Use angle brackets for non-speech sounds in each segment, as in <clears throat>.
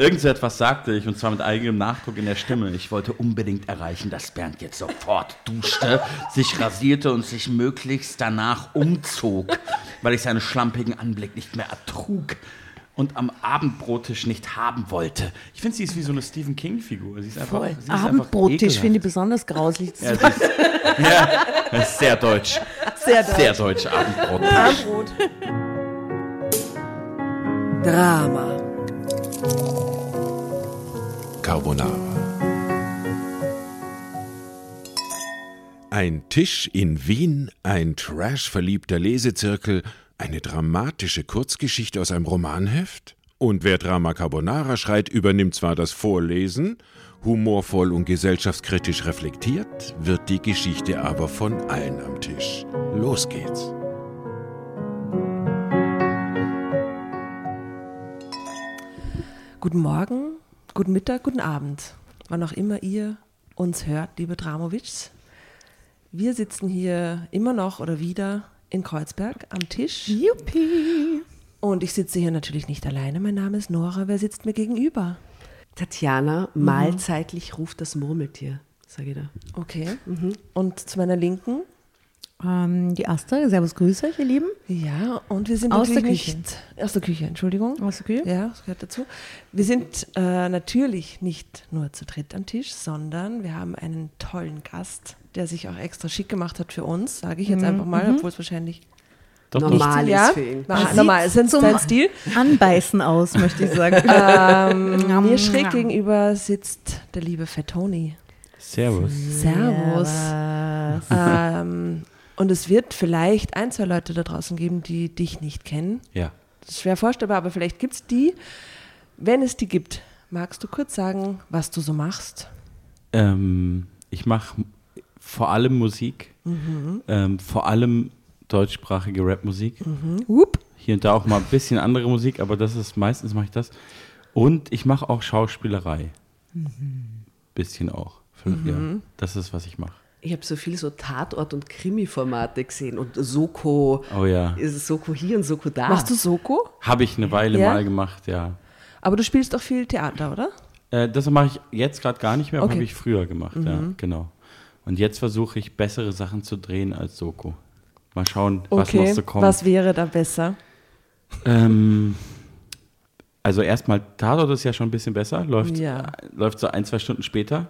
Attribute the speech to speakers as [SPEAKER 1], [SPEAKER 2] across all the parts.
[SPEAKER 1] Irgend so etwas sagte ich, und zwar mit eigenem Nachdruck in der Stimme. Ich wollte unbedingt erreichen, dass Bernd jetzt sofort duschte, sich rasierte und sich möglichst danach umzog, weil ich seinen schlampigen Anblick nicht mehr ertrug und am Abendbrottisch nicht haben wollte. Ich finde, sie ist wie so eine Stephen King-Figur. Sie ist einfach. Sie ist
[SPEAKER 2] Abendbrottisch finde ich besonders grauslich.
[SPEAKER 1] Ja, sie ist, ja, das ist sehr deutsch.
[SPEAKER 2] sehr deutsch.
[SPEAKER 1] Sehr deutsch, Abendbrottisch.
[SPEAKER 2] Abendbrot.
[SPEAKER 3] Drama.
[SPEAKER 4] Carbonara. Ein Tisch in Wien, ein trashverliebter Lesezirkel, eine dramatische Kurzgeschichte aus einem Romanheft? Und wer Drama Carbonara schreit, übernimmt zwar das Vorlesen, humorvoll und gesellschaftskritisch reflektiert, wird die Geschichte aber von allen am Tisch. Los geht's.
[SPEAKER 2] Guten Morgen, guten Mittag, guten Abend, wann auch immer ihr uns hört, liebe Dramowitschs. Wir sitzen hier immer noch oder wieder in Kreuzberg am Tisch.
[SPEAKER 3] Juppie.
[SPEAKER 2] Und ich sitze hier natürlich nicht alleine. Mein Name ist Nora. Wer sitzt mir gegenüber?
[SPEAKER 3] Tatjana, mahlzeitlich ruft das Murmeltier, sage ich da.
[SPEAKER 2] Okay. Und zu meiner Linken?
[SPEAKER 5] Ähm, die Asta, Servus, grüße euch, ihr Lieben.
[SPEAKER 2] Ja, und wir sind
[SPEAKER 5] Aus der
[SPEAKER 2] natürlich
[SPEAKER 5] Küche.
[SPEAKER 2] nicht aus der Küche, Entschuldigung.
[SPEAKER 5] Aus der Küche?
[SPEAKER 2] Ja, das gehört dazu. Wir sind äh, natürlich nicht nur zu dritt am Tisch, sondern wir haben einen tollen Gast, der sich auch extra schick gemacht hat für uns, sage ich jetzt einfach mal, obwohl es wahrscheinlich
[SPEAKER 1] Doch, doch.
[SPEAKER 3] Normal
[SPEAKER 2] ja,
[SPEAKER 3] ist für ihn.
[SPEAKER 2] na, normal ist
[SPEAKER 5] zum
[SPEAKER 2] sein Stil.
[SPEAKER 5] Anbeißen aus, möchte ich sagen. <laughs>
[SPEAKER 2] Ähm, mir schräg gegenüber sitzt der liebe Fettoni.
[SPEAKER 1] Servus.
[SPEAKER 2] Servus. Ähm, und es wird vielleicht ein, zwei Leute da draußen geben, die dich nicht kennen.
[SPEAKER 1] Ja.
[SPEAKER 2] Das ist schwer vorstellbar, aber vielleicht gibt es die. Wenn es die gibt, magst du kurz sagen, was du so machst?
[SPEAKER 1] Ähm, ich mache vor allem Musik, ähm, vor allem deutschsprachige Rapmusik.
[SPEAKER 2] Hup.
[SPEAKER 1] Hier und da auch mal ein bisschen andere Musik, aber das ist meistens mache ich das. Und ich mache auch Schauspielerei. Bisschen auch. Für, ja, das ist, was ich mache.
[SPEAKER 3] Ich habe so viel so Tatort- und Krimi-Formate gesehen und Soko,
[SPEAKER 1] Oh ja.
[SPEAKER 3] ist Soko hier und Soko da.
[SPEAKER 2] Machst du Soko?
[SPEAKER 1] Habe ich eine Weile
[SPEAKER 2] Ja?
[SPEAKER 1] mal gemacht, ja.
[SPEAKER 2] Aber du spielst auch viel Theater, oder?
[SPEAKER 1] Äh, das mache ich jetzt gerade gar nicht mehr, aber
[SPEAKER 2] Okay.
[SPEAKER 1] habe ich früher gemacht, ja, genau. Und jetzt versuche ich bessere Sachen zu drehen als Soko. Mal schauen, was noch so kommt.
[SPEAKER 2] was wäre da besser?
[SPEAKER 1] Ähm, also erstmal, Tatort ist ja schon ein bisschen besser, läuft,
[SPEAKER 2] Ja.
[SPEAKER 1] äh, läuft so ein, zwei Stunden später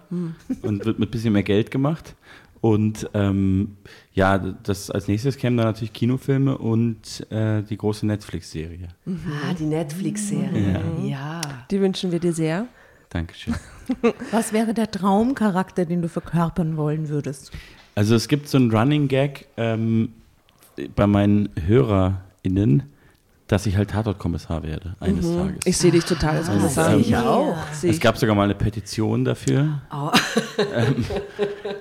[SPEAKER 1] und wird mit ein bisschen mehr Geld gemacht. Und ähm, ja, das als nächstes kämen dann natürlich Kinofilme und äh, die große Netflix-Serie.
[SPEAKER 3] Ah, die Netflix-Serie. Ja.
[SPEAKER 2] Die wünschen wir dir sehr.
[SPEAKER 1] Dankeschön. <laughs>
[SPEAKER 5] Was wäre der Traumcharakter, den du verkörpern wollen würdest?
[SPEAKER 1] Also es gibt so einen Running Gag ähm, bei meinen HörerInnen, dass ich halt Tatortkommissar werde eines Tages.
[SPEAKER 2] Ich sehe dich total als Kommissar.
[SPEAKER 1] ich
[SPEAKER 3] auch.
[SPEAKER 1] Es gab sogar mal eine Petition dafür. Ähm,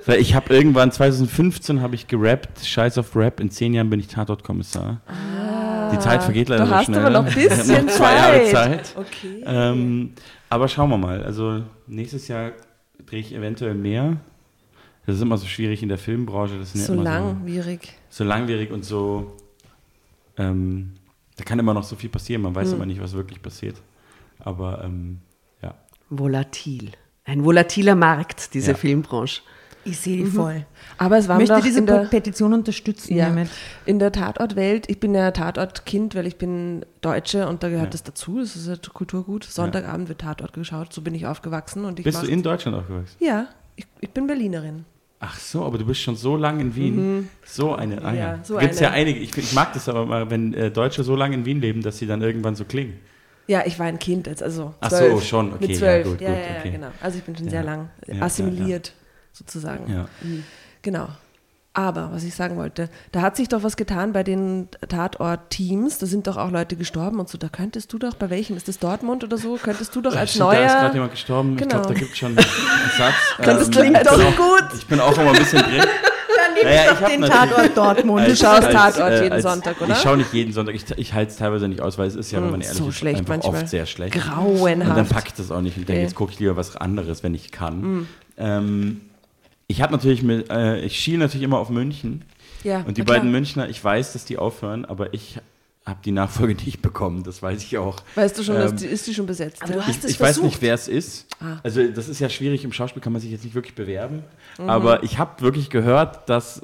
[SPEAKER 1] weil ich habe irgendwann 2015 habe ich gerappt, Scheiß auf Rap, in zehn Jahren bin ich Tatortkommissar. Die Zeit vergeht leider
[SPEAKER 2] Du
[SPEAKER 1] so
[SPEAKER 2] hast
[SPEAKER 1] schnell.
[SPEAKER 2] aber noch ein <laughs> bisschen
[SPEAKER 1] noch zwei Jahre
[SPEAKER 2] Zeit.
[SPEAKER 1] Zeit.
[SPEAKER 2] Okay.
[SPEAKER 1] Ähm, aber schauen wir mal. Also nächstes Jahr drehe ich eventuell mehr. Das ist immer so schwierig in der Filmbranche. Das ja
[SPEAKER 2] So
[SPEAKER 1] immer
[SPEAKER 2] langwierig.
[SPEAKER 1] So, so langwierig und so. Ähm, da kann immer noch so viel passieren. Man weiß
[SPEAKER 2] Hm.
[SPEAKER 1] immer nicht, was wirklich passiert. Aber ähm, ja.
[SPEAKER 3] Volatil. Ein volatiler Markt, diese
[SPEAKER 1] Ja.
[SPEAKER 3] Filmbranche.
[SPEAKER 5] Ich sehe die voll.
[SPEAKER 2] Aber es
[SPEAKER 5] Ich
[SPEAKER 2] war
[SPEAKER 5] möchte
[SPEAKER 2] doch
[SPEAKER 5] diese
[SPEAKER 2] in der,
[SPEAKER 5] Petition unterstützen
[SPEAKER 2] ja,
[SPEAKER 5] hiermit.
[SPEAKER 2] in der Tatortwelt, ich bin ja Tatortkind, weil ich bin Deutsche und da gehört
[SPEAKER 1] Ja.
[SPEAKER 2] das dazu, das ist ja Kulturgut. Sonntagabend wird Tatort geschaut, so bin ich aufgewachsen. Und ich
[SPEAKER 1] Bist du in Deutschland aufgewachsen?
[SPEAKER 2] Ja, ich, ich bin Berlinerin.
[SPEAKER 1] Ach so, aber du bist schon so lange in Wien. So eine. Ah,
[SPEAKER 2] Mhm. Ja,
[SPEAKER 1] ja.
[SPEAKER 2] so
[SPEAKER 1] Gibt es ja einige. Ich, ich mag das aber mal, wenn äh, Deutsche so lange in Wien leben, dass sie dann irgendwann so klingen.
[SPEAKER 2] Ja, ich war ein Kind, jetzt, also
[SPEAKER 1] Ach so,
[SPEAKER 2] zwölf.
[SPEAKER 1] schon, okay,
[SPEAKER 2] Mit
[SPEAKER 1] ja,
[SPEAKER 2] zwölf.
[SPEAKER 1] gut,
[SPEAKER 2] ja,
[SPEAKER 1] gut,
[SPEAKER 2] ja, ja,
[SPEAKER 1] okay.
[SPEAKER 2] genau. Also ich bin schon
[SPEAKER 1] Ja.
[SPEAKER 2] sehr lang
[SPEAKER 1] Ja,
[SPEAKER 2] assimiliert, sozusagen.
[SPEAKER 1] Ja.
[SPEAKER 2] Genau. Aber, was ich sagen wollte, da hat sich doch was getan bei den Tatort-Teams. Da sind doch auch Leute gestorben und so. Da könntest du doch, bei welchem? Ist das Dortmund oder so? Könntest du doch als
[SPEAKER 1] Stimmt, Da ist gerade
[SPEAKER 2] neuer.
[SPEAKER 1] jemand gestorben. Ich
[SPEAKER 2] Genau.
[SPEAKER 1] glaube, da gibt es schon einen Satz. <laughs>
[SPEAKER 2] Könntest
[SPEAKER 1] Ähm,
[SPEAKER 3] Klingt
[SPEAKER 2] als-
[SPEAKER 3] doch gut.
[SPEAKER 1] ich bin auch immer ein bisschen drin. <laughs>
[SPEAKER 5] Dann nehme
[SPEAKER 1] Naja,
[SPEAKER 5] ich
[SPEAKER 1] ich
[SPEAKER 5] doch den Tatort Dortmund.
[SPEAKER 2] Du schaust Tatort jeden
[SPEAKER 1] äh, als,
[SPEAKER 2] Sonntag, oder?
[SPEAKER 1] Ich schaue nicht jeden Sonntag. Ich, ich halte es teilweise nicht aus, weil es ist ja, wenn man ehrlich
[SPEAKER 2] so
[SPEAKER 1] ist,
[SPEAKER 2] schlecht
[SPEAKER 1] einfach
[SPEAKER 2] manchmal.
[SPEAKER 1] oft sehr schlecht.
[SPEAKER 2] Grauenhaft.
[SPEAKER 1] Und dann packe ich das auch nicht und denke,
[SPEAKER 2] Nee.
[SPEAKER 1] jetzt gucke ich lieber was anderes, wenn ich kann. Ähm, ich habe natürlich mit, äh, ich schiele natürlich immer auf München.
[SPEAKER 2] Ja,
[SPEAKER 1] Und die beiden Münchner, ich weiß, dass die aufhören, aber ich habe die Nachfolge <laughs> nicht bekommen, das weiß ich auch.
[SPEAKER 2] Weißt du schon, dass
[SPEAKER 1] Ähm,
[SPEAKER 2] die, ist die schon besetzt?
[SPEAKER 3] Aber du hast
[SPEAKER 1] ich
[SPEAKER 3] es
[SPEAKER 1] ich weiß
[SPEAKER 3] versucht.
[SPEAKER 1] nicht, wer es ist.
[SPEAKER 2] Ah.
[SPEAKER 1] Also das ist ja schwierig, im Schauspiel kann man sich jetzt nicht wirklich bewerben.
[SPEAKER 2] Mhm.
[SPEAKER 1] Aber ich habe wirklich gehört, dass,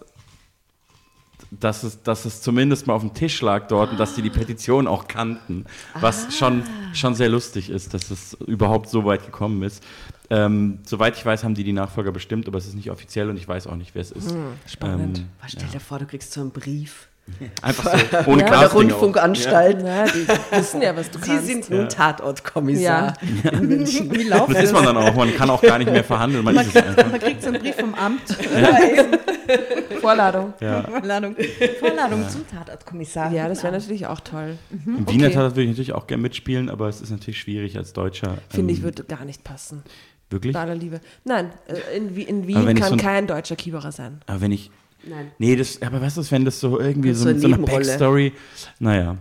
[SPEAKER 1] dass, es, dass es zumindest mal auf dem Tisch lag dort und dass die die Petition auch kannten. Was
[SPEAKER 2] Ah.
[SPEAKER 1] schon, schon sehr lustig ist, dass es überhaupt so weit gekommen ist. Ähm, soweit ich weiß, haben die die Nachfolger bestimmt, aber es ist nicht offiziell und ich weiß auch nicht, wer es ist.
[SPEAKER 2] Hm, spannend.
[SPEAKER 1] Ähm,
[SPEAKER 3] Was, stell dir vor, du kriegst so einen Brief
[SPEAKER 1] einfach so, ohne
[SPEAKER 2] Ja.
[SPEAKER 3] von der
[SPEAKER 1] auch.
[SPEAKER 3] Rundfunkanstalt.
[SPEAKER 2] Na, die wissen ja, was du
[SPEAKER 3] Sie
[SPEAKER 2] kannst.
[SPEAKER 3] sind nun Tatortkommissar.
[SPEAKER 5] Wie laufen
[SPEAKER 1] Das ist man dann auch. Man kann auch gar nicht mehr verhandeln. Man ist es einfach.
[SPEAKER 5] Man kriegt so einen Brief vom Amt.
[SPEAKER 2] Vorladung.
[SPEAKER 1] Ja.
[SPEAKER 5] Vorladung, Vorladung zum Tatortkommissar.
[SPEAKER 2] Ja, das wäre natürlich auch toll.
[SPEAKER 1] Im Wiener
[SPEAKER 2] Okay.
[SPEAKER 1] Tatort würde ich natürlich auch gerne mitspielen, aber es ist natürlich schwierig als Deutscher.
[SPEAKER 2] Finde ich,
[SPEAKER 1] ähm,
[SPEAKER 2] würde gar nicht passen.
[SPEAKER 1] Wirklich?
[SPEAKER 2] Bei aller Liebe. Nein, äh, in, in Wien
[SPEAKER 1] ich
[SPEAKER 2] kann
[SPEAKER 1] so ein-
[SPEAKER 2] kein deutscher Kieberer sein.
[SPEAKER 1] Aber wenn ich.
[SPEAKER 3] Nein.
[SPEAKER 1] Nee, das, aber weißt du, wenn das so irgendwie
[SPEAKER 3] So
[SPEAKER 1] so,
[SPEAKER 3] eine
[SPEAKER 1] mit so einer. Backstory. Naja,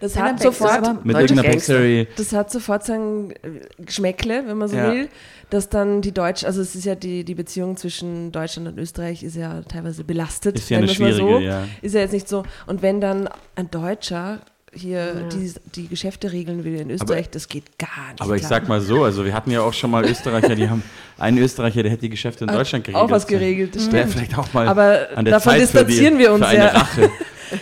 [SPEAKER 2] Das
[SPEAKER 5] Seine
[SPEAKER 2] hat sofort,
[SPEAKER 1] mit irgendeiner. Backstory.
[SPEAKER 2] das hat sofort sein äh, Geschmäckle, wenn man so
[SPEAKER 1] Ja.
[SPEAKER 2] will, dass dann die Deutsch, also es ist ja die, die Beziehung zwischen Deutschland und Österreich ist ja teilweise belastet.
[SPEAKER 1] Ist ja
[SPEAKER 2] nennen
[SPEAKER 1] eine schwierige,
[SPEAKER 2] so.
[SPEAKER 1] ja.
[SPEAKER 2] Ist ja jetzt nicht so. Und wenn dann ein Deutscher hier die, die Geschäfte regeln will in Österreich, das geht gar nicht.
[SPEAKER 1] Aber ich
[SPEAKER 2] klar.
[SPEAKER 1] sag mal so, also wir hatten ja auch schon mal Österreicher, die haben einen Österreicher, der hätte die Geschäfte in Deutschland geregelt.
[SPEAKER 2] auch was geregelt, das
[SPEAKER 1] Wäre
[SPEAKER 2] stimmt.
[SPEAKER 1] vielleicht auch mal
[SPEAKER 2] Aber
[SPEAKER 1] an der
[SPEAKER 2] davon
[SPEAKER 1] Zeit für
[SPEAKER 2] distanzieren
[SPEAKER 1] die,
[SPEAKER 2] wir uns
[SPEAKER 1] für eine
[SPEAKER 2] ja. <laughs>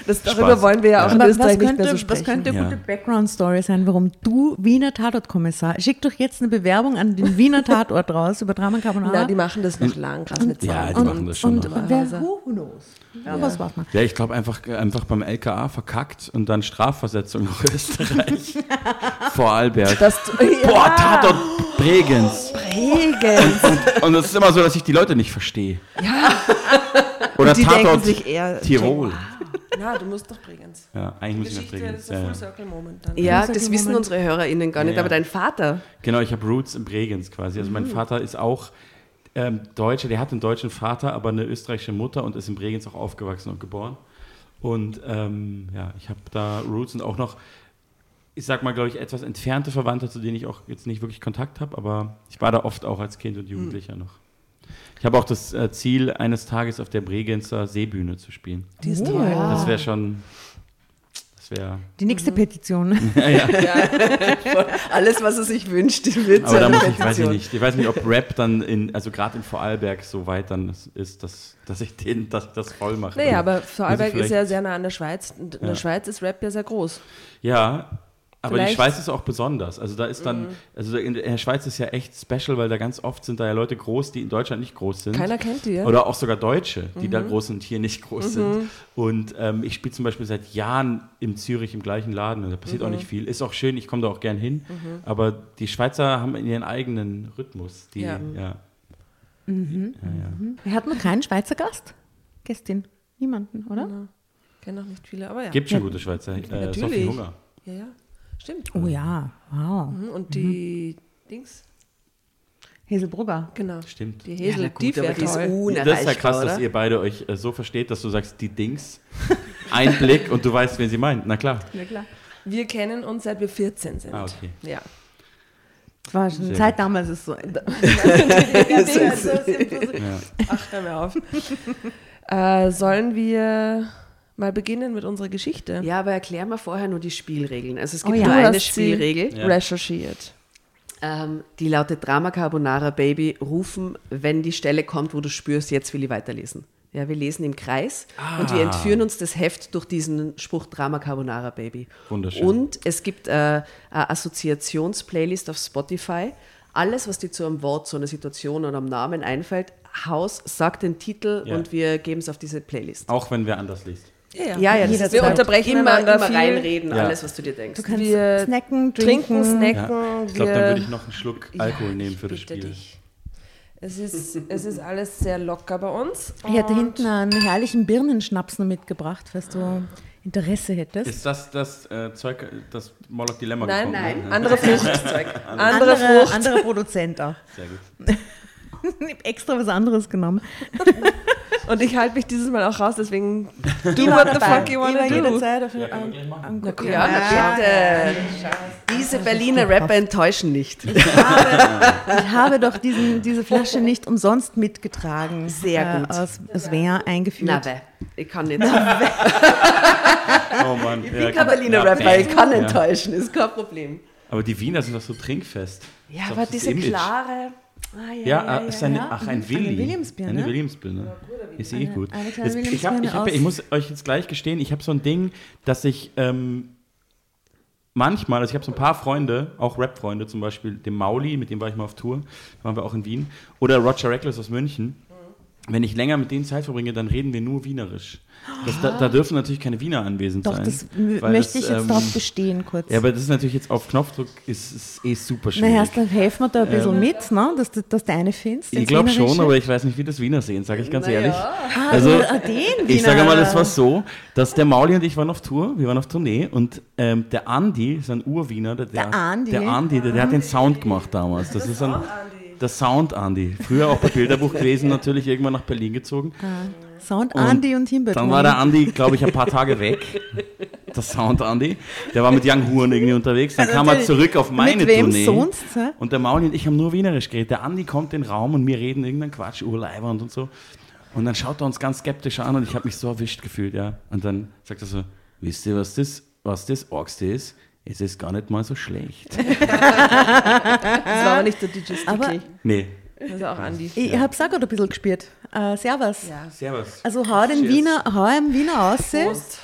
[SPEAKER 2] Das, darüber
[SPEAKER 1] Spaß.
[SPEAKER 2] wollen wir ja auch in
[SPEAKER 5] Aber
[SPEAKER 2] Österreich
[SPEAKER 5] was
[SPEAKER 2] nicht
[SPEAKER 5] könnte,
[SPEAKER 2] mehr so
[SPEAKER 5] was
[SPEAKER 2] sprechen.
[SPEAKER 5] könnte eine
[SPEAKER 1] Ja.
[SPEAKER 5] gute Background-Story sein, warum du Wiener Tatortkommissar, schick doch jetzt eine Bewerbung an den Wiener <laughs> Tatort raus über Drama Carbonara.
[SPEAKER 2] Na, die machen das noch lang, krass mit
[SPEAKER 1] Ja, die machen das schon
[SPEAKER 5] und
[SPEAKER 1] noch.
[SPEAKER 5] wer, who knows? Ja, was war's mal.
[SPEAKER 1] Ja, ich glaube einfach, einfach beim LKA verkackt und dann Strafversetzung nach <laughs> Österreich. Vorarlberg.
[SPEAKER 2] Das, ja,
[SPEAKER 1] Boah, Tatort Bregenz.
[SPEAKER 2] Bregenz.
[SPEAKER 1] Und es ist immer so, dass ich die Leute nicht verstehe. Ja. Oder
[SPEAKER 2] Die denken
[SPEAKER 1] Tatort
[SPEAKER 2] sich eher,
[SPEAKER 1] Tirol.
[SPEAKER 2] Na, du musst doch Bregenz.
[SPEAKER 1] Ja, eigentlich muss ich nach Bregenz.
[SPEAKER 2] ist der
[SPEAKER 1] Ja,
[SPEAKER 2] Full
[SPEAKER 1] ja.
[SPEAKER 2] Circle Moment dann.
[SPEAKER 3] Ja, das wissen
[SPEAKER 5] Moment.
[SPEAKER 3] unsere HörerInnen gar nicht,
[SPEAKER 1] Ja.
[SPEAKER 3] aber dein Vater,
[SPEAKER 1] Genau, ich habe Roots in Bregenz quasi. Also mein Vater ist auch ähm, Deutscher, der hat einen deutschen Vater, aber eine österreichische Mutter und ist in Bregenz auch aufgewachsen und geboren. Und ähm, ja, ich habe da Roots und auch noch, ich sag mal, glaube ich, etwas entfernte Verwandte, zu denen ich auch jetzt nicht wirklich Kontakt habe, aber ich war da oft auch als Kind und Jugendlicher noch. Ich habe auch das äh, Ziel, eines Tages auf der Bregenzer Seebühne zu spielen.
[SPEAKER 2] Die ist
[SPEAKER 5] Oh,
[SPEAKER 2] toll.
[SPEAKER 5] ja.
[SPEAKER 1] Das wäre schon, das wäre,
[SPEAKER 5] Die nächste Petition. <laughs>
[SPEAKER 3] alles, was er sich wünscht, wird
[SPEAKER 1] aber da muss ich, weiß ich nicht, ich weiß nicht, ob Rap dann in, also gerade in Vorarlberg so weit dann ist, dass, dass ich den, dass ich das voll mache.
[SPEAKER 2] Naja, aber Vorarlberg ist ja sehr nah an der Schweiz. In
[SPEAKER 1] Ja.
[SPEAKER 2] der Schweiz ist Rap ja sehr groß.
[SPEAKER 1] Ja, aber
[SPEAKER 2] Vielleicht-
[SPEAKER 1] die Schweiz ist auch besonders. Also da ist dann, also in der Schweiz ist ja echt special, weil da ganz oft sind da ja Leute groß, die in Deutschland nicht groß sind.
[SPEAKER 2] Keiner kennt die, ja?
[SPEAKER 1] Oder auch sogar Deutsche, die da groß sind und hier nicht groß sind. Und ähm, ich spiele zum Beispiel seit Jahren in Zürich im gleichen Laden und da passiert auch nicht viel. Ist auch schön, ich komme da auch gern hin. Aber die Schweizer haben ihren eigenen Rhythmus. Die,
[SPEAKER 2] Ja.
[SPEAKER 1] ja.
[SPEAKER 5] Wir hatten keinen Schweizer Gast. Gästin. Niemanden, oder?
[SPEAKER 2] Kennen noch nicht viele, aber ja.
[SPEAKER 1] Gibt schon gute Schweizer. Äh,
[SPEAKER 2] Natürlich.
[SPEAKER 1] Sophie Hunger.
[SPEAKER 2] Ja, ja. Stimmt.
[SPEAKER 5] Oh ja, wow.
[SPEAKER 2] Mhm, Und die Dings,
[SPEAKER 5] Hazelbrugger.
[SPEAKER 2] genau.
[SPEAKER 1] Stimmt.
[SPEAKER 2] Die
[SPEAKER 3] Ja, na
[SPEAKER 2] die
[SPEAKER 3] gut, aber
[SPEAKER 2] wäre
[SPEAKER 3] die ist
[SPEAKER 2] toll.
[SPEAKER 1] Das ist
[SPEAKER 3] unerreichbar,
[SPEAKER 1] ja krass,
[SPEAKER 3] oder?
[SPEAKER 1] dass ihr beide euch äh, so versteht, dass du sagst, die Dings. <laughs> Ein Blick und du weißt, wen sie meint. Na klar.
[SPEAKER 5] Ja, klar.
[SPEAKER 2] Wir kennen uns seit wir 14 sind.
[SPEAKER 1] Ah, okay.
[SPEAKER 2] Ja.
[SPEAKER 5] War schon
[SPEAKER 1] Sehr
[SPEAKER 5] Zeit damals <laughs> ist so.
[SPEAKER 1] Ja.
[SPEAKER 2] Ach, hör mir auf. <laughs> äh, sollen wir mal beginnen mit unserer Geschichte?
[SPEAKER 3] Ja, aber erklär mal vorher nur die Spielregeln. Also es
[SPEAKER 5] Oh
[SPEAKER 3] gibt
[SPEAKER 5] ja.
[SPEAKER 3] nur eine Spielregel,
[SPEAKER 1] Ja.
[SPEAKER 2] recherchiert.
[SPEAKER 3] ähm, die lautet Drama Carbonara Baby rufen, wenn die Stelle kommt, wo du spürst, jetzt will ich weiterlesen. Ja, wir lesen im Kreis und wir entführen uns das Heft durch diesen Spruch Drama Carbonara Baby.
[SPEAKER 1] Wunderschön.
[SPEAKER 3] Und es gibt äh, eine Assoziations-Playlist auf Spotify. Alles, was dir zu einem Wort, zu einer Situation oder einem Namen einfällt, Haus, sag den Titel
[SPEAKER 1] Ja.
[SPEAKER 3] und wir geben es auf diese Playlist.
[SPEAKER 1] Auch wenn wer anders liest.
[SPEAKER 2] Ja, ja.
[SPEAKER 3] Ja,
[SPEAKER 2] Wir unterbrechen
[SPEAKER 3] immer, immer
[SPEAKER 2] viel.
[SPEAKER 3] reinreden,
[SPEAKER 1] Ja.
[SPEAKER 3] alles, was du dir denkst.
[SPEAKER 5] Du kannst
[SPEAKER 2] Wir
[SPEAKER 5] snacken,
[SPEAKER 2] Trinken,
[SPEAKER 5] trinken.
[SPEAKER 2] snacken.
[SPEAKER 1] Ja. Ich glaube, dann würde ich noch einen Schluck Alkohol
[SPEAKER 2] Ja,
[SPEAKER 1] nehmen
[SPEAKER 2] ich
[SPEAKER 1] für das Spiel.
[SPEAKER 2] dich. Es ist, es ist alles sehr locker bei uns.
[SPEAKER 5] Ich hätte hinten einen herrlichen Birnenschnaps noch mitgebracht, falls du Interesse hättest.
[SPEAKER 1] Ist das das äh, Zeug, das Moloch Dilemma
[SPEAKER 2] Nein,
[SPEAKER 3] nein.
[SPEAKER 2] andere <laughs> Frucht.
[SPEAKER 3] Zeug.
[SPEAKER 2] Andere Frucht.
[SPEAKER 5] andere Produzent auch.
[SPEAKER 1] Sehr gut. <laughs> <laughs>
[SPEAKER 5] Ich habe extra was anderes genommen. <laughs>
[SPEAKER 2] Und ich halte mich dieses Mal auch raus, deswegen <laughs> do
[SPEAKER 5] Ich
[SPEAKER 2] what the
[SPEAKER 5] dabei.
[SPEAKER 2] fuck you
[SPEAKER 5] Ich
[SPEAKER 2] wanna
[SPEAKER 5] war
[SPEAKER 2] do.
[SPEAKER 5] jederzeit dafür an- angucken.
[SPEAKER 3] Ja, na bitte. Diese Berliner Rapper enttäuschen nicht.
[SPEAKER 5] Ich habe doch diesen, diese Flasche nicht umsonst mitgetragen.
[SPEAKER 3] Sehr gut.
[SPEAKER 5] Äh, aus, aus Wien eingeführt.
[SPEAKER 3] Na weh, ich kann nicht.
[SPEAKER 1] Oh Mann.
[SPEAKER 3] Ich bin kein Berliner Rapper, ich kann enttäuschen, ist kein Problem.
[SPEAKER 1] Aber die Wiener sind doch so trinkfest.
[SPEAKER 3] Ja, aber diese
[SPEAKER 1] Image.
[SPEAKER 3] klare. Ah, ja,
[SPEAKER 1] Ja,
[SPEAKER 3] ja,
[SPEAKER 1] äh, ist eine,
[SPEAKER 5] ja.
[SPEAKER 1] ach, ein
[SPEAKER 5] Eine
[SPEAKER 1] Willi.
[SPEAKER 5] Williamsbirne.
[SPEAKER 1] Eine Williamsbirne. Ist eh gut.
[SPEAKER 5] eine
[SPEAKER 1] Das, ich, hab, ich, hab, ich muss euch jetzt gleich gestehen, ich habe so ein Ding, dass ich ähm, manchmal, also ich habe so ein paar Freunde, auch Rap-Freunde, zum Beispiel den Mauli, mit dem war ich mal auf Tour, da waren wir auch in Wien, oder Roger Reckless aus München. Wenn ich länger mit denen Zeit verbringe, dann reden wir nur Wienerisch. Das, da, da dürfen natürlich keine Wiener anwesend
[SPEAKER 5] Doch,
[SPEAKER 1] sein.
[SPEAKER 5] das m-
[SPEAKER 1] weil
[SPEAKER 5] möchte
[SPEAKER 1] das,
[SPEAKER 5] ich jetzt
[SPEAKER 1] ähm,
[SPEAKER 5] darauf bestehen kurz.
[SPEAKER 1] Ja, aber das ist natürlich jetzt auf Knopfdruck, ist, ist eh super
[SPEAKER 5] Na,
[SPEAKER 1] schwierig.
[SPEAKER 5] erst dann helfen wir da ein bisschen mit, ne? dass, du, dass du eine findest.
[SPEAKER 1] ich glaube schon, aber ich weiß nicht, wie das Wiener sehen, sage ich ganz ehrlich.
[SPEAKER 5] Ah,
[SPEAKER 1] Also,
[SPEAKER 5] ah, den
[SPEAKER 1] Ich sage mal, das war so, dass der Mauli und ich waren auf Tour, wir waren auf Tournee und ähm, der Andi, ist ein Urwiener, der,
[SPEAKER 5] Der Andi.
[SPEAKER 1] der, Andi der, der hat den Sound gemacht damals. Das ist ein, der Sound Andi. Früher auch bei Bilderbuch <laughs> gewesen, natürlich irgendwann nach Berlin gezogen.
[SPEAKER 5] Sound
[SPEAKER 1] Und
[SPEAKER 5] Andy und Himbert.
[SPEAKER 1] Dann war der Andi, glaube ich, ein paar Tage weg. Der Sound Andi. Der war mit Young Huren irgendwie unterwegs. Dann kam er zurück auf meine
[SPEAKER 5] Mit wem
[SPEAKER 1] Tournee.
[SPEAKER 5] sonst? hä?
[SPEAKER 1] Und der Mauli und ich haben nur Wienerisch geredet. Der Andi kommt in den Raum und wir reden irgendeinen Quatsch, Urleibernd und so. Und dann schaut er uns ganz skeptisch an und ich habe mich so erwischt gefühlt, ja. Und dann sagt er so, wisst ihr, was das, was das Orgste ist? Es ist gar nicht mal so schlecht. <laughs>
[SPEAKER 2] Das war aber nicht der DJ
[SPEAKER 5] Aber-
[SPEAKER 2] Sticky.
[SPEAKER 1] nee.
[SPEAKER 2] Das ist auch Andi.
[SPEAKER 5] Ich habe es auch gerade ein bisschen gespielt. Äh, servus.
[SPEAKER 2] Ja.
[SPEAKER 1] Servus.
[SPEAKER 5] Also hau den
[SPEAKER 1] Cheers.
[SPEAKER 5] Wiener, hau im Wiener aus,
[SPEAKER 2] Prost.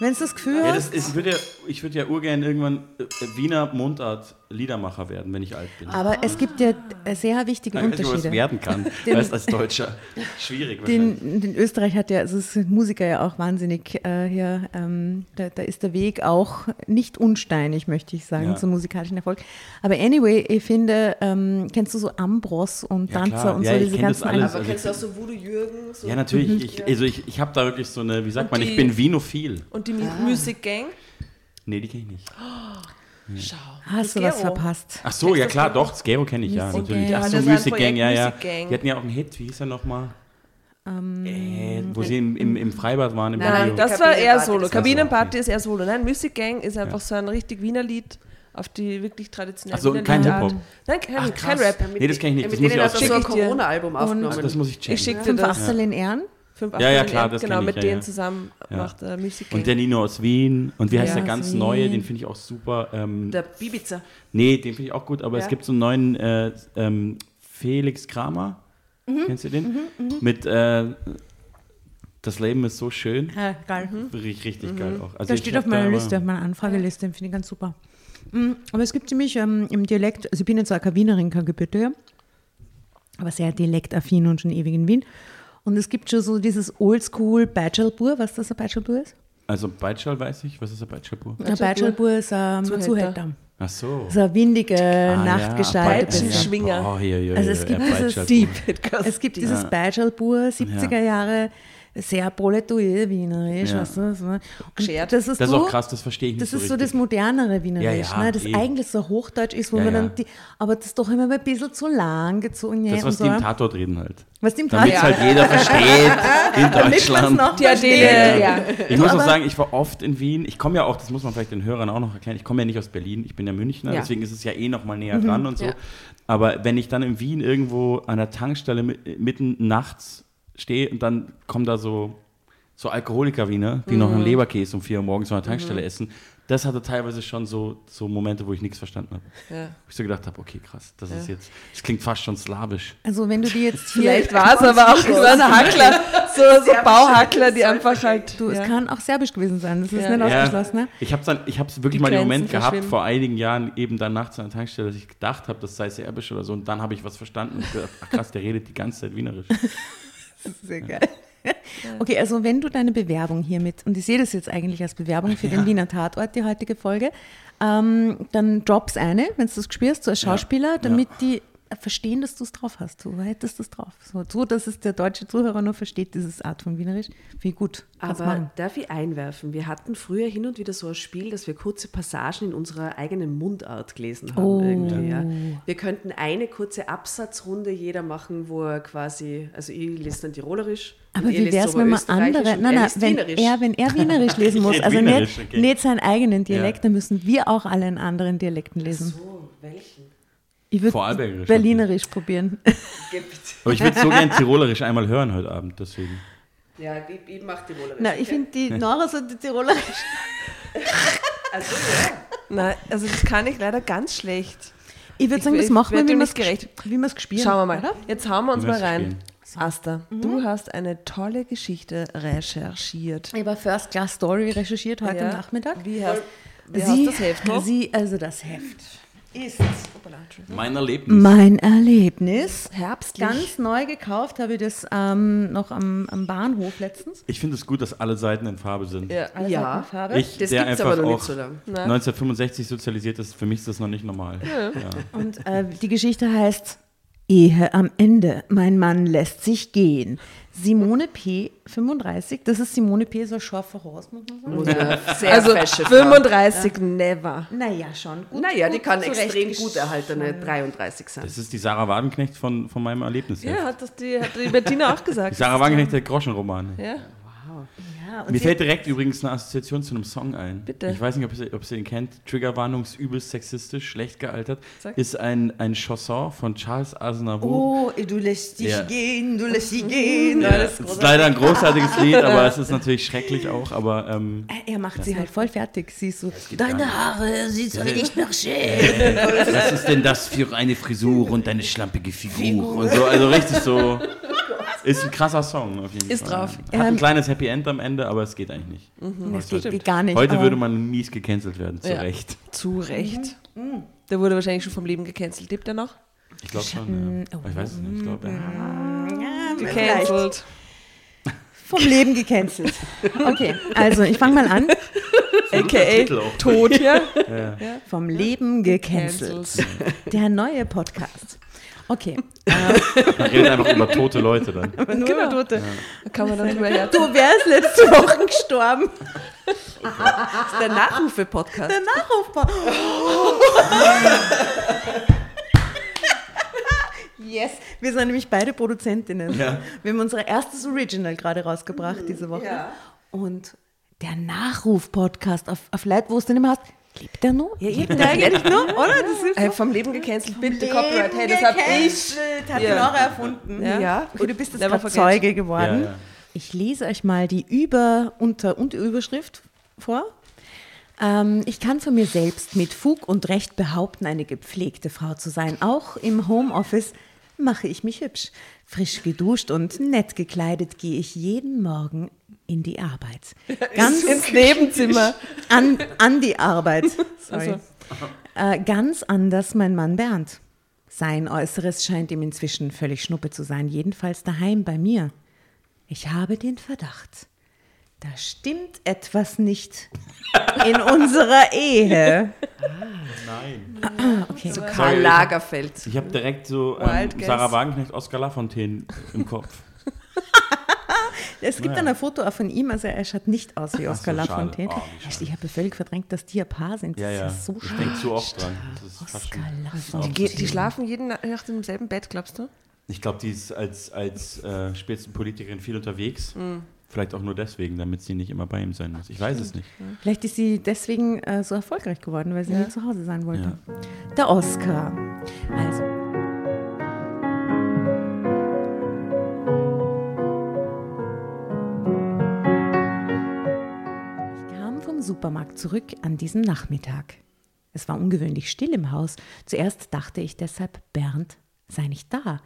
[SPEAKER 5] Wenn du das Gefühl
[SPEAKER 1] Ja,
[SPEAKER 5] hast.
[SPEAKER 1] das ist, ich würde ja, ich würd ja urgern irgendwann äh, Wiener Mundart Liedermacher werden, wenn ich alt bin.
[SPEAKER 5] Aber es gibt ja sehr wichtige
[SPEAKER 1] Ich weiß nicht,
[SPEAKER 5] Unterschiede.
[SPEAKER 1] werden kann.
[SPEAKER 5] Den- <laughs>
[SPEAKER 1] weißt, als Deutscher. Schwierig.
[SPEAKER 5] Den, den Österreich hat ja, also sind Musiker ja auch wahnsinnig äh, hier, ähm, da, da ist der Weg auch nicht unsteinig, möchte ich sagen,
[SPEAKER 1] Ja.
[SPEAKER 5] zum musikalischen Erfolg. Aber anyway, ich finde, ähm, kennst du so Ambros und
[SPEAKER 1] Ja,
[SPEAKER 5] Danzer
[SPEAKER 1] klar.
[SPEAKER 5] und
[SPEAKER 1] Ja,
[SPEAKER 5] so
[SPEAKER 1] ich
[SPEAKER 5] diese ganzen
[SPEAKER 1] alles.
[SPEAKER 3] Aber
[SPEAKER 1] Also
[SPEAKER 3] kennst du auch so Voodoo Jürgen? So
[SPEAKER 1] Ja, natürlich. Ich, also ich, ich habe da wirklich so eine, wie sagt man, ich
[SPEAKER 2] die-
[SPEAKER 1] bin Vinophil.
[SPEAKER 2] Und und die ah. Music Gang?
[SPEAKER 1] Nee, die kenne ich nicht.
[SPEAKER 2] Oh, schau.
[SPEAKER 5] Hast du was verpasst?
[SPEAKER 1] Ach so, ja klar, doch, Skero kenne ich ja
[SPEAKER 5] Music
[SPEAKER 1] natürlich.
[SPEAKER 5] Gang.
[SPEAKER 1] Ach so, Music Gang, ja, ja. Die hatten ja auch einen Hit, wie hieß er nochmal?
[SPEAKER 5] Um, ähm,
[SPEAKER 1] äh, wo sie im, im, im, Freibad waren. Im
[SPEAKER 2] Nein,
[SPEAKER 1] Video.
[SPEAKER 2] das war eher Solo. Kabinenparty ist eher Solo. Nein, Music Gang ist einfach ja. so ein richtig Wiener Lied auf die wirklich traditionelle Achso,
[SPEAKER 1] kein Hip-Hop?
[SPEAKER 2] Nein, kein,
[SPEAKER 1] Ach,
[SPEAKER 2] kein Rap.
[SPEAKER 1] Mit, nee, das kenne ich nicht.
[SPEAKER 3] Mit das
[SPEAKER 1] muss ich
[SPEAKER 3] hat das so ein Corona-Album aufgenommen.
[SPEAKER 1] Ach, das muss ich checken.
[SPEAKER 2] Ich schicke ja.
[SPEAKER 5] dir
[SPEAKER 2] das.
[SPEAKER 5] Wasserlin Ehren?
[SPEAKER 2] 5,
[SPEAKER 1] 8, ja,
[SPEAKER 2] ja,
[SPEAKER 1] klar, das
[SPEAKER 2] genau,
[SPEAKER 1] ich,
[SPEAKER 2] mit
[SPEAKER 1] ja,
[SPEAKER 2] denen
[SPEAKER 1] ja.
[SPEAKER 2] zusammen
[SPEAKER 1] ja.
[SPEAKER 2] macht äh, Music Gang.
[SPEAKER 1] Und der Nino aus Wien. Und wie heißt der ganz
[SPEAKER 5] Wien.
[SPEAKER 1] neue? Den finde ich auch super. Ähm,
[SPEAKER 3] der Bibiza.
[SPEAKER 1] Nee, den finde ich auch gut, aber es gibt so einen neuen äh, ähm, Felix Kramer.
[SPEAKER 5] Mhm.
[SPEAKER 1] Kennst du den? Mhm, mh. Mit äh, Das Leben ist so schön.
[SPEAKER 5] Ja, geil.
[SPEAKER 1] Mhm. Richtig mhm. geil auch. Also
[SPEAKER 5] der steht auf meiner Liste, auf meiner Anfrageliste, finde ich ganz super. Mhm, aber es gibt ziemlich ähm, im Dialekt, also ich bin jetzt auch keine Wienerin, keine Gebürtige, aber sehr dialektaffin und schon ewig in Wien. Und es gibt schon so dieses Oldschool Bachelbur, was das ein Bachelbur ist?
[SPEAKER 1] Also Beitschal weiß ich. Was ist ein Beitschalpur?
[SPEAKER 5] Ein Bachelbur ist ähm, ein
[SPEAKER 2] Zuhälter.
[SPEAKER 5] Zuhälter.
[SPEAKER 1] Ach so.
[SPEAKER 5] So eine windige
[SPEAKER 1] Ah,
[SPEAKER 5] Nachtgestalt.
[SPEAKER 1] ja,
[SPEAKER 2] Peitschenschwinger.
[SPEAKER 1] Oh, hier, hier,
[SPEAKER 5] Also es
[SPEAKER 1] hier,
[SPEAKER 5] gibt
[SPEAKER 1] ja,
[SPEAKER 5] dieses. Deep. Es gibt dieses Bachelbur, 70er Jahre, sehr proletuiert wienerisch,
[SPEAKER 1] Ja.
[SPEAKER 5] weißt du? So. Und
[SPEAKER 2] Geschert.
[SPEAKER 5] Das ist,
[SPEAKER 1] Das ist
[SPEAKER 5] so,
[SPEAKER 1] auch krass, das verstehe ich nicht
[SPEAKER 5] Das
[SPEAKER 1] so
[SPEAKER 5] ist so
[SPEAKER 1] richtig.
[SPEAKER 5] das modernere Wienerisch,
[SPEAKER 1] Ja, ja,
[SPEAKER 5] ne? das
[SPEAKER 1] eh.
[SPEAKER 5] eigentlich so Hochdeutsch ist, wo
[SPEAKER 1] Ja,
[SPEAKER 5] man
[SPEAKER 1] ja.
[SPEAKER 5] dann die, aber das doch immer ein bisschen zu lang gezogen
[SPEAKER 1] Das,
[SPEAKER 5] ja,
[SPEAKER 1] was
[SPEAKER 5] und
[SPEAKER 1] die im
[SPEAKER 5] so.
[SPEAKER 1] Tatort reden halt.
[SPEAKER 5] Was dem
[SPEAKER 1] Damit es halt jeder versteht in Deutschland.
[SPEAKER 5] noch
[SPEAKER 2] Die Adele,
[SPEAKER 5] versteht.
[SPEAKER 2] ja.
[SPEAKER 1] Ich muss auch
[SPEAKER 5] Aber-
[SPEAKER 1] sagen, ich war oft in Wien. Ich komme ja auch, das muss man vielleicht den Hörern auch noch erklären, ich komme ja nicht aus Berlin, ich bin ja Münchner,
[SPEAKER 3] Ja.
[SPEAKER 1] deswegen ist es ja eh noch mal näher dran und so.
[SPEAKER 2] Ja.
[SPEAKER 1] Aber wenn ich dann in Wien irgendwo an der Tankstelle mi- mitten nachts stehe und dann kommen da so, so Alkoholiker-Wiener, die noch einen Leberkäse um vier Uhr morgens an der Tankstelle essen, das hatte teilweise schon so, so Momente, wo ich nichts verstanden habe.
[SPEAKER 2] Ja.
[SPEAKER 1] Wo ich so gedacht habe, okay, krass, das ist jetzt, das klingt fast schon slawisch.
[SPEAKER 5] Also wenn du die jetzt <laughs> hier,
[SPEAKER 2] Vielleicht war es aber auch so ein Hackler, so, so Bauhackler, die einfach halt.
[SPEAKER 5] du, es
[SPEAKER 2] ja.
[SPEAKER 5] kann auch serbisch gewesen sein, das ist
[SPEAKER 2] Ja.
[SPEAKER 5] nicht
[SPEAKER 1] Ja.
[SPEAKER 5] ausgeschlossen. Ne?
[SPEAKER 1] Ich habe dann, ich habe wirklich
[SPEAKER 2] Die
[SPEAKER 1] mal den Moment gehabt vor einigen Jahren eben dann nachts an der Tankstelle, dass ich gedacht habe, das sei serbisch oder so und dann habe ich was verstanden und gedacht, ach krass, der redet die ganze Zeit Wienerisch. <laughs>
[SPEAKER 5] Sehr geil. Okay, also wenn du deine Bewerbung hiermit, und ich sehe das jetzt eigentlich als Bewerbung für den Wiener Tatort, die heutige Folge, ähm, dann drops eine, wenn du das spürst, so als Schauspieler, damit die verstehen, dass du es drauf hast. Du hättest es drauf. So, so, dass es der deutsche Zuhörer nur versteht, dieses Art von Wienerisch. Wie gut. Kannst
[SPEAKER 3] Aber
[SPEAKER 5] machen.
[SPEAKER 3] darf ich einwerfen? Wir hatten früher hin und wieder so ein Spiel, dass wir kurze Passagen in unserer eigenen Mundart gelesen haben.
[SPEAKER 5] Oh.
[SPEAKER 3] Irgendwie, ja. Wir könnten eine kurze Absatzrunde jeder machen, wo er quasi, also ich lese dann Tirolerisch.
[SPEAKER 5] Aber
[SPEAKER 3] und ihr
[SPEAKER 5] wie wäre es, wenn man andere, nein,
[SPEAKER 3] er
[SPEAKER 5] nein, wenn
[SPEAKER 3] Wienerisch.
[SPEAKER 5] er, wenn er Wienerisch <laughs> lesen muss, also nicht,
[SPEAKER 1] okay.
[SPEAKER 5] nicht seinen eigenen Dialekt,
[SPEAKER 1] Ja.
[SPEAKER 5] dann müssen wir auch alle in anderen Dialekten lesen.
[SPEAKER 3] So, welchen?
[SPEAKER 5] Ich würde Berlinerisch probieren.
[SPEAKER 1] Aber ich würde so gern Tirolerisch einmal hören heute Abend, deswegen.
[SPEAKER 3] Ja, ich, ich mache Tirolerisch.
[SPEAKER 5] Na, ich finde die Nora so die Tirolerisch.
[SPEAKER 3] Also, ja.
[SPEAKER 2] Nein, also das kann ich leider ganz schlecht.
[SPEAKER 5] Ich würde
[SPEAKER 2] Ich-
[SPEAKER 5] sagen, das machen wir, wie wir es
[SPEAKER 2] gerecht.
[SPEAKER 5] wie wir es gespielt
[SPEAKER 2] Schauen wir mal.
[SPEAKER 5] Oder?
[SPEAKER 2] Jetzt hauen wir uns mal rein.
[SPEAKER 1] spielen.
[SPEAKER 2] Asta, du hast eine tolle Geschichte recherchiert.
[SPEAKER 5] Ich habe First Class Story recherchiert heute
[SPEAKER 2] Ja.
[SPEAKER 5] Nachmittag.
[SPEAKER 2] Wie hast, wie
[SPEAKER 5] Sie,
[SPEAKER 2] hast das Heft noch?
[SPEAKER 5] Sie, also das Heft ist
[SPEAKER 1] Mein Erlebnis.
[SPEAKER 5] mein Erlebnis.
[SPEAKER 2] Herbstlich.
[SPEAKER 5] Ganz neu gekauft habe ich das ähm, noch am, am Bahnhof letztens.
[SPEAKER 1] Ich finde es gut, dass alle Seiten in Farbe sind.
[SPEAKER 2] Ja.
[SPEAKER 5] Alles
[SPEAKER 3] Ja.
[SPEAKER 5] hat eine Farbe.
[SPEAKER 1] Ich,
[SPEAKER 3] Das
[SPEAKER 1] einfach
[SPEAKER 3] aber noch nicht
[SPEAKER 1] auch
[SPEAKER 3] so lang.
[SPEAKER 1] 1965 sozialisiert ist, für mich ist das noch nicht normal. Ja.
[SPEAKER 5] Und äh, die Geschichte heißt Ehe am Ende. Mein Mann lässt sich gehen. Simone P. 35. Das ist Simone P. so scharfe Horst, muss man sagen.
[SPEAKER 3] Ja, sehr
[SPEAKER 2] Also
[SPEAKER 3] fesche Frau.
[SPEAKER 2] 35 never.
[SPEAKER 5] Naja, schon. Gut,
[SPEAKER 3] Naja, die
[SPEAKER 5] gut
[SPEAKER 3] kann extrem gut erhaltene 33 sein.
[SPEAKER 1] Das ist die Sarah Wagenknecht von, von meinem Erlebnis.
[SPEAKER 2] Ja, hat das die, hat die Bettina auch gesagt.
[SPEAKER 1] Die Sarah Wagenknecht, der Groschenroman.
[SPEAKER 2] Ja.
[SPEAKER 5] Ja,
[SPEAKER 1] Mir fällt direkt übrigens eine Assoziation zu einem Song ein.
[SPEAKER 2] Bitte.
[SPEAKER 1] Ich weiß nicht, ob ihr, ob ihr ihn kennt. Triggerwarnung ist übelst sexistisch, schlecht gealtert.
[SPEAKER 2] Sag.
[SPEAKER 1] Ist ein, ein Chanson von Charles Aznavour.
[SPEAKER 5] Oh, du lässt dich
[SPEAKER 1] Ja.
[SPEAKER 5] gehen, du lässt dich gehen.
[SPEAKER 1] Ja, das ist leider ein großartiges Lied, aber es ist <laughs> natürlich schrecklich auch. Aber ähm,
[SPEAKER 5] Er macht sie halt voll fertig. Sie ist so, deine Haare, sie soll nicht nach schön. <laughs>
[SPEAKER 1] was ist denn das für eine Frisur und deine schlampige Figur? Und so, also richtig so. Ist ein krasser Song auf jeden
[SPEAKER 2] Ist
[SPEAKER 1] Fall.
[SPEAKER 2] drauf.
[SPEAKER 1] Hat ein
[SPEAKER 5] Ähm,
[SPEAKER 1] kleines Happy End am Ende, aber es geht eigentlich nicht.
[SPEAKER 5] Das geht, geht gar nicht.
[SPEAKER 1] Heute würde man mies gecancelt werden, zu
[SPEAKER 2] Ja.
[SPEAKER 1] Recht.
[SPEAKER 2] Zu Recht. Der wurde wahrscheinlich schon vom Leben gecancelt. Lebt er noch?
[SPEAKER 1] Ich glaube schon. Ja. Aber Ich weiß es nicht. Ich glaube, ja.
[SPEAKER 5] Ja, vielleicht.
[SPEAKER 2] Gecancelt.
[SPEAKER 5] Vom Leben gecancelt. <laughs> Okay, also ich fange mal an.
[SPEAKER 2] AKA tot, ja?
[SPEAKER 5] Vom Leben gecancelt. Der neue Podcast. Okay. <laughs>
[SPEAKER 1] Man redet einfach über tote Leute dann. <laughs>
[SPEAKER 5] Nur
[SPEAKER 2] Genau.
[SPEAKER 5] Tote.
[SPEAKER 2] Da kann man dann drüber her.
[SPEAKER 5] Du wärst letzte Woche gestorben.
[SPEAKER 2] Das <laughs> ist der Nachrufe-Podcast.
[SPEAKER 5] Der Nachrufbar. Yes, wir sind nämlich beide Produzentinnen.
[SPEAKER 1] Ja.
[SPEAKER 5] Wir haben unser erstes Original gerade rausgebracht diese Woche. Und der Nachruf-Podcast auf, auf Leute, wo es denn immer hast, lebt der noch? Ja, lebt der eigentlich noch? <laughs> Oder? Das ist
[SPEAKER 2] Hey, vom Leben gecancelt, bitte Copyright. Hey, das hab ich.
[SPEAKER 5] Hat
[SPEAKER 2] Ja.
[SPEAKER 5] Laura erfunden.
[SPEAKER 2] Ja.
[SPEAKER 5] Ja. Okay, du bist jetzt
[SPEAKER 2] Never
[SPEAKER 5] gerade. Zeuge geworden.
[SPEAKER 1] Ja, ja.
[SPEAKER 5] Ich lese euch mal die Über- unter und Überschrift vor. Ähm, ich kann von mir selbst mit Fug und Recht behaupten, eine gepflegte Frau zu sein. Auch im Homeoffice mache ich mich hübsch. Frisch geduscht und nett gekleidet gehe ich jeden Morgen in die Arbeit. <laughs> Ganz
[SPEAKER 2] Ins Nebenzimmer. <laughs>
[SPEAKER 5] an, an die Arbeit. <laughs> Sorry.
[SPEAKER 2] Also.
[SPEAKER 5] Äh, ganz anders mein Mann Bernd. Sein Äußeres scheint ihm inzwischen völlig schnuppe zu sein, jedenfalls daheim bei mir. Ich habe den Verdacht, da stimmt etwas nicht in unserer Ehe.
[SPEAKER 1] Nein.
[SPEAKER 5] Okay.
[SPEAKER 3] So Karl Lagerfeld.
[SPEAKER 1] Ich habe direkt so ähm. Sarah Wagenknecht, Oskar Lafontaine im Kopf.
[SPEAKER 5] Es gibt dann ein Foto auch von ihm, also er schaut nicht aus wie
[SPEAKER 1] Ach
[SPEAKER 5] Oskar
[SPEAKER 1] so.
[SPEAKER 5] Lafontaine.
[SPEAKER 1] Oh,
[SPEAKER 5] ich habe völlig verdrängt, dass die ein Paar sind. Das
[SPEAKER 1] Ja, ja.
[SPEAKER 5] ist so
[SPEAKER 1] ich denke
[SPEAKER 5] schade.
[SPEAKER 1] zu oft dran. Schon-
[SPEAKER 5] Lafontaine.
[SPEAKER 2] Die, die schlafen jeden Nacht im selben Bett, glaubst du?
[SPEAKER 1] Ich glaube, die ist als, als äh, Spitzenpolitikerin viel unterwegs. Vielleicht auch nur deswegen, damit sie nicht immer bei ihm sein muss. Ich weiß es nicht.
[SPEAKER 5] Vielleicht ist sie deswegen äh, so erfolgreich geworden, weil sie nie zu Hause sein wollte. Der Oscar. Also. Supermarkt zurück an diesem Nachmittag. Es war ungewöhnlich still im Haus. Zuerst dachte ich deshalb, Bernd sei nicht da.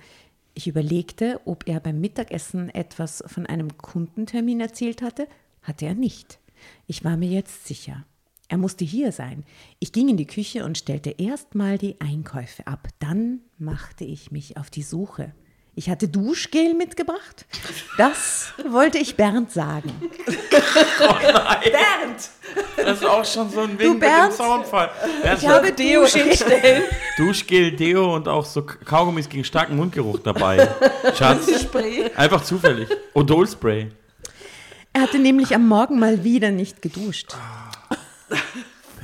[SPEAKER 5] Ich überlegte, ob er beim Mittagessen etwas von einem Kundentermin erzählt hatte. Hatte er nicht. Ich war mir jetzt sicher. Er musste hier sein. Ich ging in die Küche und stellte erstmal die Einkäufe ab. Dann machte ich mich auf die Suche. Ich hatte Duschgel mitgebracht. Das wollte ich Bernd sagen. <laughs>
[SPEAKER 1] Bernd! Das ist auch schon so ein Wink mit
[SPEAKER 5] Bernd?
[SPEAKER 1] dem Soundfall. Bernd,
[SPEAKER 5] Ich habe Deo hinstellen. <laughs>
[SPEAKER 1] Duschgel, Deo und auch so Kaugummis gegen starken Mundgeruch dabei. Schatz. Einfach zufällig. Odol-Spray.
[SPEAKER 5] Er hatte nämlich am Morgen mal wieder nicht geduscht.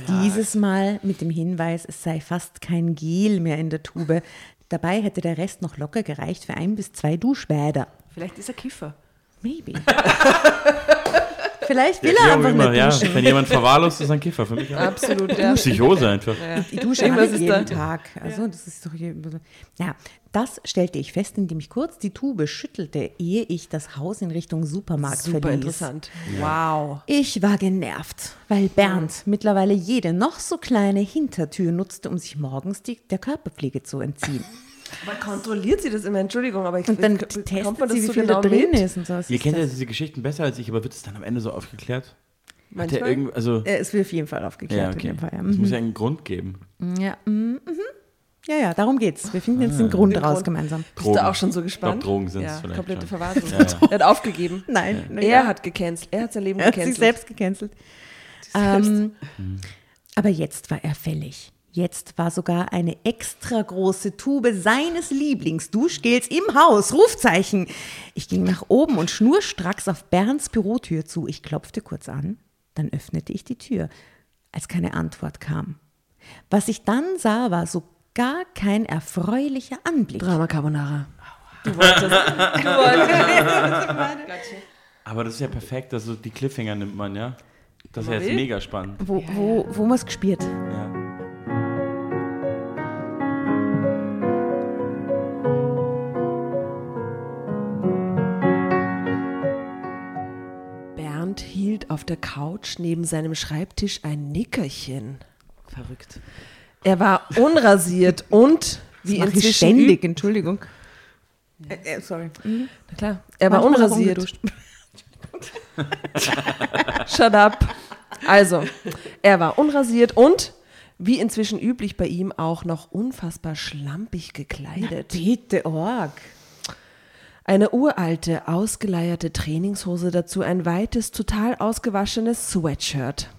[SPEAKER 5] Dieses Mal mit dem Hinweis, es sei fast kein Gel mehr in der Tube. Dabei hätte der Rest noch locker gereicht für ein bis zwei Duschbäder.
[SPEAKER 3] Vielleicht ist er Kiffer.
[SPEAKER 5] Maybe. <laughs> Vielleicht will
[SPEAKER 1] Ja,
[SPEAKER 5] er einfach
[SPEAKER 1] immer,
[SPEAKER 5] nicht
[SPEAKER 1] ja.
[SPEAKER 5] duschen.
[SPEAKER 1] Wenn jemand verwahrlost, ist ein Kiffer. Für mich auch.
[SPEAKER 2] Absolut, ja.
[SPEAKER 1] Psychose einfach.
[SPEAKER 5] Ich dusche
[SPEAKER 2] Irgendwas
[SPEAKER 5] immer jeden
[SPEAKER 2] da.
[SPEAKER 5] Tag. Also das ist doch. Ja, das stellte ich fest, indem ich kurz die Tube schüttelte, ehe ich das Haus in Richtung Supermarkt
[SPEAKER 2] Super
[SPEAKER 5] verließ.
[SPEAKER 2] interessant. Wow.
[SPEAKER 5] Ich war genervt, weil Bernd mittlerweile jede noch so kleine Hintertür nutzte, um sich morgens die, der Körperpflege zu entziehen.
[SPEAKER 2] Man kontrolliert sie das immer, Entschuldigung, aber ich
[SPEAKER 5] Und dann
[SPEAKER 2] kommt
[SPEAKER 5] testet
[SPEAKER 2] man das
[SPEAKER 5] sie, wie
[SPEAKER 2] so
[SPEAKER 5] viel
[SPEAKER 2] genau
[SPEAKER 5] da drin
[SPEAKER 2] mit?
[SPEAKER 5] ist und so.
[SPEAKER 1] Ihr kennt ja diese Geschichten besser als ich, aber wird es dann am Ende so aufgeklärt?
[SPEAKER 2] Manchmal.
[SPEAKER 1] irgend, also,
[SPEAKER 5] Es wird auf jeden Fall aufgeklärt
[SPEAKER 1] ja,
[SPEAKER 5] in
[SPEAKER 1] okay.
[SPEAKER 5] dem Fall. Ja.
[SPEAKER 1] Es
[SPEAKER 5] Mhm.
[SPEAKER 1] muss ja einen Grund geben.
[SPEAKER 5] Ja, mhm, mhm. ja, ja, darum geht's. Wir finden jetzt den Grund
[SPEAKER 2] Den
[SPEAKER 5] raus
[SPEAKER 2] Grund.
[SPEAKER 5] gemeinsam.
[SPEAKER 2] Bist du auch schon so gespannt?
[SPEAKER 1] glaub, Drogen sind's
[SPEAKER 2] ja,
[SPEAKER 1] vielleicht
[SPEAKER 2] komplette
[SPEAKER 1] schon.
[SPEAKER 2] Verwahrung.
[SPEAKER 1] Ja, ja.
[SPEAKER 2] Er hat aufgegeben. <laughs>
[SPEAKER 5] Nein, na
[SPEAKER 2] Er
[SPEAKER 5] ja.
[SPEAKER 2] hat gecancelt. Er hat sein Leben
[SPEAKER 5] Er hat sich
[SPEAKER 2] gecancelt.
[SPEAKER 5] selbst gecancelt. Ähm, aber jetzt war er fällig. Jetzt war sogar eine extra große Tube seines Lieblingsduschgels im Haus. Rufzeichen. Ich ging nach oben und schnurstracks auf Bernds Bürotür zu. Ich klopfte kurz an, dann öffnete ich die Tür, als keine Antwort kam. Was ich dann sah, war so gar kein erfreulicher Anblick.
[SPEAKER 2] Drama Carbonara. Du wolltest. <laughs> du wolltest.
[SPEAKER 1] Aber das ist ja perfekt, also die Cliffhanger nimmt man, ja? Das ist ja jetzt mega spannend.
[SPEAKER 5] Wo, wo, wo man es gespielt?
[SPEAKER 1] Ja.
[SPEAKER 2] Auf der Couch neben seinem Schreibtisch ein Nickerchen.
[SPEAKER 3] Verrückt.
[SPEAKER 2] Er war unrasiert und wie
[SPEAKER 5] ich
[SPEAKER 2] inzwischen
[SPEAKER 5] ständig, Entschuldigung. Äh, äh, sorry.
[SPEAKER 2] üb- Na klar, er war
[SPEAKER 5] Manchmal
[SPEAKER 2] unrasiert. <laughs> Shut up. Also, er war unrasiert und wie inzwischen üblich bei ihm auch noch unfassbar schlampig gekleidet.
[SPEAKER 5] Bitte, Org.
[SPEAKER 2] Eine uralte, ausgeleierte Trainingshose, dazu ein weites, total ausgewaschenes Sweatshirt.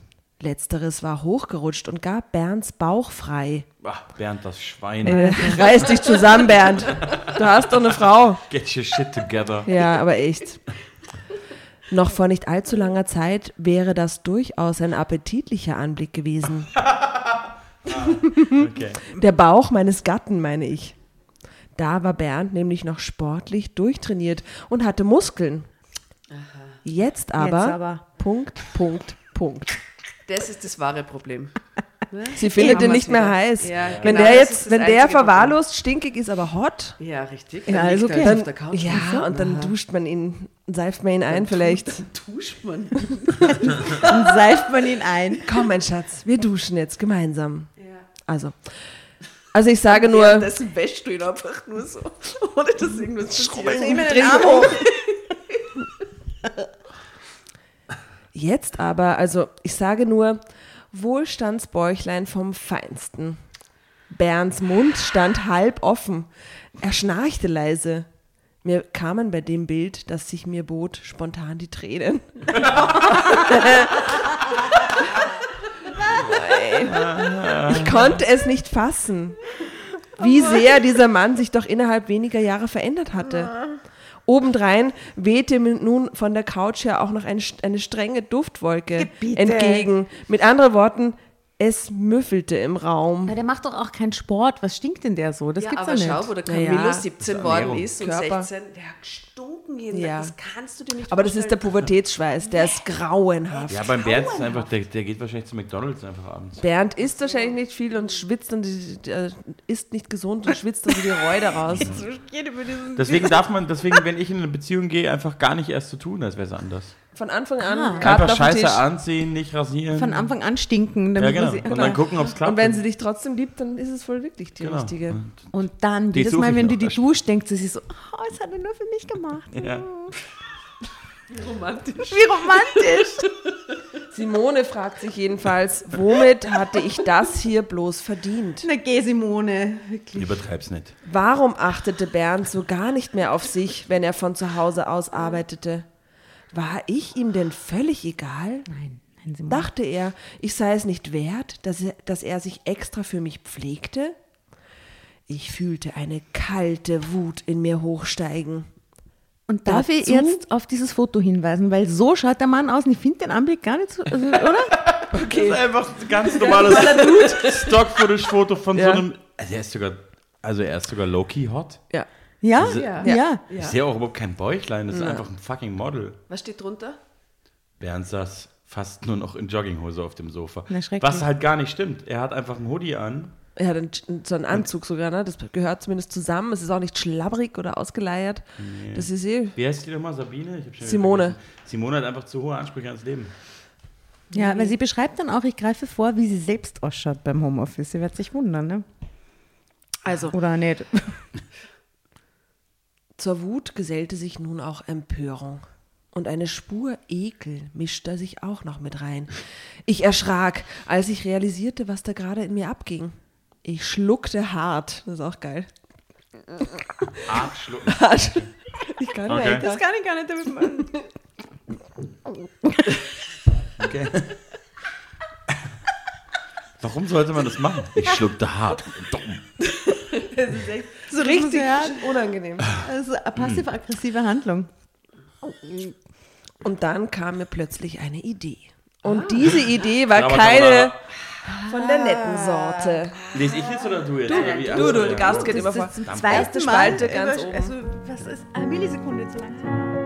[SPEAKER 2] Letzteres war hochgerutscht und gab Bernds Bauch frei.
[SPEAKER 1] Ach, Bernd, das Schwein.
[SPEAKER 2] Äh, reiß dich zusammen, Bernd. Du hast doch eine Frau.
[SPEAKER 1] Get your shit together.
[SPEAKER 2] Ja, aber echt. Noch vor nicht allzu langer Zeit wäre das durchaus ein appetitlicher Anblick gewesen. <laughs>
[SPEAKER 1] Okay.
[SPEAKER 2] Der Bauch meines Gatten, meine ich. Da war Bernd nämlich noch sportlich durchtrainiert und hatte Muskeln. Jetzt aber,
[SPEAKER 5] Jetzt aber.
[SPEAKER 2] Punkt, Punkt, Punkt.
[SPEAKER 3] Das ist das wahre Problem. <laughs>
[SPEAKER 2] Sie findet ihn nicht mehr
[SPEAKER 3] wieder.
[SPEAKER 2] heiß.
[SPEAKER 3] Ja,
[SPEAKER 2] wenn
[SPEAKER 3] genau,
[SPEAKER 2] der jetzt, wenn der
[SPEAKER 3] Problem.
[SPEAKER 2] verwahrlost, stinkig ist, aber hot,
[SPEAKER 3] Ja, richtig.
[SPEAKER 5] Ja,
[SPEAKER 3] Dann
[SPEAKER 5] also
[SPEAKER 3] liegt er
[SPEAKER 5] okay.
[SPEAKER 2] dann, ja, und dann duscht man ihn, seift man ihn ein vielleicht. <laughs>
[SPEAKER 3] duscht man.
[SPEAKER 5] Dann seift man ihn ein. <laughs>
[SPEAKER 2] Komm, mein Schatz, wir duschen jetzt gemeinsam. Also, also ich sage nur,
[SPEAKER 3] Währenddessen wäschst du ihn einfach nur so, <laughs> ohne dass irgendwas passiert.
[SPEAKER 2] immer den Arm hoch. <laughs> Jetzt aber, also ich sage nur, Wohlstandsbäuchlein vom Feinsten. Bernds Mund stand halb offen. Er schnarchte leise. Mir kamen bei dem Bild, das sich mir bot, spontan die Tränen. <laughs> ich konnte es nicht fassen, wie sehr dieser Mann sich doch innerhalb weniger Jahre verändert hatte. Obendrein wehte mir nun von der Couch her auch noch ein, eine strenge Duftwolke
[SPEAKER 5] Bitte.
[SPEAKER 2] entgegen. Mit anderen Worten, es müffelte im Raum.
[SPEAKER 5] Aber der macht doch auch keinen Sport. Was stinkt denn der so? Das
[SPEAKER 3] Ja,
[SPEAKER 5] gibt's
[SPEAKER 3] aber
[SPEAKER 5] nicht.
[SPEAKER 3] schau, wo der Camillo
[SPEAKER 2] das
[SPEAKER 3] 17
[SPEAKER 1] ist
[SPEAKER 3] worden ist und
[SPEAKER 2] Körper.
[SPEAKER 3] 16, der hat gestunken jeden
[SPEAKER 2] Ja.
[SPEAKER 3] Das kannst du dir nicht
[SPEAKER 2] Aber das ist der. Pubertätsschweiß, der ist grauenhaft.
[SPEAKER 1] Ja, beim Bernd ist einfach, der, der geht wahrscheinlich zu McDonalds einfach abends.
[SPEAKER 2] Bernd isst wahrscheinlich nicht viel und schwitzt und äh, isst nicht gesund und schwitzt dann so die Räude raus. <laughs>
[SPEAKER 1] Deswegen darf man, deswegen, wenn ich in eine Beziehung gehe, einfach gar nicht erst so tun, als wäre es anders.
[SPEAKER 2] Von Anfang an
[SPEAKER 5] Ah.
[SPEAKER 2] Karten
[SPEAKER 1] Einfach scheiße
[SPEAKER 2] Tisch.
[SPEAKER 1] anziehen, nicht rasieren.
[SPEAKER 5] Von Anfang an stinken.
[SPEAKER 1] ja,
[SPEAKER 5] Damit
[SPEAKER 1] genau.
[SPEAKER 5] man sie,
[SPEAKER 1] Und dann gucken, ob es klappt.
[SPEAKER 2] Und wenn sie dich trotzdem liebt, dann ist es wohl wirklich die
[SPEAKER 1] genau.
[SPEAKER 2] richtige.
[SPEAKER 1] Und-
[SPEAKER 5] Und dann,
[SPEAKER 1] Die
[SPEAKER 5] jedes Mal, wenn du die duscht, denkt sie sich so, oh, das hat er nur für mich gemacht.
[SPEAKER 1] Ja.
[SPEAKER 2] Romantisch.
[SPEAKER 5] Wie romantisch. <laughs>
[SPEAKER 2] Simone fragt sich jedenfalls, womit hatte ich das hier bloß verdient?
[SPEAKER 5] Na geh, Simone. Wirklich.
[SPEAKER 1] Übertreib's nicht.
[SPEAKER 2] Warum achtete Bernd so gar nicht mehr auf sich, wenn er von zu Hause aus arbeitete? War ich ihm denn völlig egal?
[SPEAKER 5] Nein, nein.
[SPEAKER 2] Dachte er, ich sei es nicht wert, dass er, dass er sich extra für mich pflegte? Ich fühlte eine kalte Wut in mir hochsteigen.
[SPEAKER 5] Und darf ich
[SPEAKER 2] Dazu-
[SPEAKER 5] jetzt auf dieses Foto hinweisen, weil so schaut der Mann aus und ich finde den Anblick gar nicht so, also, oder? <laughs>
[SPEAKER 1] Das ist einfach ein ganz normales Stock-Footage-Foto von
[SPEAKER 2] Ja.
[SPEAKER 1] so einem. Also er ist sogar, also er ist sogar low-key hot.
[SPEAKER 2] Ja.
[SPEAKER 5] Ja,
[SPEAKER 1] Diese-
[SPEAKER 5] ja.
[SPEAKER 2] Ja.
[SPEAKER 1] Ich sehe auch überhaupt kein Bäuchlein, das ist einfach ein fucking Model.
[SPEAKER 3] Was steht drunter?
[SPEAKER 1] Bernd saß fast nur noch in Jogginghose auf dem Sofa.
[SPEAKER 5] Na.
[SPEAKER 1] Was halt gar nicht stimmt. Er hat einfach einen Hoodie an.
[SPEAKER 2] Er hat einen, so einen Anzug sogar, ne? Das gehört zumindest zusammen. Es ist auch nicht schlabbrig oder ausgeleiert. Das ist eh.
[SPEAKER 1] Wie heißt die nochmal? Sabine?
[SPEAKER 2] Simone.
[SPEAKER 1] Simone hat einfach zu hohe Ansprüche ans Leben.
[SPEAKER 5] Ja, weil sie beschreibt dann auch, ich greife vor, wie sie selbst ausschaut beim Homeoffice. Sie wird sich wundern, ne?
[SPEAKER 2] Also,
[SPEAKER 5] Oder nicht? <laughs>
[SPEAKER 2] zur Wut gesellte sich nun auch Empörung. Und eine Spur Ekel mischte sich auch noch mit rein. Ich erschrak, als ich realisierte, was da gerade in mir abging. Ich schluckte hart. Das ist auch geil. <laughs>
[SPEAKER 1] Arg schlucken.
[SPEAKER 2] Ich kann
[SPEAKER 1] Okay.
[SPEAKER 2] nicht.
[SPEAKER 5] kann ich gar nicht damit machen.
[SPEAKER 1] Okay. Warum sollte man das machen? Ich schluckte hart. Dumm.
[SPEAKER 2] So richtig unangenehm.
[SPEAKER 5] Also eine passiv-aggressive Handlung.
[SPEAKER 2] Und dann kam mir plötzlich eine Idee. Und diese Idee war
[SPEAKER 1] Aber
[SPEAKER 2] keine von der netten Sorte.
[SPEAKER 1] Lese ich jetzt oder du jetzt? oder wie?
[SPEAKER 2] Du, du,
[SPEAKER 1] so,
[SPEAKER 2] der
[SPEAKER 1] ja.
[SPEAKER 2] Gast geht immer vor.
[SPEAKER 5] zweiten
[SPEAKER 2] Spalte
[SPEAKER 5] Mal
[SPEAKER 2] ganz oben.
[SPEAKER 5] Also, was ist eine Millisekunde zu langsam?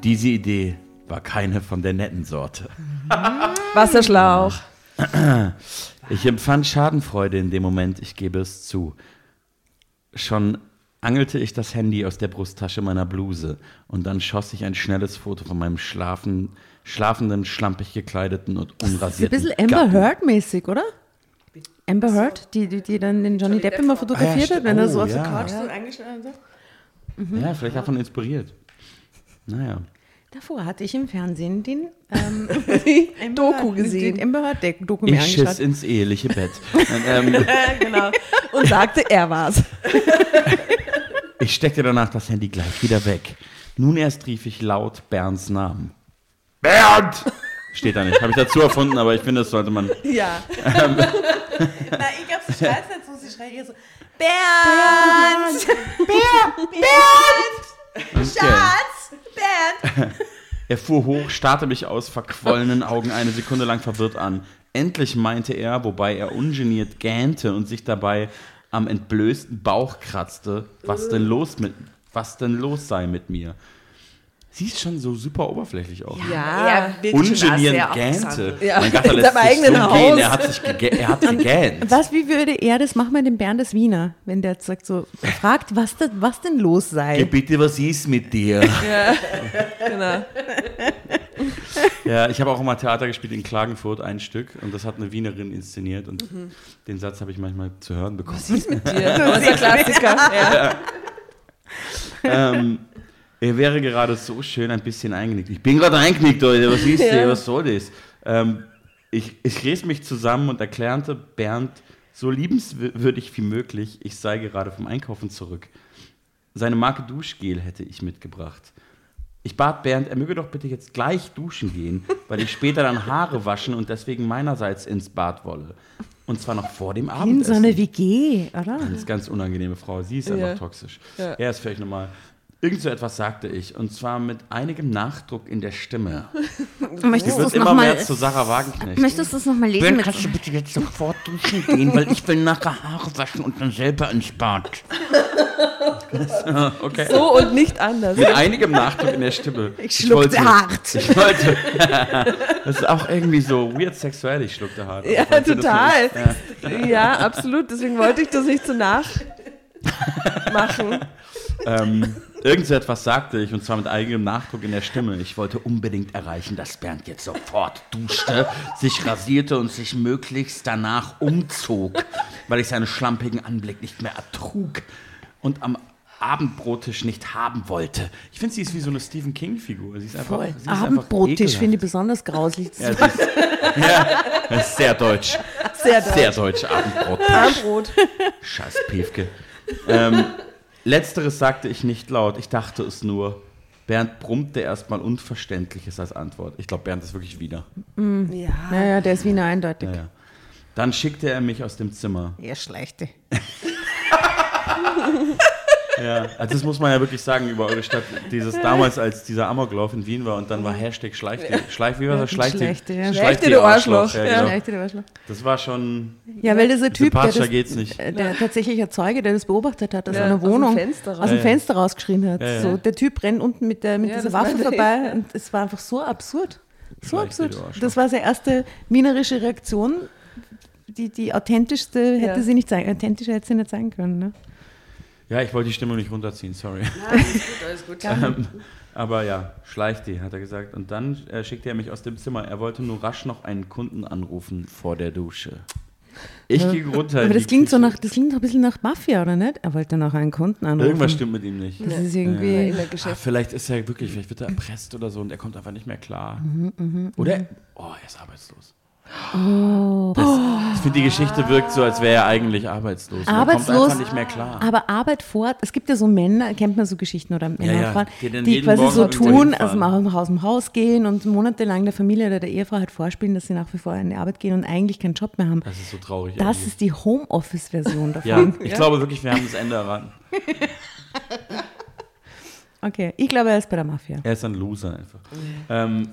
[SPEAKER 1] Und diese Idee war keine von der netten Sorte. <laughs>
[SPEAKER 2] Wasserschlauch. <clears throat>
[SPEAKER 1] Ich empfand Schadenfreude in dem Moment, ich gebe es zu. Schon angelte ich das Handy aus der Brusttasche meiner Bluse und dann schoss ich ein schnelles Foto von meinem schlafen, schlafenden, schlampig gekleideten und
[SPEAKER 5] Das ist ein
[SPEAKER 1] unrasierten
[SPEAKER 5] bisschen Amber. Heard-mäßig, oder? Amber Heard, die, die, die dann den Johnny Depp immer fotografiert
[SPEAKER 1] Ah, ja,
[SPEAKER 5] hat, wenn er
[SPEAKER 1] stimmt.
[SPEAKER 5] so
[SPEAKER 1] Oh,
[SPEAKER 5] auf der
[SPEAKER 1] ja.
[SPEAKER 5] Couch so eingeschlafen hat.
[SPEAKER 1] Ja, vielleicht davon inspiriert. Naja.
[SPEAKER 5] Davor hatte ich im Fernsehen den ähm, <laughs> <laughs>
[SPEAKER 2] Doku gesehen.
[SPEAKER 5] Den Amber Heard Doku mir
[SPEAKER 1] Ich schiss ins eheliche Bett. <laughs> Und, ähm,
[SPEAKER 2] genau. Und sagte, er war's.
[SPEAKER 1] ich steckte danach das Handy gleich wieder weg. Nun erst rief ich laut Bernds Namen. Bernd! Steht da nicht. Habe ich dazu erfunden, aber ich finde, das sollte man.
[SPEAKER 2] Ja.
[SPEAKER 5] Na, ich glaube, sie schreit nicht so, sie schreit eher so, Bernd! Bernd! Bernd!
[SPEAKER 1] Okay.
[SPEAKER 5] Schatz! Bernd! <laughs>
[SPEAKER 1] Er fuhr hoch, starrte mich aus verquollenen Augen eine Sekunde lang verwirrt an. Endlich meinte er, wobei er ungeniert gähnte und sich dabei am entblößten Bauch kratzte, was denn los mit, was denn los sei mit mir. Sie ist schon so super oberflächlich auch.
[SPEAKER 2] Ja.
[SPEAKER 1] Ungeniert gähnte.
[SPEAKER 2] Ja,
[SPEAKER 1] Mein Gatter
[SPEAKER 2] in
[SPEAKER 1] lässt
[SPEAKER 2] seinem
[SPEAKER 1] sich
[SPEAKER 2] eigenen
[SPEAKER 1] so gehen.
[SPEAKER 2] Haus.
[SPEAKER 1] Er hat sich gegä er hat gegähnt.
[SPEAKER 5] Was, wie würde er das machen mit dem Bernd des Wiener, wenn der sagt so, er fragt, was, das, was denn los sei?
[SPEAKER 1] Geh bitte, was ist mit dir? <laughs>
[SPEAKER 2] Genau.
[SPEAKER 1] Ja, ich habe auch mal Theater gespielt in Klagenfurt, ein Stück. Und das hat eine Wienerin inszeniert. Und den Satz habe ich manchmal zu hören bekommen.
[SPEAKER 2] Was ist mit dir? Das ist ein Klassiker. <laughs> Ja.
[SPEAKER 1] ähm, er wäre gerade so schön ein bisschen eingenickt. Ich bin gerade eingenickt, Leute. Was ist
[SPEAKER 2] Ja.
[SPEAKER 1] das? Was soll das? Ähm, ich, ich riss mich zusammen und erklärte Bernd so liebenswürdig wie möglich, ich sei gerade vom Einkaufen zurück. Seine Marke Duschgel hätte ich mitgebracht. Ich bat Bernd, er möge doch bitte jetzt gleich duschen gehen, weil ich später dann Haare waschen und deswegen meinerseits ins Bad wolle. Und zwar noch vor dem
[SPEAKER 5] In
[SPEAKER 1] Abendessen.
[SPEAKER 5] so eine WG, oder?
[SPEAKER 1] Ist ganz unangenehme Frau. Sie ist
[SPEAKER 2] Ja.
[SPEAKER 1] einfach toxisch.
[SPEAKER 2] Ja.
[SPEAKER 1] Er ist völlig normal. Irgend so etwas sagte ich. Und zwar mit einigem Nachdruck in der Stimme. <laughs>
[SPEAKER 6] Möchtest du es
[SPEAKER 1] immer
[SPEAKER 6] nochmal
[SPEAKER 1] mehr zu Sarah Wagenknecht.
[SPEAKER 6] Möchtest du es nochmal lesen?
[SPEAKER 1] Ben, kannst du bitte jetzt sofort duschen gehen, weil ich will nachher Haare waschen und dann selber ins Bad. <laughs> okay.
[SPEAKER 2] So und nicht anders.
[SPEAKER 1] Mit einigem Nachdruck in der Stimme. <laughs>
[SPEAKER 5] Ich schluckte
[SPEAKER 1] wollte-
[SPEAKER 5] hart.
[SPEAKER 1] Ich wollte. das ist auch irgendwie so weird sexuell, ich schluckte hart.
[SPEAKER 2] Ja, total.
[SPEAKER 1] Ja.
[SPEAKER 2] Ja, absolut. Deswegen wollte ich das nicht so <laughs> nachmachen.
[SPEAKER 1] Ähm, irgend so etwas sagte ich, und zwar mit eigenem Nachdruck in der Stimme. Ich wollte unbedingt erreichen, dass Bernd jetzt sofort duschte, sich rasierte und sich möglichst danach umzog, weil ich seinen schlampigen Anblick nicht mehr ertrug und am Abendbrottisch nicht haben wollte. Ich finde, sie ist wie so eine Stephen King-Figur. Sie ist einfach,
[SPEAKER 5] Voll.
[SPEAKER 1] sie ist
[SPEAKER 5] Abendbrottisch finde ich besonders grauslich.
[SPEAKER 1] Ja, <laughs> ist, ja, das ist sehr deutsch.
[SPEAKER 2] Sehr deutsch.
[SPEAKER 1] Sehr deutsch, Abendbrot.
[SPEAKER 2] Armbrot.
[SPEAKER 1] Scheiß Piefke. Ähm, letzteres sagte ich nicht laut, ich dachte es nur. Bernd brummte erstmal Unverständliches als Antwort. Ich glaube, Bernd ist wirklich wieder.
[SPEAKER 2] Ja.
[SPEAKER 5] Naja, der ist Wiener eindeutig.
[SPEAKER 1] Ja, ja. Dann schickte er mich aus dem Zimmer.
[SPEAKER 5] Er schleichte. <laughs>
[SPEAKER 1] Ja, also das muss man ja wirklich sagen über eure Stadt. Dieses damals, als dieser Amoklauf in Wien war und dann war Hashtag Schleich die, Schleich, wie war das? Schleich die,
[SPEAKER 5] Schlechte, ja.
[SPEAKER 1] Schleich die
[SPEAKER 2] du Arschloch.
[SPEAKER 1] Ja,
[SPEAKER 2] Ja.
[SPEAKER 1] genau.
[SPEAKER 5] Schleichte, der Arschloch.
[SPEAKER 1] Das war schon,
[SPEAKER 5] Ja, weil dieser Typ, der, das,
[SPEAKER 1] geht's nicht.
[SPEAKER 5] äh, der tatsächliche Zeuge, der das beobachtet hat, aus
[SPEAKER 2] Ja,
[SPEAKER 5] einer
[SPEAKER 2] aus dem
[SPEAKER 5] Wohnung,
[SPEAKER 2] Fenster raus.
[SPEAKER 5] aus dem. Fenster rausgeschrien hat.
[SPEAKER 1] Ja, ja.
[SPEAKER 5] So, der Typ rennt unten mit, der, mit
[SPEAKER 2] Ja,
[SPEAKER 5] dieser Waffe vorbei und es war einfach so absurd. So
[SPEAKER 1] Schleichte,
[SPEAKER 5] absurd.
[SPEAKER 1] du Arschloch.
[SPEAKER 5] Das war seine erste wienerische Reaktion. Die, die authentischste hätte
[SPEAKER 2] Ja.
[SPEAKER 5] sie nicht sein, authentischer hätte sie nicht sein können. Ne?
[SPEAKER 1] Ja, ich wollte die Stimmung nicht runterziehen, sorry.
[SPEAKER 2] Alles gut, <laughs> alles gut.
[SPEAKER 1] Ähm, aber ja, schleicht die, hat er gesagt. Und dann äh, schickte er mich aus dem Zimmer. Er wollte nur rasch noch einen Kunden anrufen vor der Dusche. Ich ging runter.
[SPEAKER 5] Aber
[SPEAKER 1] in
[SPEAKER 5] das klingt so nach, das klingt ein bisschen nach Mafia, oder nicht? Er wollte noch einen Kunden anrufen.
[SPEAKER 1] Irgendwas stimmt mit ihm nicht.
[SPEAKER 5] Das ist
[SPEAKER 2] In
[SPEAKER 5] irgendwie.
[SPEAKER 2] der
[SPEAKER 1] Ah,
[SPEAKER 2] Geschäft.
[SPEAKER 1] vielleicht ist er wirklich, vielleicht wird er erpresst oder so und er kommt einfach nicht mehr klar.
[SPEAKER 5] Mhm,
[SPEAKER 1] oder? Oh, er ist arbeitslos. Das, ich finde, die Geschichte wirkt so, als wäre er eigentlich arbeitslos.
[SPEAKER 5] Arbeitslos,
[SPEAKER 1] kommt nicht mehr klar.
[SPEAKER 5] aber Arbeit fort. Es gibt ja so Männer, kennt man so Geschichten oder Männer
[SPEAKER 1] ja,
[SPEAKER 5] und Frauen,
[SPEAKER 1] die
[SPEAKER 5] quasi
[SPEAKER 1] Morgen
[SPEAKER 5] so tun, also mal aus dem Haus gehen und monatelang der Familie oder der Ehefrau halt vorspielen, dass sie nach wie vor in die Arbeit gehen und eigentlich keinen Job mehr haben.
[SPEAKER 1] Das ist so traurig.
[SPEAKER 5] Das
[SPEAKER 1] irgendwie.
[SPEAKER 5] ist die Homeoffice-Version <laughs> davon.
[SPEAKER 1] ja, ich glaube wirklich, wir haben das Ende erraten. <laughs>
[SPEAKER 5] Okay, ich glaube, er ist bei der Mafia.
[SPEAKER 1] Er ist ein Loser einfach. Ähm,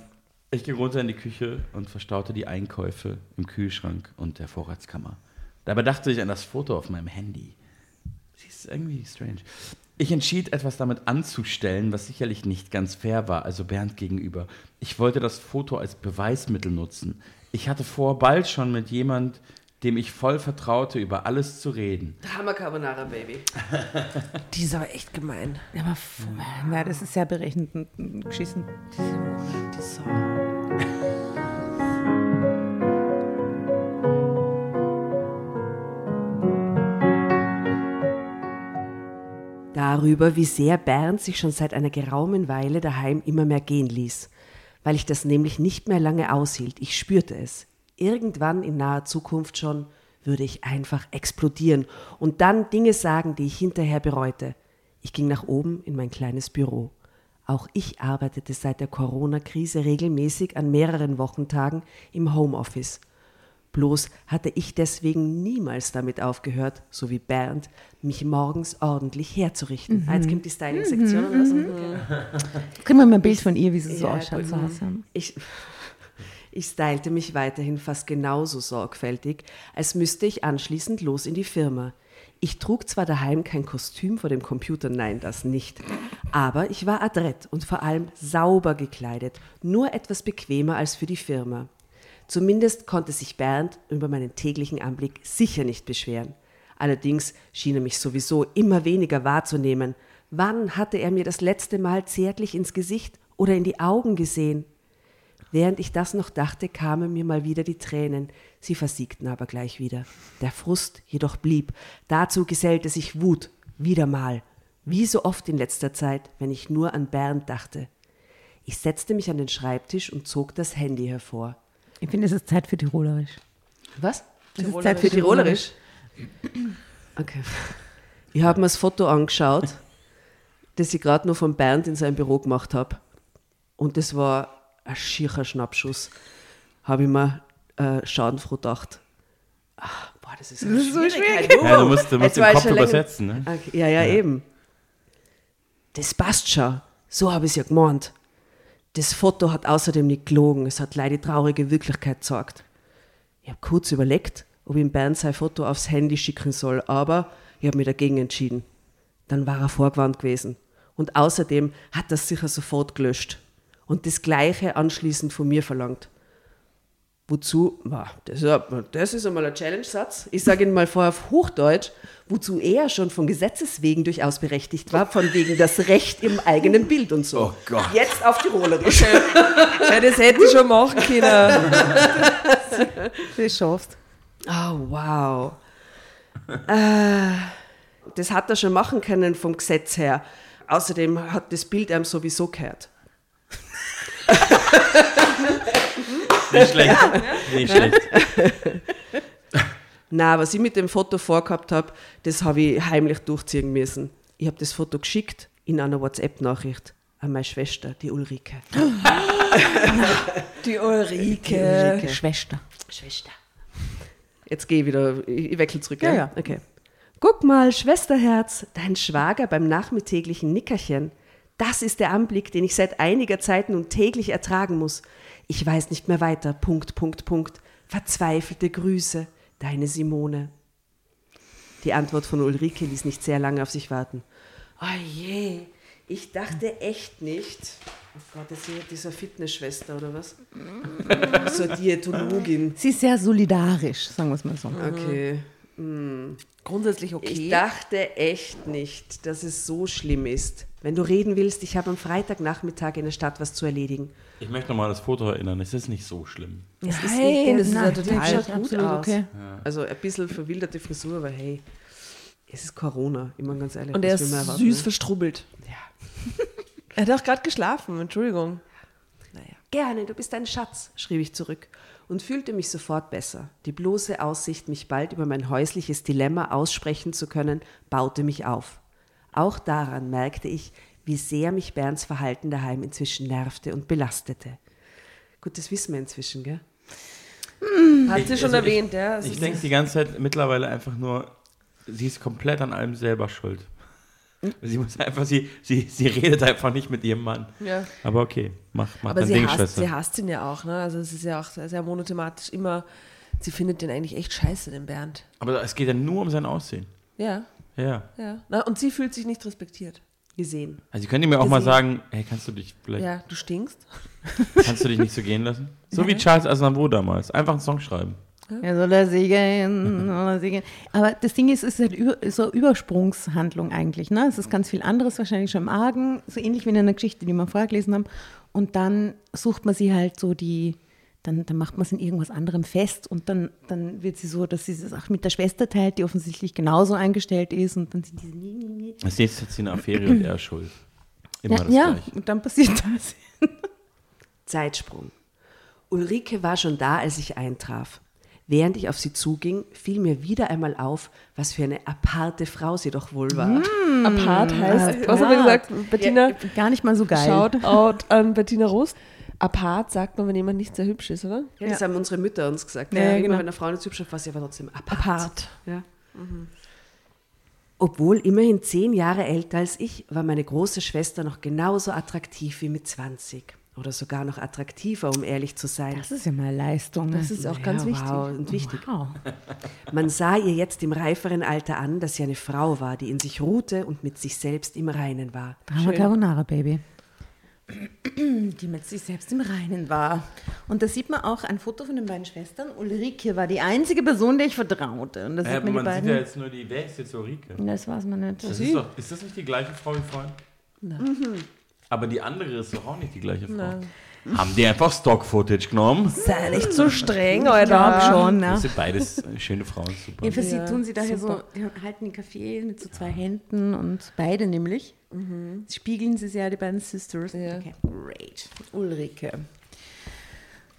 [SPEAKER 1] ich ging runter in die Küche und verstaute die Einkäufe im Kühlschrank und der Vorratskammer. Dabei dachte ich an das Foto auf meinem Handy. Sie ist irgendwie strange. Ich entschied, etwas damit anzustellen, was sicherlich nicht ganz fair war, also Bernd gegenüber. Ich wollte das Foto als Beweismittel nutzen. Ich hatte vor, bald schon mit jemand, dem ich voll vertraute, über alles zu reden.
[SPEAKER 3] Drama Carbonara, Baby. <laughs>
[SPEAKER 2] Die ist aber echt gemein.
[SPEAKER 5] Aber f- na, das ist sehr berechnend und- und geschissen.
[SPEAKER 2] Die Sau.
[SPEAKER 3] Darüber, wie sehr Bernd sich schon seit einer geraumen Weile daheim immer mehr gehen ließ. Weil ich das nämlich nicht mehr lange aushielt. Ich spürte es. Irgendwann in naher Zukunft schon würde ich einfach explodieren und dann Dinge sagen, die ich hinterher bereute. Ich ging nach oben in mein kleines Büro. Auch ich arbeitete seit der Corona-Krise regelmäßig an mehreren Wochentagen im Homeoffice. Bloß hatte ich deswegen niemals damit aufgehört, so wie Bernd, mich morgens ordentlich herzurichten. Ah, jetzt kommt die Styling-Sektion oder so.
[SPEAKER 5] Kriegen wir mal ein Bild von ihr, wie sie so
[SPEAKER 3] Ja,
[SPEAKER 5] ausschaut.
[SPEAKER 3] Ich, ich stylte mich weiterhin fast genauso sorgfältig, als müsste ich anschließend los in die Firma. Ich trug zwar daheim kein Kostüm vor dem Computer, nein, das nicht. Aber ich war adrett und vor allem sauber gekleidet, nur etwas bequemer als für die Firma. Zumindest konnte sich Bernd über meinen täglichen Anblick sicher nicht beschweren. Allerdings schien er mich sowieso immer weniger wahrzunehmen. Wann hatte er mir das letzte Mal zärtlich ins Gesicht oder in die Augen gesehen? Während ich das noch dachte, kamen mir mal wieder die Tränen. Sie versiegten aber gleich wieder. Der Frust jedoch blieb. Dazu gesellte sich Wut. Wieder mal. Wie so oft in letzter Zeit, wenn ich nur an Bernd dachte. Ich setzte mich an den Schreibtisch und zog das Handy hervor.
[SPEAKER 5] Ich finde, es ist Zeit für Tirolerisch.
[SPEAKER 3] Was?
[SPEAKER 5] Es ist Zeit für
[SPEAKER 3] Tirolerisch. Okay. Ich habe mir das Foto angeschaut, das ich gerade nur von Bernd in seinem Büro gemacht habe. Und das war ein schierer Schnappschuss. Habe ich mir äh, schadenfroh gedacht. Ach, boah, das ist, das ist so schwierig.
[SPEAKER 1] Ja, du musst, du musst
[SPEAKER 3] ich
[SPEAKER 1] Kopf übersetzen. Ne?
[SPEAKER 3] Okay, ja, ja, eben. Das passt schon. So habe ich es ja gemeint. Das Foto hat außerdem nicht gelogen. Es hat leider die traurige Wirklichkeit gezeigt. Ich habe kurz überlegt, ob ich ihm Bernd sein Foto aufs Handy schicken soll, aber ich habe mich dagegen entschieden. Dann war er vorgewarnt gewesen. Und außerdem hat er es sicher sofort gelöscht. Und das Gleiche anschließend von mir verlangt. Wozu, das, ist das einmal ein Challenge-Satz. Ich sage ihn mal vorher auf Hochdeutsch, wozu er schon von Gesetzes wegen durchaus berechtigt war, von wegen das Recht im eigenen Bild und so.
[SPEAKER 1] Oh Gott.
[SPEAKER 3] Jetzt auf Tirolerisch.
[SPEAKER 2] Ja, das hätte ich schon machen können.
[SPEAKER 5] Du schaffst.
[SPEAKER 3] Oh, wow. Äh, das hat er schon machen können vom Gesetz her. Außerdem hat das Bild einem sowieso gehört. <laughs>
[SPEAKER 1] Nicht schlecht. Nicht schlecht. <laughs>
[SPEAKER 3] Na, was ich mit dem Foto vorgehabt habe, das habe ich heimlich durchziehen müssen. Ich habe das Foto geschickt in einer WhatsApp-Nachricht an meine Schwester, die Ulrike. <gasps>
[SPEAKER 2] Die Ulrike.
[SPEAKER 3] Ulrike.
[SPEAKER 5] Schwester.
[SPEAKER 3] Schwester. Jetzt gehe ich wieder, ich, wechsle zurück.
[SPEAKER 5] Ja,
[SPEAKER 3] Ja,
[SPEAKER 5] ja.
[SPEAKER 3] Okay. Guck mal, Schwesterherz, dein Schwager beim nachmittäglichen Nickerchen. Das ist der Anblick, den ich seit einiger Zeit nun täglich ertragen muss. Ich weiß nicht mehr weiter. Punkt, Punkt, Punkt. Verzweifelte Grüße, deine Simone. Die Antwort von Ulrike ließ nicht sehr lange auf sich warten. Oh je, ich dachte echt nicht. Oh Gott, das ist ja dieser Fitnessschwester oder was? So Diätologin.
[SPEAKER 5] Sie ist sehr solidarisch, sagen wir es mal so.
[SPEAKER 3] Okay.
[SPEAKER 2] Grundsätzlich okay.
[SPEAKER 3] Ich dachte echt nicht, dass es so schlimm ist. Wenn du reden willst, ich habe am Freitagnachmittag in der Stadt was zu erledigen.
[SPEAKER 1] Ich möchte nochmal das Foto erinnern. Es ist nicht so schlimm.
[SPEAKER 3] Es ist
[SPEAKER 2] Nein, das ist ja
[SPEAKER 5] Nein,
[SPEAKER 2] total
[SPEAKER 3] schaut gut aus.
[SPEAKER 5] okay.
[SPEAKER 3] Also ein bisschen verwilderte Frisur, aber hey, es ist Corona, immer ganz ehrlich.
[SPEAKER 2] Und er ist süß
[SPEAKER 3] ne?
[SPEAKER 2] verstrubbelt.
[SPEAKER 3] Ja.
[SPEAKER 2] Er hat auch gerade geschlafen, Entschuldigung. Naja.
[SPEAKER 3] Gerne, du bist ein Schatz, schrieb ich zurück und fühlte mich sofort besser. Die bloße Aussicht, mich bald über mein häusliches Dilemma aussprechen zu können, baute mich auf. Auch daran merkte ich, wie sehr mich Bernds Verhalten daheim inzwischen nervte und belastete. Gut, das wissen wir inzwischen, gell?
[SPEAKER 2] Hat
[SPEAKER 1] Ich-
[SPEAKER 2] sie schon
[SPEAKER 1] also ich-
[SPEAKER 2] erwähnt, ja. Es
[SPEAKER 1] Ich denke die ganze Zeit mittlerweile einfach nur, sie ist komplett an allem selber schuld. Sie muss einfach, sie, sie, sie redet einfach nicht mit ihrem Mann.
[SPEAKER 2] Ja.
[SPEAKER 1] Aber okay, mach, mach
[SPEAKER 2] Aber
[SPEAKER 1] dein
[SPEAKER 2] sie
[SPEAKER 1] Ding,
[SPEAKER 2] hasst,
[SPEAKER 1] Schwester.
[SPEAKER 2] sie hasst ihn ja auch, ne? Also es ist ja auch sehr, sehr monothematisch immer, sie findet den eigentlich echt scheiße, den Bernd.
[SPEAKER 1] Aber es geht ja nur um sein Aussehen.
[SPEAKER 2] Ja,
[SPEAKER 1] Ja.
[SPEAKER 2] ja. Na, und sie fühlt sich nicht respektiert.
[SPEAKER 3] Gesehen.
[SPEAKER 1] Also sie könnte mir auch mal
[SPEAKER 2] Gesehen.
[SPEAKER 1] sagen, hey, kannst du dich vielleicht,
[SPEAKER 2] Ja, du stinkst.
[SPEAKER 1] kannst du dich nicht so gehen lassen? So <laughs> wie Charles Aznavour damals. Einfach einen Song schreiben.
[SPEAKER 5] Ja, soll er singen, soll er singen. Aber das Ding ist, es ist halt über, so eine Übersprungshandlung eigentlich. Ne? Es ist ganz viel anderes wahrscheinlich schon im Argen, so ähnlich wie in einer Geschichte, die wir vorher gelesen haben. Und dann sucht man sie halt so die, dann, dann macht man es in irgendwas anderem fest und dann, dann wird sie so, dass sie es auch mit der Schwester teilt, die offensichtlich genauso eingestellt ist und dann sind diese nie, nie, nie.
[SPEAKER 1] Als nächstes hat sie eine Affäre und er ist schuld. Immer
[SPEAKER 5] Ja,
[SPEAKER 1] das
[SPEAKER 5] ja,
[SPEAKER 1] Gleiche.
[SPEAKER 5] und dann passiert <laughs> das.
[SPEAKER 3] Zeitsprung. Ulrike war schon da, als ich eintraf. Während ich auf sie zuging, fiel mir wieder einmal auf, was für eine aparte Frau sie doch wohl war.
[SPEAKER 2] Apart heißt, was haben wir gesagt, Bettina?
[SPEAKER 5] Gar nicht mal so geil.
[SPEAKER 2] Shout out an Bettina Rost. Apart sagt man, wenn jemand nicht sehr hübsch ist, oder?
[SPEAKER 3] Ja, das haben unsere Mütter uns gesagt.
[SPEAKER 5] Ja,
[SPEAKER 3] Ja,
[SPEAKER 5] ja,
[SPEAKER 3] Immer
[SPEAKER 5] genau.
[SPEAKER 3] wenn eine Frau nicht hübsch ist, war sie aber trotzdem apart.
[SPEAKER 2] Apart.
[SPEAKER 3] Ja. Obwohl immerhin zehn Jahre älter als ich, war meine große Schwester noch genauso attraktiv wie mit 20. Oder sogar noch attraktiver, um ehrlich zu sein.
[SPEAKER 5] Das ist ja mal Leistung. ne?
[SPEAKER 2] Das ist auch ganz
[SPEAKER 3] ja,
[SPEAKER 2] wichtig.
[SPEAKER 3] Wow, und wichtig.
[SPEAKER 5] Wow.
[SPEAKER 3] Man sah ihr jetzt im reiferen Alter an, dass sie eine Frau war, die in sich ruhte und mit sich selbst im Reinen war.
[SPEAKER 5] Drama Carbonara, Baby. Die mit sich selbst im Reinen war. Und da sieht man auch ein Foto von den beiden Schwestern. Ulrike war die einzige Person, der ich vertraute. Und da
[SPEAKER 1] Ja,
[SPEAKER 5] sieht
[SPEAKER 1] aber
[SPEAKER 5] man die
[SPEAKER 1] man sieht
[SPEAKER 5] beiden.
[SPEAKER 1] ja jetzt nur die, wer ist jetzt Ulrike?
[SPEAKER 5] das weiß man nicht.
[SPEAKER 1] Das ist, doch, ist das nicht die gleiche Frau wie vorhin? Aber die andere ist doch auch nicht die gleiche Frau. Haben die einfach Stock-Footage genommen?
[SPEAKER 2] Sei nicht so streng, Alter.
[SPEAKER 5] schon, ne?
[SPEAKER 1] Das sind beides schöne Frauen, super.
[SPEAKER 5] Jedenfalls,
[SPEAKER 2] Ja,
[SPEAKER 5] sie tun sie daher so, die halten den Kaffee mit so zwei Händen und beide nämlich. Spiegeln sie sehr, die beiden Sisters.
[SPEAKER 2] Ja.
[SPEAKER 5] Okay, great. Ulrike.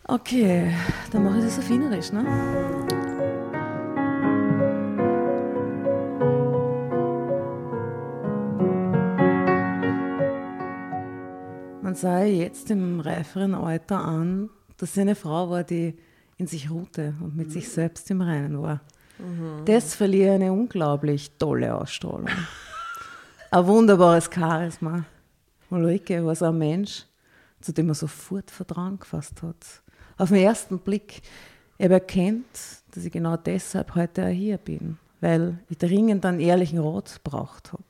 [SPEAKER 5] Okay, dann mache ich das auf Wienerisch, ne? Man sah ihr jetzt im reiferen Alter an, dass sie eine Frau war, die in sich ruhte und mit sich selbst im Reinen war. Das verlieh eine unglaublich tolle Ausstrahlung. Ein wunderbares Charisma. Ulrike war so ein Mensch, zu dem man sofort Vertrauen gefasst hat. Auf den ersten Blick. Ich habe erkannt, dass ich genau deshalb heute auch hier bin, weil ich dringend einen ehrlichen Rat braucht habe.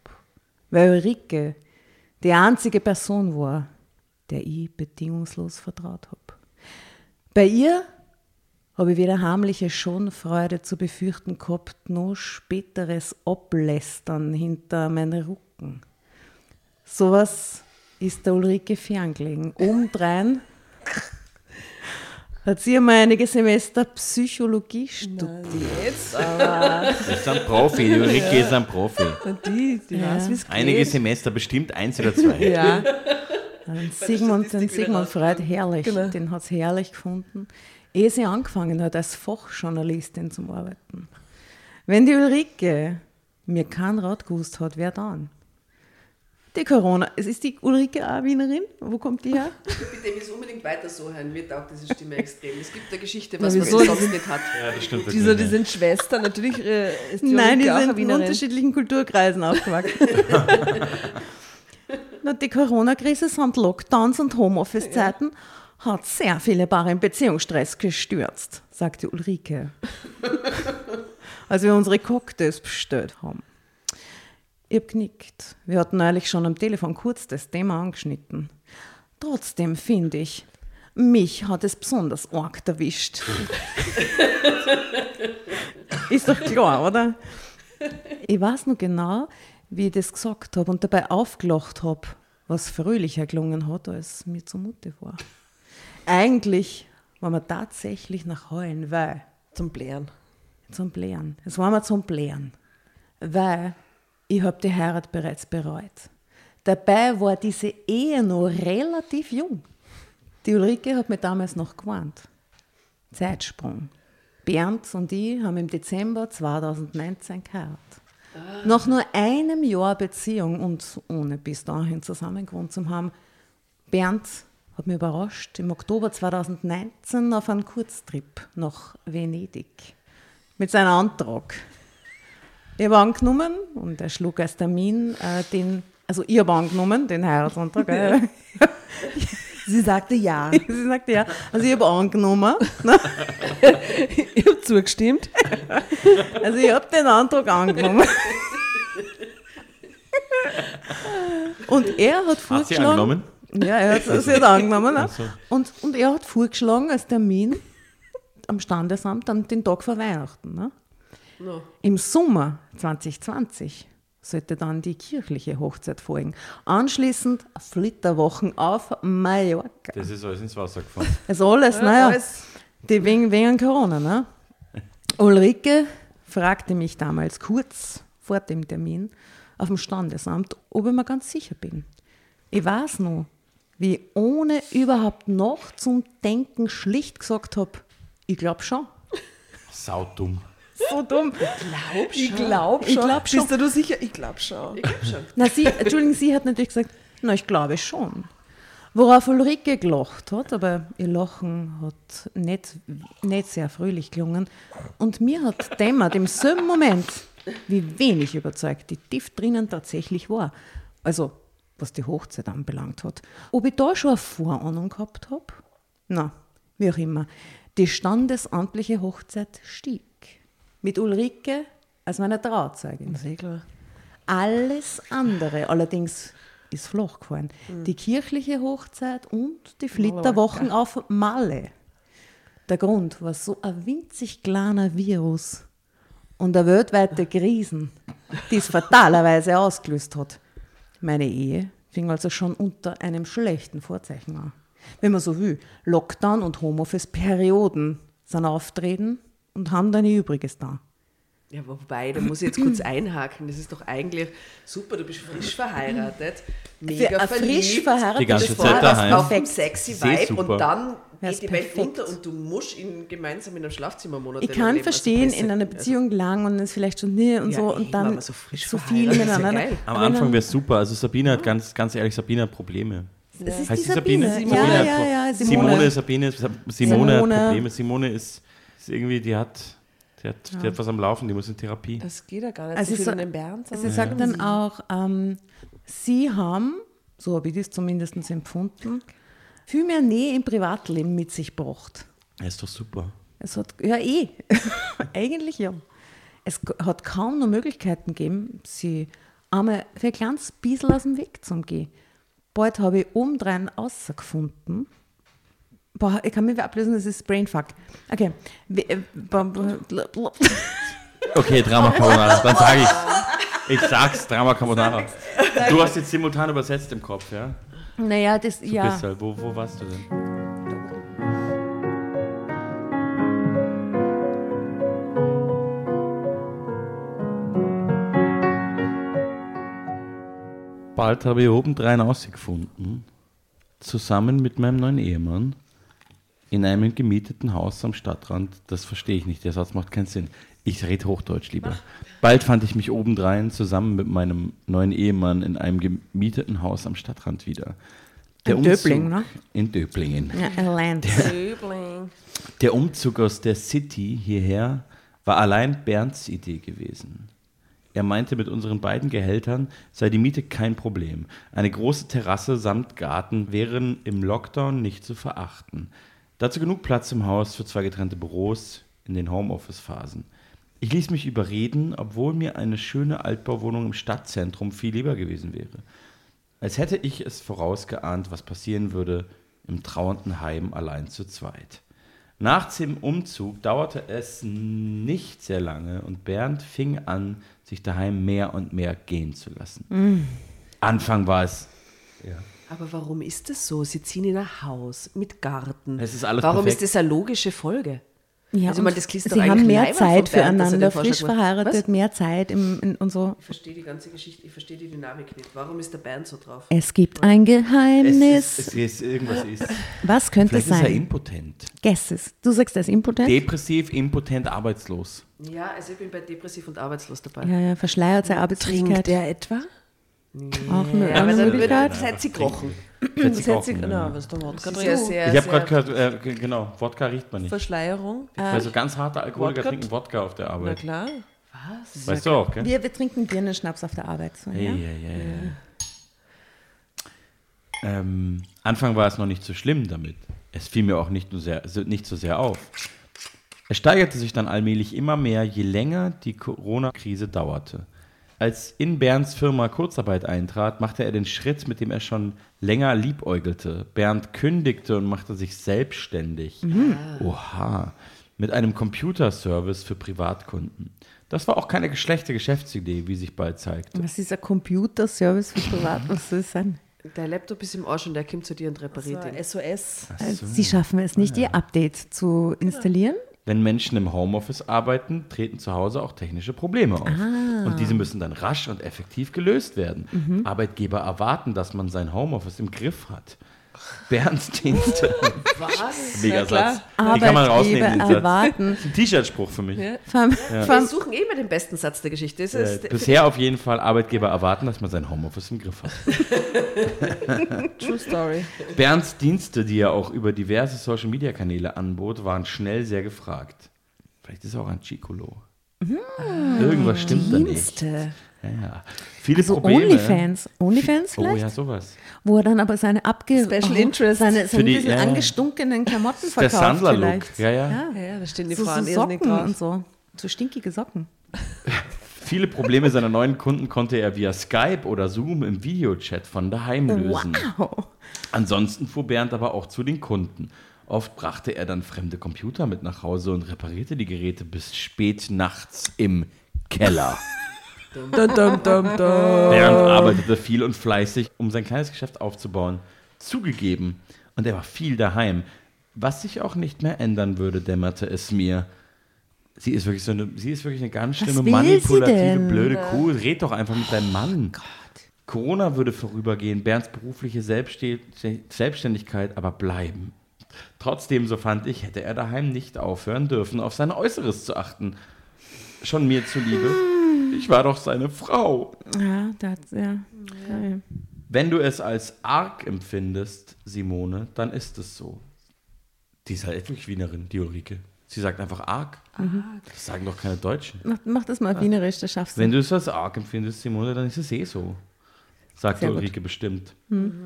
[SPEAKER 5] Weil Ulrike die einzige Person war, der ich bedingungslos vertraut habe. Bei ihr habe ich weder heimliche Schonfreude zu befürchten gehabt, noch späteres Ablästern hinter meinen Rücken. Sowas ist der Ulrike ferngelegen. Obendrein <laughs> hat sie einmal einige Semester Psychologie studiert.
[SPEAKER 2] Jetzt aber.
[SPEAKER 1] Das ist ein Profi, die Ulrike ist ein Profi.
[SPEAKER 2] Die, die weiß, es geht.
[SPEAKER 1] Einige Semester, bestimmt eins oder zwei.
[SPEAKER 2] Ja,
[SPEAKER 5] Den Sigmund, den Sigmund Freud, herrlich,
[SPEAKER 2] Genau.
[SPEAKER 5] den hat sie herrlich gefunden, ehe sie angefangen hat, als Fachjournalistin zu arbeiten. Wenn die Ulrike mir keinen Rat gewusst hat, wer dann? Die Corona, es ist die Ulrike auch Wienerin? Wo kommt die her? <laughs>
[SPEAKER 3] Bitte, ich muss unbedingt weiter so hören. Mir taugt diese Stimme <laughs> extrem. Es gibt eine Geschichte,
[SPEAKER 2] Na,
[SPEAKER 3] was man
[SPEAKER 2] wieso?
[SPEAKER 3] sonst nicht hat.
[SPEAKER 1] Ja, das stimmt.
[SPEAKER 2] Wieso, die sind Schwestern. Natürlich äh, ist die
[SPEAKER 5] Nein, die
[SPEAKER 2] Ulrike auch
[SPEAKER 5] sind in unterschiedlichen Kulturkreisen aufgewachsen. <laughs> Na, die Corona-Krise samt Lockdowns und Homeoffice-Zeiten hat sehr viele Paare in Beziehungsstress gestürzt, sagte Ulrike, als wir unsere Cocktails bestellt haben. Ich habe genickt. Wir hatten neulich schon am Telefon kurz das Thema angeschnitten. Trotzdem finde ich, mich hat es besonders arg erwischt. <laughs> Ist doch klar, oder? Ich weiß noch genau, wie ich das gesagt habe und dabei aufgelacht habe, was fröhlicher gelungen hat, als mir zumute war. Eigentlich war mir tatsächlich nach Heulen, weil
[SPEAKER 2] Zum Blären.
[SPEAKER 5] zum Blären. Es war mir zum Blären, weil ich habe die Heirat bereits bereut. Dabei war diese Ehe noch relativ jung. Die Ulrike hat mir damals noch gewarnt. Zeitsprung. Bernd und ich haben im Dezember 2019 geheiratet. Nach nur einem Jahr Beziehung und ohne bis dahin zusammen gewohnt zu haben, Bernd hat mich überrascht im Oktober 2019 auf einen Kurztrip nach Venedig mit seinem Antrag. Ich habe angenommen und er schlug als Termin äh, den, also ich habe angenommen, den Heiratsantrag. <laughs> äh,
[SPEAKER 2] Sie sagte ja. <laughs>
[SPEAKER 5] Sie sagte ja, also ich habe angenommen, ne? <laughs>
[SPEAKER 2] Ich habe zugestimmt.
[SPEAKER 5] also ich habe den Antrag angenommen. Und er hat
[SPEAKER 1] Hat sie
[SPEAKER 5] vorgeschlagen,
[SPEAKER 1] angenommen?
[SPEAKER 5] Ja, er hat es hat angenommen. Ne?
[SPEAKER 1] Ach so.
[SPEAKER 5] Und, und er hat vorgeschlagen als Termin am Standesamt dann den Tag vor Weihnachten. Ne?
[SPEAKER 3] No.
[SPEAKER 5] Im Sommer 2020 sollte dann die kirchliche Hochzeit folgen. Anschließend Flitterwochen auf Mallorca.
[SPEAKER 1] Das ist alles ins Wasser gefallen.
[SPEAKER 5] Also <laughs> alles, naja,
[SPEAKER 2] alles.
[SPEAKER 5] die wegen, wegen Corona. Ne? Ulrike fragte mich damals kurz vor dem Termin auf dem Standesamt, ob ich mir ganz sicher bin. Ich weiß noch, wie ich ohne überhaupt noch zum Denken schlicht gesagt habe, ich glaube schon.
[SPEAKER 1] Saudumm.
[SPEAKER 5] So dumm.
[SPEAKER 2] Ich glaube schon.
[SPEAKER 5] Ich glaub schon.
[SPEAKER 2] Bist du sicher? Ich glaube schon.
[SPEAKER 5] Na, sie, Entschuldigung, sie hat natürlich gesagt, na, ich glaube schon. Worauf Ulrike gelacht hat, aber ihr Lachen hat nicht, nicht sehr fröhlich gelungen. Und mir hat dämmert im selben Moment, wie wenig überzeugt die tief drinnen tatsächlich war. Also, was die Hochzeit anbelangt hat. Ob ich da schon eine Vorahnung gehabt habe? Na, wie auch immer. Die standesamtliche Hochzeit stieg. Mit Ulrike als meiner Trauzeugin.
[SPEAKER 2] Sehr klar.
[SPEAKER 5] Alles andere allerdings ist flach gefallen. Die kirchliche Hochzeit und die Flitterwochen auf Malle. Der Grund war so ein winzig kleiner Virus und eine weltweite Krise, die es fatalerweise ausgelöst hat. Meine Ehe fing also schon unter einem schlechten Vorzeichen an. wenn man so will, Lockdown und Homeoffice-Perioden sind auftreten und haben dann ihr Übriges da.
[SPEAKER 3] Ja, wobei, da muss ich jetzt kurz einhaken. Das ist doch eigentlich super, du bist frisch verheiratet, mega
[SPEAKER 5] Für
[SPEAKER 3] verliebt.
[SPEAKER 5] frisch verheiratetes
[SPEAKER 1] Die ganze Zeit daheim.
[SPEAKER 3] auf dem
[SPEAKER 5] perfekt.
[SPEAKER 3] sexy Vibe
[SPEAKER 1] super.
[SPEAKER 3] und dann
[SPEAKER 5] Ja,
[SPEAKER 3] geht die Welt
[SPEAKER 5] perfekt.
[SPEAKER 3] unter und du musst ihn gemeinsam in einem Schlafzimmer monatelang
[SPEAKER 5] Ich kann
[SPEAKER 3] leben. Also
[SPEAKER 5] verstehen,
[SPEAKER 3] Presse-
[SPEAKER 5] in einer Beziehung lang und es vielleicht schon nie und
[SPEAKER 3] Ja,
[SPEAKER 5] so und dann
[SPEAKER 3] so frisch
[SPEAKER 5] so viel
[SPEAKER 3] verheiratet, ja
[SPEAKER 5] miteinander.
[SPEAKER 3] geil.
[SPEAKER 1] Am Anfang wäre es super. Also Sabine hat ganz, ganz ehrlich, Sabine hat Probleme.
[SPEAKER 5] Es ist
[SPEAKER 1] Heißt
[SPEAKER 5] die
[SPEAKER 1] Sabine?
[SPEAKER 5] Sabine.
[SPEAKER 1] Sabine
[SPEAKER 5] Ja, ja, ja,
[SPEAKER 1] Simone,
[SPEAKER 5] Simone.
[SPEAKER 1] Sabine, Sa- Simone, hat
[SPEAKER 5] Simone.
[SPEAKER 1] Probleme. Simone ist, ist irgendwie, die hat, die, hat, die hat was am Laufen, die muss in Therapie.
[SPEAKER 2] Das geht ja gar nicht
[SPEAKER 5] Also
[SPEAKER 2] so um den Bernd.
[SPEAKER 5] Sie
[SPEAKER 2] sondern
[SPEAKER 5] sagt dann auch, ähm, sie haben, so habe ich das zumindest empfunden, viel mehr Nähe im Privatleben mit sich gebracht.
[SPEAKER 1] Ja, ist doch super.
[SPEAKER 5] Es hat, ja eh, <laughs> eigentlich ja. Es hat kaum noch Möglichkeiten gegeben, sie einmal für ein kleines bisschen aus dem Weg zu gehen. Bald habe ich obendrein rausgefunden, boah, ich kann mich wieder ablösen, das ist Brainfuck. Okay. Äh. <laughs>
[SPEAKER 1] Okay, Drama Carbonara, dann sage ich's. Ich sag's, Drama Carbonara. Du hast jetzt simultan übersetzt im Kopf, ja?
[SPEAKER 5] Naja, das,
[SPEAKER 1] Du
[SPEAKER 5] ja.
[SPEAKER 1] bist halt, wo, wo warst du denn? Bald habe ich obendrein ausgefunden, zusammen mit meinem neuen Ehemann, in einem gemieteten Haus am Stadtrand. Das verstehe ich nicht, der Satz macht keinen Sinn. Ich rede Hochdeutsch lieber. Bald fand ich mich obendrein zusammen mit meinem neuen Ehemann in einem gemieteten Haus am Stadtrand wieder.
[SPEAKER 5] In Döbling, ne?
[SPEAKER 1] In Döblingen.
[SPEAKER 5] ja Land.
[SPEAKER 2] Döbling.
[SPEAKER 1] Der Umzug aus der City hierher war allein Bernds Idee gewesen. Er meinte, mit unseren beiden Gehältern sei die Miete kein Problem. Eine große Terrasse samt Garten wären im Lockdown nicht zu verachten. Dazu genug Platz im Haus für zwei getrennte Büros in den Homeoffice-Phasen. Ich ließ mich überreden, obwohl mir eine schöne Altbauwohnung im Stadtzentrum viel lieber gewesen wäre. Als hätte ich es vorausgeahnt, was passieren würde im trauernden Heim allein zu zweit. Nach dem Umzug dauerte es nicht sehr lange und Bernd fing an, sich daheim mehr und mehr gehen zu lassen. Anfang war es. Ja.
[SPEAKER 3] Aber warum ist das so? Sie ziehen in ein Haus mit Garten.
[SPEAKER 1] Es ist alles
[SPEAKER 3] warum
[SPEAKER 1] perfekt.
[SPEAKER 3] ist das eine logische Folge?
[SPEAKER 5] Ja,
[SPEAKER 3] Also, man, das
[SPEAKER 5] sie haben mehr Zeit
[SPEAKER 3] er
[SPEAKER 5] füreinander, frisch verheiratet,
[SPEAKER 3] Was?
[SPEAKER 5] mehr Zeit im, in, und so.
[SPEAKER 3] Ich verstehe die ganze Geschichte, ich verstehe die Dynamik nicht. Warum ist der Band so drauf?
[SPEAKER 5] Es gibt ein
[SPEAKER 1] Es
[SPEAKER 5] Geheimnis.
[SPEAKER 1] ist, es ist, irgendwas ist.
[SPEAKER 5] Was könnte es
[SPEAKER 1] Vielleicht ist er
[SPEAKER 5] sein?
[SPEAKER 1] impotent.
[SPEAKER 5] Guess es. Du sagst, er ist impotent?
[SPEAKER 1] Depressiv, impotent, arbeitslos.
[SPEAKER 3] Ja, also ich bin bei depressiv und arbeitslos dabei.
[SPEAKER 5] ja, ja, verschleiert seine
[SPEAKER 2] Trinkt
[SPEAKER 5] Arbeitslosigkeit.
[SPEAKER 2] der etwa?
[SPEAKER 5] Auch eine,
[SPEAKER 3] Ja, aber dann wird
[SPEAKER 5] Möglichkeit.
[SPEAKER 3] das hat sie
[SPEAKER 1] dich
[SPEAKER 2] Das
[SPEAKER 1] hin,
[SPEAKER 2] na,
[SPEAKER 1] ja.
[SPEAKER 2] was der Wodka
[SPEAKER 3] ist
[SPEAKER 2] drin
[SPEAKER 3] ja sehr,
[SPEAKER 1] Ich habe gerade gehört, äh, genau, Wodka riecht man nicht.
[SPEAKER 2] Verschleierung.
[SPEAKER 1] Weil so ganz harte Alkoholiker
[SPEAKER 2] Wodka?
[SPEAKER 1] trinken Wodka auf der
[SPEAKER 2] Na
[SPEAKER 1] Arbeit.
[SPEAKER 2] klar.
[SPEAKER 1] Weißt du auch, gell?
[SPEAKER 5] Wir, wir trinken Birnenschnaps auf der Arbeit. So,
[SPEAKER 1] Hey,
[SPEAKER 5] ja?
[SPEAKER 1] ja, ja, ja. Ähm, Anfang war es noch nicht so schlimm damit. Es fiel mir auch nicht, nur sehr, nicht so sehr auf. Es steigerte sich dann allmählich immer mehr, je länger die Corona-Krise dauerte. Als in Bernds Firma Kurzarbeit eintrat, machte er den Schritt, mit dem er schon länger liebäugelte. Bernd kündigte und machte sich selbstständig. Oha. Mit einem Computerservice für Privatkunden. Das war auch keine schlechte Geschäftsidee, wie sich bald zeigte.
[SPEAKER 5] Was ist ein Computerservice für Privat? Was soll es sein?
[SPEAKER 3] Dein Laptop ist im Arsch und der kommt zu dir und repariert ihn.
[SPEAKER 2] So, SOS.
[SPEAKER 5] Also, Sie schaffen es nicht, Ihr Update zu installieren?
[SPEAKER 1] Wenn Menschen im Homeoffice arbeiten, treten zu Hause auch technische Probleme auf. Und diese müssen dann rasch und effektiv gelöst werden. Arbeitgeber erwarten, dass man sein Homeoffice im Griff hat. Bernds Dienste. <laughs>
[SPEAKER 3] Was? <laughs>
[SPEAKER 1] Mega
[SPEAKER 2] Ja.
[SPEAKER 1] Satz. Die kann man rausnehmen, den Satz.
[SPEAKER 5] erwarten.
[SPEAKER 1] Das ist ein T-Shirt-Spruch für mich.
[SPEAKER 5] Vom,
[SPEAKER 3] Wir
[SPEAKER 5] vom,
[SPEAKER 3] suchen eh immer den besten Satz der Geschichte.
[SPEAKER 1] Äh, bisher auf jeden Fall Arbeitgeber erwarten, dass man sein Homeoffice im Griff hat. <laughs>
[SPEAKER 2] True Story.
[SPEAKER 1] Bernds Dienste, die er auch über diverse Social-Media-Kanäle anbot, waren schnell sehr gefragt. Vielleicht ist er auch ein Chicolo. Irgendwas stimmt da nicht. Ja, ja. Viele
[SPEAKER 5] so
[SPEAKER 1] Probleme.
[SPEAKER 5] Onlyfans. Onlyfans
[SPEAKER 1] Oh
[SPEAKER 5] vielleicht?
[SPEAKER 1] ja, sowas.
[SPEAKER 5] Wo er dann aber seine abge
[SPEAKER 2] Special
[SPEAKER 5] oh,
[SPEAKER 2] Interest.
[SPEAKER 5] seine, seine
[SPEAKER 1] die-
[SPEAKER 5] bisschen
[SPEAKER 1] ja,
[SPEAKER 5] angestunkenen Klamotten
[SPEAKER 1] Der
[SPEAKER 5] verkauft
[SPEAKER 1] Sandler-Look.
[SPEAKER 5] vielleicht.
[SPEAKER 1] Ja, ja.
[SPEAKER 2] Ja, ja, da stehen die
[SPEAKER 5] So, so
[SPEAKER 2] Frauen irrsinnig
[SPEAKER 5] Socken
[SPEAKER 2] drauf.
[SPEAKER 5] und so. So stinkige Socken. <laughs>
[SPEAKER 1] Viele Probleme seiner neuen Kunden konnte er via Skype oder Zoom im Videochat von daheim lösen.
[SPEAKER 5] Wow.
[SPEAKER 1] Ansonsten fuhr Bernd aber auch zu den Kunden. Oft brachte er dann fremde Computer mit nach Hause und reparierte die Geräte bis spät nachts im Keller. <laughs>
[SPEAKER 2] Dum, dum, dum.
[SPEAKER 1] Bernd arbeitete viel und fleißig, um sein kleines Geschäft aufzubauen. Zugegeben, Und er war viel daheim. Was sich auch nicht mehr ändern würde, dämmerte es mir. Sie ist wirklich so eine, sie ist wirklich eine ganz schlimme, manipulative, blöde Kuh. Red doch einfach mit deinem Mann. Corona würde vorübergehen, Bernds berufliche Selbstständigkeit aber bleiben. Trotzdem, so fand ich, hätte er daheim nicht aufhören dürfen, auf sein Äußeres zu achten. Schon mir zuliebe. Ich war doch seine Frau.
[SPEAKER 5] Ja, das, ja. ja.
[SPEAKER 1] Wenn du es als arg empfindest, Simone, dann ist es so. Die ist halt wirklich Wienerin, die Ulrike. Sie sagt einfach arg. Das sagen doch keine Deutschen.
[SPEAKER 5] Mach, mach das mal wienerisch, das schaffst du.
[SPEAKER 1] Wenn du es als arg empfindest, Simone, dann ist es eh so. Sagte
[SPEAKER 5] Sehr gut.
[SPEAKER 1] Ulrike bestimmt.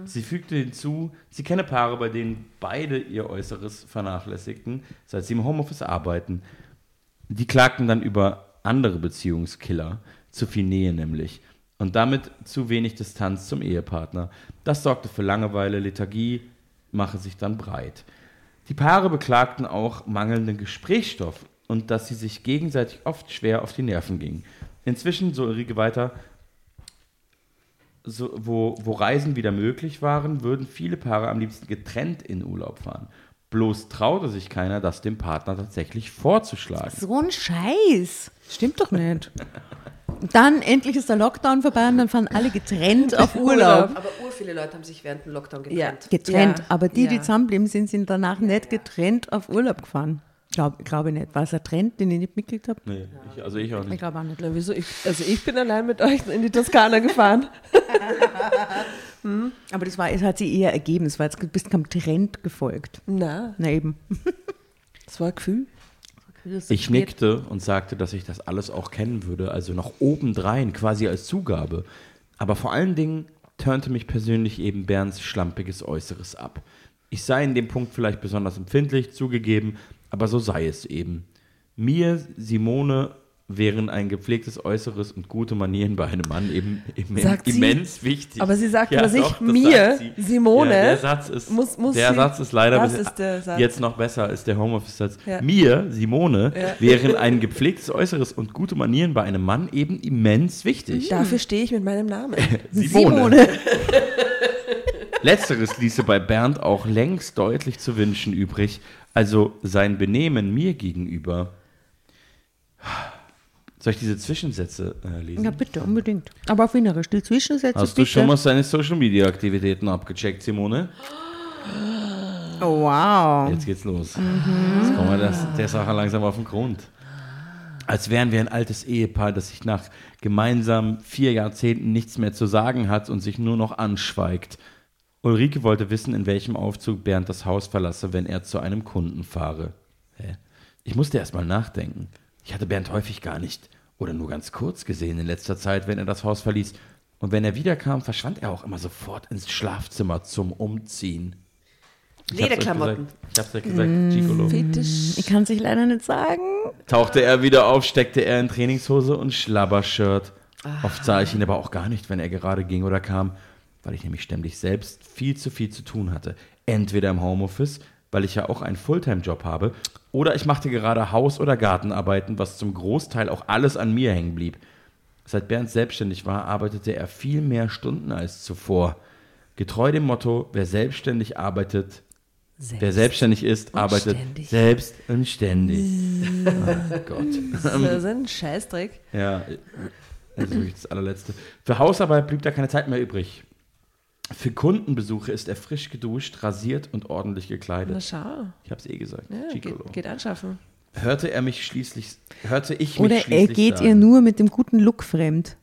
[SPEAKER 1] Sie fügte hinzu, sie kenne Paare, bei denen beide ihr Äußeres vernachlässigten, seit sie im Homeoffice arbeiten. Die klagten dann über andere Beziehungskiller, zu viel Nähe nämlich. Und damit zu wenig Distanz zum Ehepartner. Das sorgte für Langeweile, Lethargie mache sich dann breit. Die Paare beklagten auch mangelnden Gesprächsstoff und dass sie sich gegenseitig oft schwer auf die Nerven gingen. Inzwischen, so Ulrike weiter, so, wo, wo Reisen wieder möglich waren, würden viele Paare am liebsten getrennt in Urlaub fahren. Bloß traute sich keiner, das dem Partner tatsächlich vorzuschlagen.
[SPEAKER 5] So ein Scheiß. Stimmt doch nicht. Dann endlich ist der Lockdown vorbei und dann fahren alle getrennt <laughs> auf Urlaub.
[SPEAKER 3] Aber ur viele Leute haben sich während dem Lockdown
[SPEAKER 2] Ja.
[SPEAKER 3] getrennt.
[SPEAKER 5] Getrennt.
[SPEAKER 2] Ja,
[SPEAKER 5] Aber die, die zusammenblieben sind, sind danach nicht getrennt auf Urlaub gefahren. Glaube glaub ich nicht. War es ein Trend, den ich nicht mitgekriegt habe?
[SPEAKER 1] Nee, ich, also ich auch
[SPEAKER 5] Ich
[SPEAKER 1] nicht.
[SPEAKER 5] glaube auch nicht.
[SPEAKER 2] Wieso? Ich, also ich bin allein mit euch in die Toskana gefahren. <laughs>
[SPEAKER 5] Aber das war, es hat sich eher ergeben. Es war jetzt, du bist keinem Trend gefolgt.
[SPEAKER 2] Na,
[SPEAKER 5] Na eben. <laughs>
[SPEAKER 2] das war ein Gefühl.
[SPEAKER 1] Ich nickte und sagte, dass ich das alles auch kennen würde, also noch obendrein, quasi als Zugabe. Aber vor allen Dingen turnte mich persönlich eben Bernds schlampiges Äußeres ab. Ich sei in dem Punkt vielleicht besonders empfindlich, zugegeben, aber so sei es eben. Mir, Simone, wären ein gepflegtes Äußeres und gute Manieren bei einem Mann eben immens,
[SPEAKER 2] Sagt sie?
[SPEAKER 1] immens wichtig.
[SPEAKER 2] Aber sie sagt über sich,
[SPEAKER 1] doch,
[SPEAKER 2] mir. Simone,
[SPEAKER 1] Ja, der Satz ist,
[SPEAKER 2] muss- muss
[SPEAKER 1] der
[SPEAKER 2] sie-
[SPEAKER 1] Satz ist leider
[SPEAKER 2] ist Satz.
[SPEAKER 1] jetzt noch besser als der Homeoffice-Satz.
[SPEAKER 2] Ja.
[SPEAKER 1] Mir, Simone,
[SPEAKER 2] Ja.
[SPEAKER 1] wären ein gepflegtes Äußeres und gute Manieren bei einem Mann eben immens wichtig.
[SPEAKER 2] Dafür stehe ich mit meinem Namen. <laughs>
[SPEAKER 1] Simone. Letzteres ließe bei Bernd auch längst deutlich zu wünschen übrig, also sein Benehmen mir gegenüber. Soll ich diese Zwischensätze äh, lesen?
[SPEAKER 5] Ja, bitte, unbedingt. Aber auf Wienerisch. Die Zwischensätze
[SPEAKER 1] Hast du
[SPEAKER 5] bitte.
[SPEAKER 1] schon mal seine Social Media Aktivitäten abgecheckt, Simone?
[SPEAKER 5] Oh, wow.
[SPEAKER 1] Jetzt geht's los. Jetzt kommen wir das, der Sache langsam auf den Grund. Als wären wir ein altes Ehepaar, das sich nach gemeinsam vier Jahrzehnten nichts mehr zu sagen hat und sich nur noch anschweigt. Ulrike wollte wissen, in welchem Aufzug Bernd das Haus verlasse, wenn er zu einem Kunden fahre. Hä? Ich musste erst mal nachdenken. Ich hatte Bernd häufig gar nicht oder nur ganz kurz gesehen in letzter Zeit, wenn er das Haus verließ. Und wenn er wiederkam, verschwand er auch immer sofort ins Schlafzimmer zum Umziehen. Euch
[SPEAKER 3] Lederklamotten.
[SPEAKER 1] gesagt. Ich hab's euch gesagt, Gigolo.
[SPEAKER 2] Fetisch.
[SPEAKER 5] Ich kann es sich leider nicht sagen.
[SPEAKER 1] Tauchte er wieder auf, steckte er in Trainingshose und Schlabbershirt. Oft sah ich ihn aber auch gar nicht, wenn er gerade ging oder kam, weil ich nämlich ständig selbst viel zu viel zu tun hatte. Entweder im Homeoffice, weil ich ja auch einen Fulltime-Job habe, oder ich machte gerade Haus- oder Gartenarbeiten, was zum Großteil auch alles an mir hängen blieb. Seit Bernd selbstständig war, arbeitete er viel mehr Stunden als zuvor. Getreu dem Motto, wer selbstständig arbeitet, wer selbstständig ist, arbeitet
[SPEAKER 2] ständig.
[SPEAKER 1] selbst und ständig. <laughs> oh Gott.
[SPEAKER 2] Das ist ein Scheißdreck.
[SPEAKER 1] Ja, das ist wirklich das allerletzte. Für Hausarbeit blieb da keine Zeit mehr übrig. Für Kundenbesuche ist er frisch geduscht, rasiert und ordentlich
[SPEAKER 2] Na
[SPEAKER 1] gekleidet.
[SPEAKER 2] schau.
[SPEAKER 1] Ich hab's eh gesagt.
[SPEAKER 2] Ja, geht, geht anschaffen.
[SPEAKER 1] Hörte er mich schließlich, hörte ich mich
[SPEAKER 5] Oder er
[SPEAKER 1] schließlich
[SPEAKER 5] geht
[SPEAKER 1] sagen.
[SPEAKER 5] ihr nur mit dem guten Look fremd.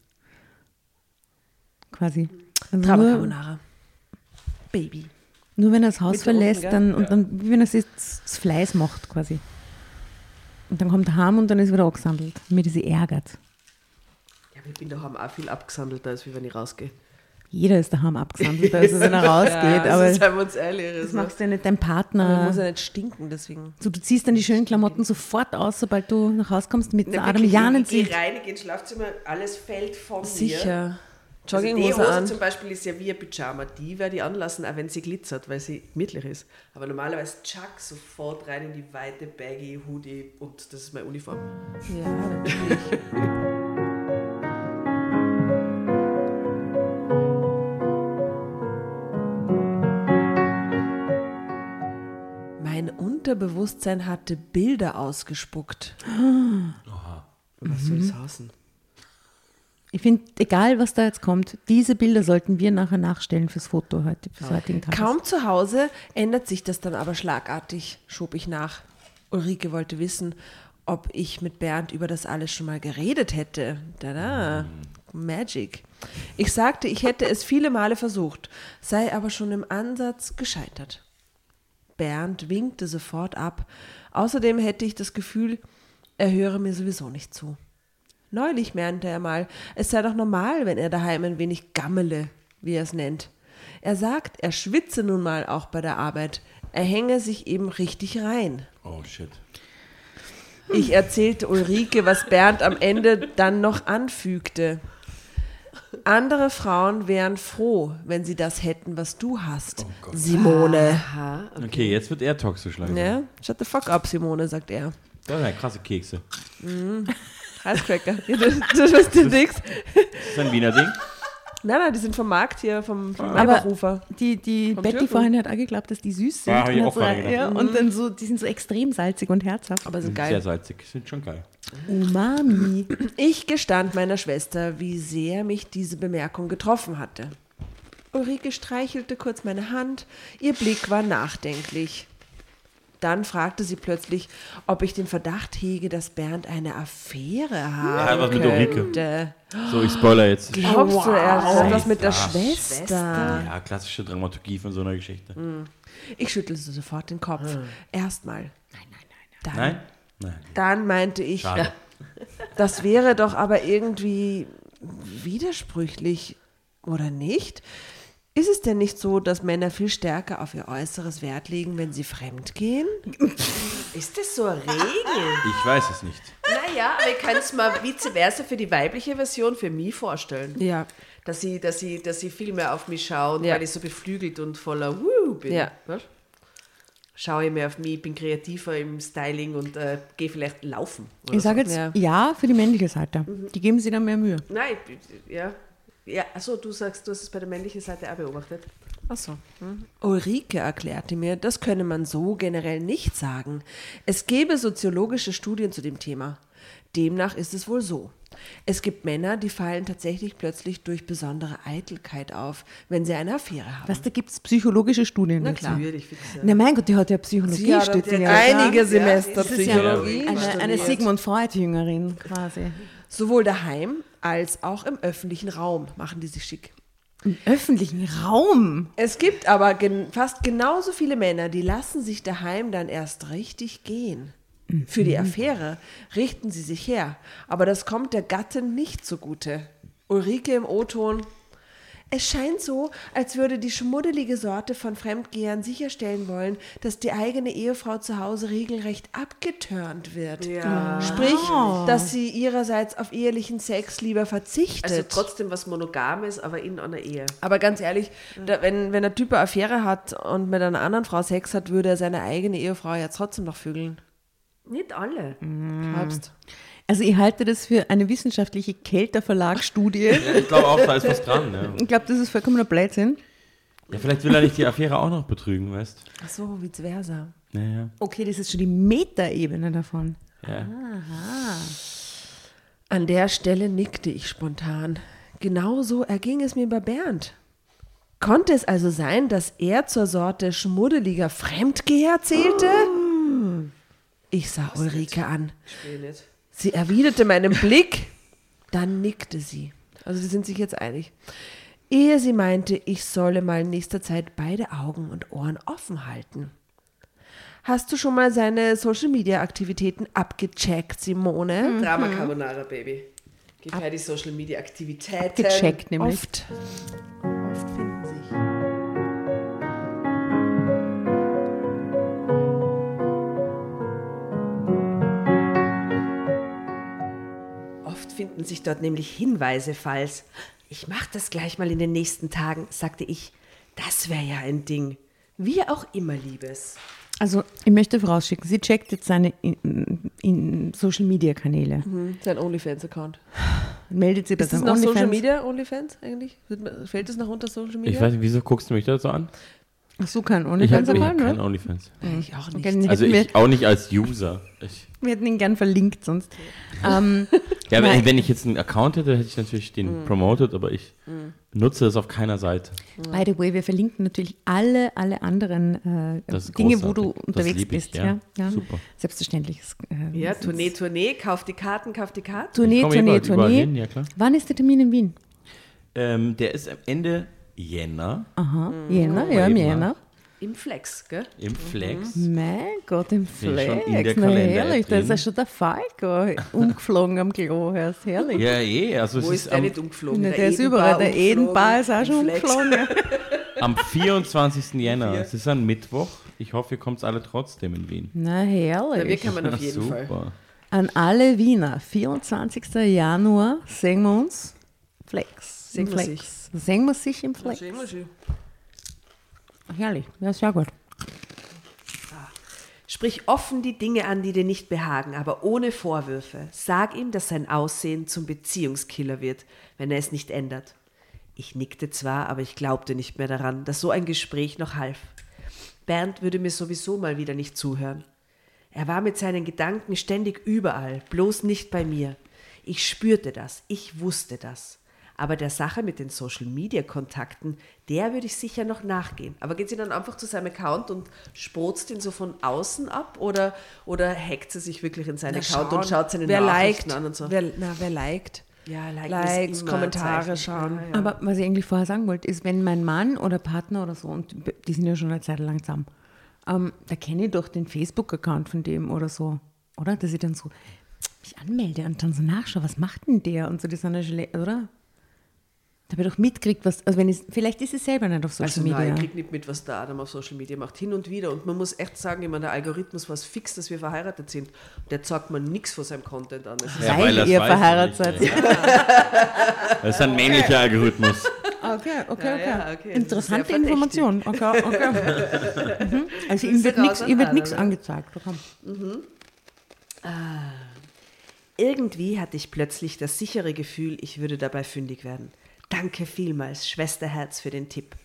[SPEAKER 5] Quasi. Also nur,
[SPEAKER 2] Carbonara. Baby.
[SPEAKER 5] nur wenn er das Haus
[SPEAKER 2] Mit Ofen,
[SPEAKER 5] verlässt,
[SPEAKER 2] gell?
[SPEAKER 5] dann, und dann, wie wenn er sich das das Fleiß macht, quasi. Und dann kommt er heim und dann ist er wieder angesandelt, damit er sie ärgert.
[SPEAKER 3] Ja, aber ich bin daheim auch viel abgesandelter, als wie wenn ich rausgehe.
[SPEAKER 5] Jeder ist daheim abgesandelt, also wenn er <laughs> rausgeht.
[SPEAKER 3] Ja,
[SPEAKER 5] aber
[SPEAKER 3] also seien wir uns ehrlich.
[SPEAKER 5] das
[SPEAKER 3] Also.
[SPEAKER 5] machst du ja nicht deinem
[SPEAKER 2] Aber
[SPEAKER 5] Partner.
[SPEAKER 2] muss ja nicht stinken, deswegen.
[SPEAKER 5] So, du ziehst dann die schönen Klamotten sofort aus, sobald du nach Hause kommst, der
[SPEAKER 3] Na,
[SPEAKER 5] Adam
[SPEAKER 3] wirklich,
[SPEAKER 5] ja nicht
[SPEAKER 3] ich gehe rein, ich gehe ins Schlafzimmer, alles fällt von mir.
[SPEAKER 2] Sicher.
[SPEAKER 3] Also die
[SPEAKER 2] Jogginghose
[SPEAKER 3] Hose
[SPEAKER 2] an.
[SPEAKER 3] zum Beispiel ist ja wie ein Pyjama. Die werde ich anlassen, auch wenn sie glitzert, weil sie gemütlich ist. Aber normalerweise Chuck sofort rein in die weite Baggy Hoodie und das ist meine Uniform.
[SPEAKER 2] Ja, natürlich. <laughs> Unterbewusstsein hatte Bilder ausgespuckt.
[SPEAKER 3] Was soll es heißen?
[SPEAKER 5] Ich finde, egal was da jetzt kommt, diese Bilder sollten wir nachher nachstellen fürs Foto heute, fürs heutigen Tag.
[SPEAKER 2] Kaum zu Hause ändert sich das dann aber schlagartig, schob ich nach. Ulrike wollte wissen, ob ich mit Bernd über das alles schon mal geredet hätte. Da, da, Magic. Ich sagte, ich hätte es viele Male versucht, sei aber schon im Ansatz gescheitert. Bernd winkte sofort ab. Außerdem hätte ich das Gefühl, er höre mir sowieso nicht zu. Neulich meinte er mal, es sei doch normal, wenn er daheim ein wenig gammele, wie er es nennt. Er sagt, er schwitze nun mal auch bei der Arbeit. Er hänge sich eben richtig rein.
[SPEAKER 1] Oh shit.
[SPEAKER 2] Ich erzählte Ulrike, was Bernd am Ende dann noch anfügte. Andere Frauen wären froh, wenn sie das hätten, was du hast, Simone.
[SPEAKER 3] Aha.
[SPEAKER 1] Okay, jetzt wird er toxisch langsam.
[SPEAKER 2] Ja, shut the fuck up, Simone, sagt er.
[SPEAKER 1] Das sind krasse Kekse.
[SPEAKER 2] Eiscracker. Ja, das, <laughs> das nix.
[SPEAKER 1] Das ist ein Wiener Ding.
[SPEAKER 2] Nein, nein, die sind vom Markt hier, vom, vom
[SPEAKER 5] Aber-
[SPEAKER 2] Eberhofer.
[SPEAKER 5] Die, die
[SPEAKER 2] Vom
[SPEAKER 5] Betty
[SPEAKER 2] Türken.
[SPEAKER 5] vorhin hat auch geglaubt, dass die süß sind.
[SPEAKER 1] Ja, hab ich
[SPEAKER 5] und,
[SPEAKER 1] auch
[SPEAKER 5] so, ja, und dann so, die sind so extrem salzig und herzhaft.
[SPEAKER 2] Aber sind
[SPEAKER 1] Sehr
[SPEAKER 2] geil.
[SPEAKER 1] salzig. Sind schon geil.
[SPEAKER 5] Umami.
[SPEAKER 2] Ich gestand meiner Schwester, wie sehr mich diese Bemerkung getroffen hatte. Ulrike streichelte kurz meine Hand, ihr Blick war nachdenklich. Dann fragte sie plötzlich, ob ich den Verdacht hege, dass Bernd eine Affäre haben
[SPEAKER 1] was mit Ulrike. So, ich spoiler jetzt.
[SPEAKER 2] Glaubst du, er hat was mit der
[SPEAKER 1] Ja.
[SPEAKER 2] Schwester?
[SPEAKER 1] Ja, klassische Dramaturgie von so einer Geschichte.
[SPEAKER 2] Ich schüttelte sofort den Kopf. Erstmal. Nein, nein, nein. Dann,
[SPEAKER 1] Nein? Nein.
[SPEAKER 2] dann meinte ich,
[SPEAKER 1] Schade.
[SPEAKER 2] Das wäre doch aber irgendwie widersprüchlich, oder nicht? Ist es denn nicht so, dass Männer viel stärker auf ihr Äußeres Wert legen, wenn sie fremd gehen?
[SPEAKER 3] Ist das so eine Regel?
[SPEAKER 1] Ich weiß es nicht.
[SPEAKER 3] naja, aber ich kann es mir vice versa für die weibliche Version für mich vorstellen.
[SPEAKER 2] Ja.
[SPEAKER 3] Dass sie, dass sie, dass sie viel mehr auf mich schauen,
[SPEAKER 2] Ja.
[SPEAKER 3] weil ich so beflügelt und voller Woo bin.
[SPEAKER 2] Ja.
[SPEAKER 3] Weißt? Schaue ich mehr auf mich, bin kreativer im Styling und äh, gehe vielleicht laufen. oder
[SPEAKER 5] Ich sage
[SPEAKER 3] so.
[SPEAKER 5] jetzt
[SPEAKER 2] Ja.
[SPEAKER 5] ja. für die männliche Seite. Die geben sich dann mehr Mühe.
[SPEAKER 3] Nein, ja. Ja, achso, du sagst, du hast es bei der männlichen Seite auch beobachtet.
[SPEAKER 2] Achso. Ulrike erklärte mir, das könne man so generell nicht sagen. Es gäbe soziologische Studien zu dem Thema. Demnach ist es wohl so. Es gibt Männer, die fallen tatsächlich plötzlich durch besondere Eitelkeit auf, wenn sie eine Affäre haben.
[SPEAKER 5] Was, da gibt es psychologische Studien
[SPEAKER 2] Na klar.
[SPEAKER 3] Würde ich fix sagen.
[SPEAKER 5] Na mein Gott, die hat ja Psychologie
[SPEAKER 2] Sie
[SPEAKER 5] studiert.
[SPEAKER 2] einige Semester
[SPEAKER 5] ja
[SPEAKER 2] Psychologie
[SPEAKER 5] eine, eine. Sigmund Freud-Jüngerin quasi.
[SPEAKER 2] Sowohl daheim als auch im öffentlichen Raum machen die sich schick.
[SPEAKER 5] Im öffentlichen Raum.
[SPEAKER 2] Es gibt aber gen fast genauso viele Männer, die lassen sich daheim dann erst richtig gehen. Für die Affäre richten sie sich her, aber das kommt der Gattin nicht zugute. Ulrike im O-Ton. Es scheint so, als würde die schmuddelige Sorte von Fremdgehern sicherstellen wollen, dass die eigene Ehefrau zu Hause regelrecht abgeturnt wird.
[SPEAKER 3] Ja.
[SPEAKER 2] Sprich, dass sie ihrerseits auf ehelichen Sex lieber verzichtet.
[SPEAKER 3] Also trotzdem was Monogames, aber in einer Ehe.
[SPEAKER 2] Aber ganz ehrlich, da, wenn, wenn der Typ eine Affäre hat und mit einer anderen Frau Sex hat, würde er seine eigene Ehefrau ja trotzdem noch vögeln.
[SPEAKER 3] Nicht alle.
[SPEAKER 2] Glaubst
[SPEAKER 5] Also ich halte das für eine wissenschaftliche Kelter-Verlag-Studie. <laughs>
[SPEAKER 1] Ja, ich glaube auch, da ist was dran. Ja.
[SPEAKER 5] Ich glaube, das ist vollkommener Blödsinn.
[SPEAKER 1] ja, vielleicht will er nicht die Affäre auch noch betrügen, weißt
[SPEAKER 2] Ach so, vice versa.
[SPEAKER 1] Ja, ja.
[SPEAKER 5] Okay, das ist schon die Metaebene davon.
[SPEAKER 1] ja.
[SPEAKER 2] An der Stelle nickte ich spontan. Genauso erging es mir bei Bernd. Konnte es also sein, dass er zur Sorte schmuddeliger Fremdgeher zählte? Ich sah Ulrike an.
[SPEAKER 3] Verstehe nicht.
[SPEAKER 2] Sie erwiderte meinen Blick, dann nickte sie. Also sie sind sich jetzt einig. Ehe sie meinte, ich solle mal in nächster Zeit beide Augen und Ohren offen halten. Hast du schon mal seine Social-Media-Aktivitäten abgecheckt, Simone?
[SPEAKER 3] Drama Carbonara, Baby. Gib her die Social Media Aktivitäten.
[SPEAKER 5] Gecheckt nämlich.
[SPEAKER 2] Oft. Oft finden
[SPEAKER 3] finden sich dort nämlich Hinweise, falls ich mache das gleich mal in den nächsten Tagen, sagte ich. Das wäre ja ein Ding. Wie auch immer, Liebes.
[SPEAKER 5] Also ich möchte vorausschicken, sie checkt jetzt seine in, in Social-Media-Kanäle.
[SPEAKER 2] Sein OnlyFans-Account.
[SPEAKER 5] Meldet sie bei
[SPEAKER 2] Ist das noch Social. Media OnlyFans eigentlich? Fällt das noch unter Social Media?
[SPEAKER 1] Ich weiß nicht, wieso guckst du mich da so an?
[SPEAKER 5] Hast du keinen
[SPEAKER 6] Ich
[SPEAKER 5] OnlyFans
[SPEAKER 6] habe kein
[SPEAKER 5] ne?
[SPEAKER 6] OnlyFans.
[SPEAKER 2] Ich auch nicht.
[SPEAKER 5] Okay,
[SPEAKER 6] Also ich auch nicht als User. Ich,
[SPEAKER 5] wir hätten ihn gern verlinkt sonst. Ähm, <laughs>
[SPEAKER 6] ja, wenn, wenn ich jetzt einen Account hätte, hätte ich natürlich den promoted, aber ich nutze das auf keiner Seite.
[SPEAKER 5] by the way, wir verlinken natürlich alle, alle anderen äh, Dinge, wo du unterwegs
[SPEAKER 6] ich,
[SPEAKER 5] bist.
[SPEAKER 6] ja.
[SPEAKER 5] Ja, ja.
[SPEAKER 6] Super.
[SPEAKER 5] Selbstverständlich. ist, Äh,
[SPEAKER 3] Ja, Tournee, Tournee, kauf die Karten, kauf die Karten.
[SPEAKER 5] Tournee, Tournee,
[SPEAKER 6] überall- überall
[SPEAKER 5] Tournee.
[SPEAKER 6] hin, ja, klar.
[SPEAKER 5] Wann ist der Termin in Wien?
[SPEAKER 6] Ähm, der ist am Ende Jänner
[SPEAKER 5] Aha,
[SPEAKER 3] Mhm.
[SPEAKER 5] Jänner, ja, im Jänner.
[SPEAKER 3] Im Flex, gell?
[SPEAKER 6] im Flex.
[SPEAKER 5] Mein Gott, im
[SPEAKER 6] Bin schon
[SPEAKER 5] Flex.
[SPEAKER 6] in der
[SPEAKER 5] Na herrlich, da ist ja schon der Falco umgeflogen am Klo. Ja, ist herrlich.
[SPEAKER 6] Ja, eh. Also
[SPEAKER 3] Wo
[SPEAKER 6] es
[SPEAKER 3] ist
[SPEAKER 6] ist
[SPEAKER 3] der
[SPEAKER 6] am,
[SPEAKER 3] nicht umgeflogen?
[SPEAKER 5] Na, der ist überall. Der Edenbar ist auch schon
[SPEAKER 3] Flex.
[SPEAKER 5] umgeflogen. Ja. <laughs>
[SPEAKER 6] am 24. Jänner. Es ist ein Mittwoch. Ich hoffe, ihr kommt alle trotzdem in Wien.
[SPEAKER 5] Na
[SPEAKER 3] Ja, wir
[SPEAKER 5] herrlich.
[SPEAKER 3] man auf jeden Fall.
[SPEAKER 6] Super.
[SPEAKER 5] An alle Wiener, 24. Januar sehen wir uns. Flex.
[SPEAKER 3] Sehen
[SPEAKER 5] Im
[SPEAKER 3] wir
[SPEAKER 5] Flex. Sehen wir sich im Flex.
[SPEAKER 3] Schön, schön.
[SPEAKER 5] Herrlich, ja, sehr gut.
[SPEAKER 3] Sprich offen die Dinge an, die dir nicht behagen, aber ohne Vorwürfe. Sag ihm, dass sein Aussehen zum Beziehungskiller wird, wenn er es nicht ändert. Ich nickte zwar, aber ich glaubte nicht mehr daran, dass so ein Gespräch noch half. Bernd würde mir sowieso mal wieder nicht zuhören. Er war mit seinen Gedanken ständig überall, bloß nicht bei mir. Ich spürte das, ich wusste das. Aber der Sache mit den Social-Media-Kontakten, der würde ich sicher noch nachgehen. Aber geht sie dann einfach zu seinem Account und spotzt ihn so von außen ab? Oder, oder hackt sie sich wirklich in seinen
[SPEAKER 2] Na,
[SPEAKER 3] Account und
[SPEAKER 2] schauen,
[SPEAKER 3] schaut seine
[SPEAKER 2] wer
[SPEAKER 3] Nachrichten
[SPEAKER 2] liked,
[SPEAKER 3] an und so?
[SPEAKER 2] Wer, na, wer liked?
[SPEAKER 3] Ja, like
[SPEAKER 2] Likes, Kommentare
[SPEAKER 3] Zeichen.
[SPEAKER 2] schauen.
[SPEAKER 3] Ja, ja.
[SPEAKER 5] Aber was ich eigentlich vorher sagen wollte, ist, wenn mein Mann oder Partner oder so, und die sind ja schon eine Zeit lang zusammen, ähm, da kenne ich doch den Facebook-Account von dem oder so, oder? Dass ich dann so mich anmelde und dann so nachschaue, was macht denn der? Und so, das ist eine Schle oder? Da habe ich doch mitgekriegt, was, also wenn ich, vielleicht ist es selber nicht auf Social
[SPEAKER 3] Also
[SPEAKER 5] Media.
[SPEAKER 3] nein, ich krieg nicht mit, was der Adam auf Social Media macht. Hin und wieder. Und man muss echt sagen, ich meine, der Algorithmus weiß fix, dass wir verheiratet sind. Der zeigt mir nichts von seinem Content an. Es ist
[SPEAKER 6] Ja,
[SPEAKER 5] weil, ihr verheiratet seid.
[SPEAKER 6] nicht, <laughs> Das ist ein männlicher Algorithmus.
[SPEAKER 5] Okay, okay, okay.
[SPEAKER 3] Ja, ja, okay.
[SPEAKER 5] Interessante. Information. Okay, okay. <laughs> mhm. Also ihm wird nichts
[SPEAKER 3] an
[SPEAKER 5] angezeigt. Okay.
[SPEAKER 3] Irgendwie hatte ich plötzlich das sichere Gefühl, ich würde dabei fündig werden. Danke vielmals, Schwesterherz, für den Tipp.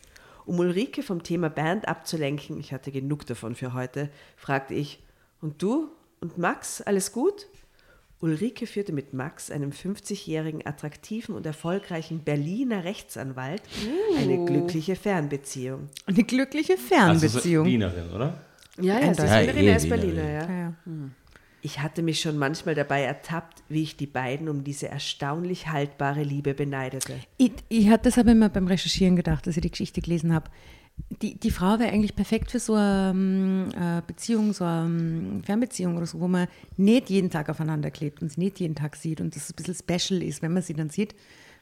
[SPEAKER 3] Um Ulrike vom Thema Band abzulenken, ich hatte genug davon für heute, fragte ich, und du und Max, alles gut? Ulrike führte mit Max, einem 50-jährigen, attraktiven und erfolgreichen Berliner Rechtsanwalt, eine glückliche Fernbeziehung.
[SPEAKER 5] Eine glückliche
[SPEAKER 6] Also so
[SPEAKER 5] Fernbeziehung.
[SPEAKER 6] Wienerin, oder?
[SPEAKER 3] Ja, ja, sie ist
[SPEAKER 6] Ja,
[SPEAKER 3] Berliner,
[SPEAKER 6] eh
[SPEAKER 3] ist
[SPEAKER 6] Wienerin.
[SPEAKER 3] Berliner, ja.
[SPEAKER 5] ja, ja.
[SPEAKER 3] Ich hatte mich schon manchmal dabei ertappt, wie ich die beiden um diese erstaunlich haltbare Liebe beneidete.
[SPEAKER 5] Ich, ich hatte das aber immer beim Recherchieren gedacht, als ich die Geschichte gelesen habe. Die, die Frau wäre eigentlich perfekt für so eine ähm, äh, Beziehung, so eine ähm, Fernbeziehung oder so, wo man nicht jeden Tag aufeinander klebt und sie nicht jeden Tag sieht und das ein bisschen special ist, wenn man sie dann sieht,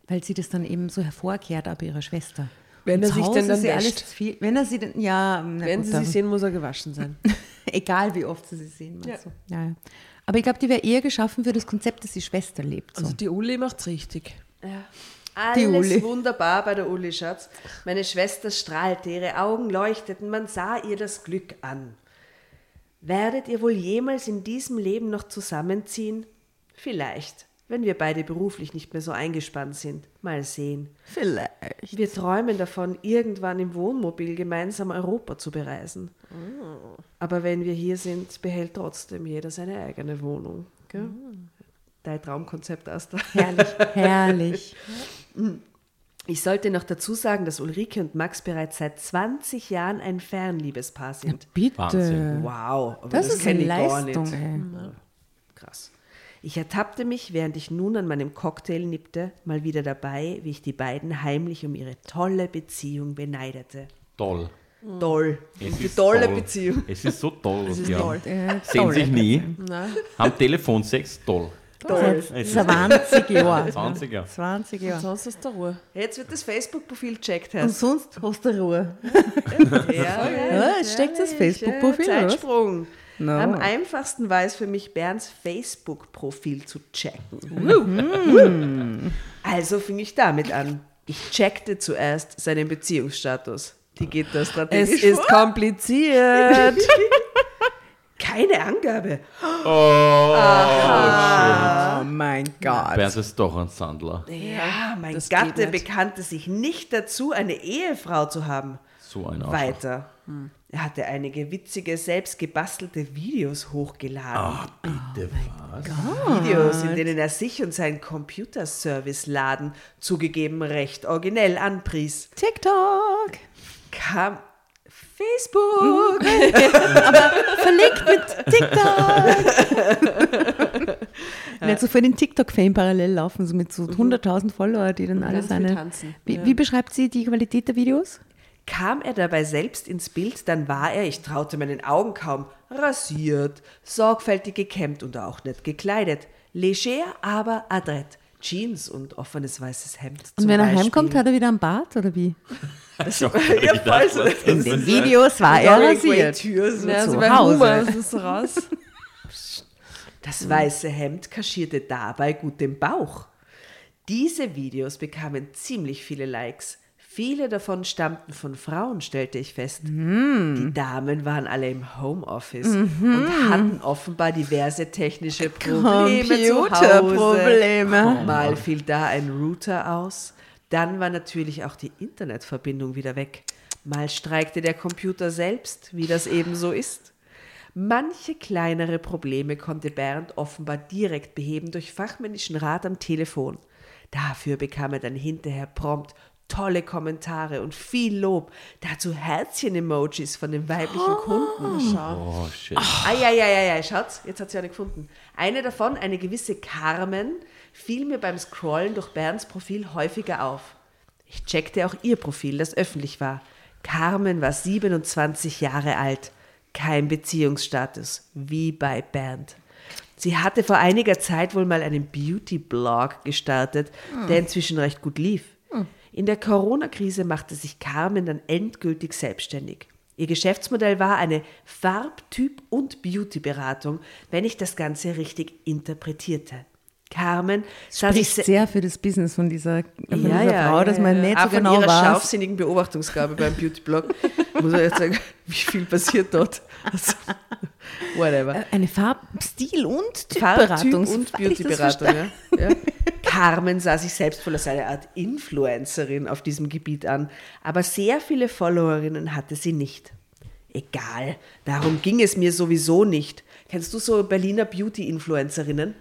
[SPEAKER 5] weil sie das dann eben so hervorkehrt, aber ihrer Schwester.
[SPEAKER 2] Wenn er sich
[SPEAKER 5] Hause
[SPEAKER 2] denn dann wäscht.
[SPEAKER 5] viel, Wenn er sie dann, ja, na
[SPEAKER 2] Wenn
[SPEAKER 5] gut,
[SPEAKER 2] sie
[SPEAKER 5] dann-
[SPEAKER 2] sich sehen, muss er gewaschen sein. <laughs>
[SPEAKER 5] egal wie oft sie sie sehen. meinst du? Ja. Ja, Aber ich glaube, die wäre eher geschaffen für das Konzept, dass die Schwester lebt. So.
[SPEAKER 2] Also die Uli macht's richtig.
[SPEAKER 3] Ja.
[SPEAKER 5] Die
[SPEAKER 3] Alles
[SPEAKER 5] Uli.
[SPEAKER 3] wunderbar bei der Uli, Schatz. Meine Schwester strahlte, ihre Augen leuchteten, man sah ihr das Glück an. Werdet ihr wohl jemals in diesem Leben noch zusammenziehen? Vielleicht, wenn wir beide beruflich nicht mehr so eingespannt sind. Mal sehen.
[SPEAKER 5] Vielleicht.
[SPEAKER 3] Wir träumen davon, irgendwann im Wohnmobil gemeinsam Europa zu bereisen. Aber wenn wir hier sind, behält trotzdem jeder seine eigene Wohnung. Gell? Dein Traumkonzept, Asta.
[SPEAKER 5] Herrlich, herrlich.
[SPEAKER 3] Ich sollte noch dazu sagen, dass Ulrike und Max bereits seit 20 Jahren ein Fernliebespaar sind.
[SPEAKER 5] Bitte.
[SPEAKER 6] Wahnsinn.
[SPEAKER 3] Wow, aber
[SPEAKER 5] Das, ist eine Leistung,
[SPEAKER 3] nicht.
[SPEAKER 5] ey.
[SPEAKER 3] Krass. Ich ertappte mich, während ich nun an meinem Cocktail nippte, mal wieder dabei, wie ich die beiden heimlich um ihre tolle Beziehung beneidete.
[SPEAKER 6] Toll.
[SPEAKER 3] Toll.
[SPEAKER 6] Es
[SPEAKER 3] Die
[SPEAKER 6] ist
[SPEAKER 3] tolle
[SPEAKER 6] toll.
[SPEAKER 3] Beziehung.
[SPEAKER 6] Es ist so toll. was
[SPEAKER 2] ist
[SPEAKER 6] die
[SPEAKER 2] toll.
[SPEAKER 6] Sehen
[SPEAKER 5] toll.
[SPEAKER 6] sich nie,
[SPEAKER 2] Nein.
[SPEAKER 6] haben Telefonsex, toll.
[SPEAKER 5] Seit
[SPEAKER 6] Es ist
[SPEAKER 5] 20 Jahren.
[SPEAKER 6] 20 Jahre. <laughs>
[SPEAKER 5] 20 Jahre.
[SPEAKER 2] Sonst ist der Ruhe.
[SPEAKER 3] Jetzt wird das Facebook-Profil gecheckt,
[SPEAKER 5] Und
[SPEAKER 3] Herr.
[SPEAKER 5] sonst hast du Ruhe. <laughs>
[SPEAKER 3] Ja,
[SPEAKER 5] Ja, jetzt steckt das Facebook-Profil,
[SPEAKER 3] Ja,
[SPEAKER 5] oder was?
[SPEAKER 3] Zeitsprung.
[SPEAKER 5] No.
[SPEAKER 3] Am einfachsten war es für mich, Bernds Facebook-Profil zu checken. <laughs> Also fing ich damit an. Ich checkte zuerst seinen Beziehungsstatus. Die geht da
[SPEAKER 2] Es
[SPEAKER 3] strategisch
[SPEAKER 2] ist
[SPEAKER 3] vor.
[SPEAKER 2] kompliziert. <laughs>
[SPEAKER 3] Keine Angabe.
[SPEAKER 5] Oh mein Gott.
[SPEAKER 6] Bernd ist doch ein Sandler.
[SPEAKER 3] Ja, mein
[SPEAKER 2] das geht
[SPEAKER 3] Gatte
[SPEAKER 2] nicht.
[SPEAKER 3] bekannte sich nicht dazu, eine Ehefrau zu haben.
[SPEAKER 6] So ein Arschloch.
[SPEAKER 3] Weiter. Er hatte einige witzige, selbst gebastelte Videos hochgeladen.
[SPEAKER 7] Bitte was?
[SPEAKER 3] Videos, in denen er sich und seinen Computerservice-Laden zugegeben recht originell anpries.
[SPEAKER 5] TikTok.
[SPEAKER 3] Kam Facebook. <laughs>
[SPEAKER 5] Verlinkt mit TikTok. <laughs> Er hat so für den TikTok-Fame parallel laufen, so mit so 100.000 Follower, die dann alle seine.
[SPEAKER 3] tanzen,
[SPEAKER 5] Wie,
[SPEAKER 3] ja.
[SPEAKER 5] wie beschreibt sie die Qualität der Videos?
[SPEAKER 3] Kam er dabei selbst ins Bild, dann war er, ich traute meinen Augen kaum, rasiert, sorgfältig gekämmt und auch nicht gekleidet. Leger, aber adrett. Jeans und offenes weißes Hemd.
[SPEAKER 5] Und wenn er heimkommt, hat er wieder einen Bart oder wie? <laughs>
[SPEAKER 3] ja, voll so.
[SPEAKER 5] In den Videos war er rasiert.
[SPEAKER 3] Tür so
[SPEAKER 2] Ja,
[SPEAKER 3] zu
[SPEAKER 2] so bei
[SPEAKER 5] Hause.
[SPEAKER 2] Ist raus. <laughs>
[SPEAKER 3] Das weiße Hemd kaschierte dabei gut den Bauch. Diese Videos bekamen ziemlich viele Likes. Viele davon stammten von Frauen, stellte ich fest. Die Damen waren alle im Homeoffice und hatten offenbar diverse technische Probleme zu Hause.
[SPEAKER 5] Computerprobleme.
[SPEAKER 3] Mal fiel da ein Router aus, dann war natürlich auch die Internetverbindung wieder weg. Mal streikte der Computer selbst, wie das eben so ist. Manche kleinere Probleme konnte Bernd offenbar direkt beheben durch fachmännischen Rat am Telefon. Dafür bekam er dann hinterher prompt tolle Kommentare und viel Lob. Dazu Herzchen-Emojis von den weiblichen Kunden.
[SPEAKER 7] Oh, shit.
[SPEAKER 3] Eieieiei, schaut's, jetzt hat sie eine gefunden. Eine davon, eine gewisse Carmen, fiel mir beim Scrollen durch Bernds Profil häufiger auf. Ich checkte auch ihr Profil, das öffentlich war. Carmen war 27 Jahre alt, kein Beziehungsstatus, wie bei Bernd. Sie hatte vor einiger Zeit wohl mal einen Beauty-Blog gestartet, der inzwischen recht gut lief. In der Corona-Krise machte sich Carmen dann endgültig selbstständig. Ihr Geschäftsmodell war eine Farbtyp- und Beauty-Beratung, wenn ich das Ganze richtig interpretierte. Carmen sah sich
[SPEAKER 5] Spricht
[SPEAKER 3] se-
[SPEAKER 5] sehr für das Business von dieser, von dieser Frau, dass man nicht so genau
[SPEAKER 3] ihrer
[SPEAKER 5] weiß.
[SPEAKER 3] scharfsinnigen Beobachtungsgabe beim Beauty-Blog. Muss ich jetzt sagen, <laughs> wie viel passiert dort? Also, <laughs> <laughs> whatever.
[SPEAKER 5] Eine Farb-, Stil- und Typberatung.
[SPEAKER 3] und Beauty-Beratung. Ja. Ja. <laughs> Carmen sah sich selbst wohl als eine Art Influencerin auf diesem Gebiet an, aber sehr viele Followerinnen hatte sie nicht. Egal, darum ging es mir sowieso nicht. Kennst du so Berliner Beauty-Influencerinnen?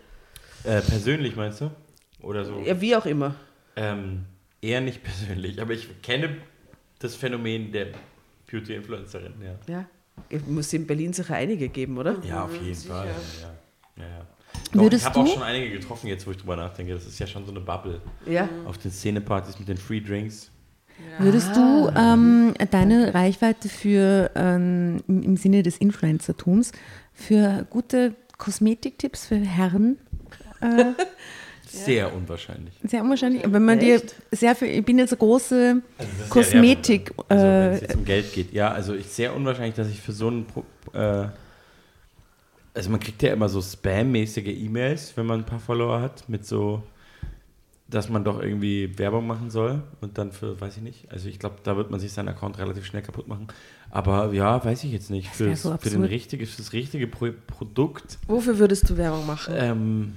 [SPEAKER 1] Äh, persönlich meinst du? Oder so?
[SPEAKER 3] Ja, wie auch immer.
[SPEAKER 1] Ähm, eher nicht <laughs> persönlich, aber ich kenne das Phänomen der Beauty-Influencerin, ja.
[SPEAKER 3] Ja. Es muss in Berlin sicher einige geben, oder?
[SPEAKER 1] Ja, auf jeden Fall. Ja, ja. ja.
[SPEAKER 5] Würdest
[SPEAKER 1] ich habe auch schon einige getroffen, jetzt wo ich drüber nachdenke. Das ist ja schon so eine Bubble.
[SPEAKER 3] Ja.
[SPEAKER 1] Auf den Szenepartys mit den Free Drinks.
[SPEAKER 5] Würdest du ähm, deine Reichweite für ähm, im, im Sinne des Influencertums für gute Kosmetiktipps für Herren äh, <laughs>
[SPEAKER 1] Sehr unwahrscheinlich.
[SPEAKER 5] sehr unwahrscheinlich, wenn man dir sehr viel, ich bin jetzt eine große Kosmetik,
[SPEAKER 1] Also, wenn
[SPEAKER 5] äh,
[SPEAKER 1] es jetzt um Geld geht. Ja, also ich sehr unwahrscheinlich, dass ich für so einen. Pro- Äh, also man kriegt ja immer so Spam-mäßige E-Mails, wenn man ein paar Follower hat, mit so, dass man doch irgendwie Werbung machen soll und dann für, weiß ich nicht. Also ich glaube, da wird man sich seinen Account relativ schnell kaputt machen. Aber ja, weiß ich jetzt nicht. Für,
[SPEAKER 5] so
[SPEAKER 1] für, den richtige, für das richtige Pro Produkt.
[SPEAKER 2] Wofür würdest du Werbung machen?
[SPEAKER 1] Ähm,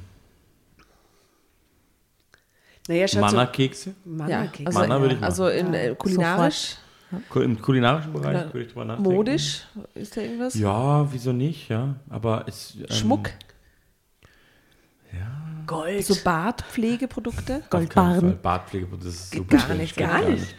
[SPEAKER 3] Naja.
[SPEAKER 1] Manna-Kekse.
[SPEAKER 2] ja,
[SPEAKER 3] Manna-Kekse.
[SPEAKER 2] also,
[SPEAKER 1] Manna würde ich
[SPEAKER 2] also in äh, kulinarisch,
[SPEAKER 1] Ku- Im kulinarischen Bereich
[SPEAKER 2] Ja.
[SPEAKER 1] würde ich drüber nachdenken.
[SPEAKER 2] modisch, ist da irgendwas?
[SPEAKER 1] Ja, wieso nicht, ja. Aber es. ähm,
[SPEAKER 2] Schmuck,
[SPEAKER 3] Gold.
[SPEAKER 2] so Bartpflegeprodukte.
[SPEAKER 1] Auf keinen
[SPEAKER 5] Goldbarren.
[SPEAKER 1] Bartpflegeprodukte, das ist super
[SPEAKER 3] Gar nicht, gar nicht.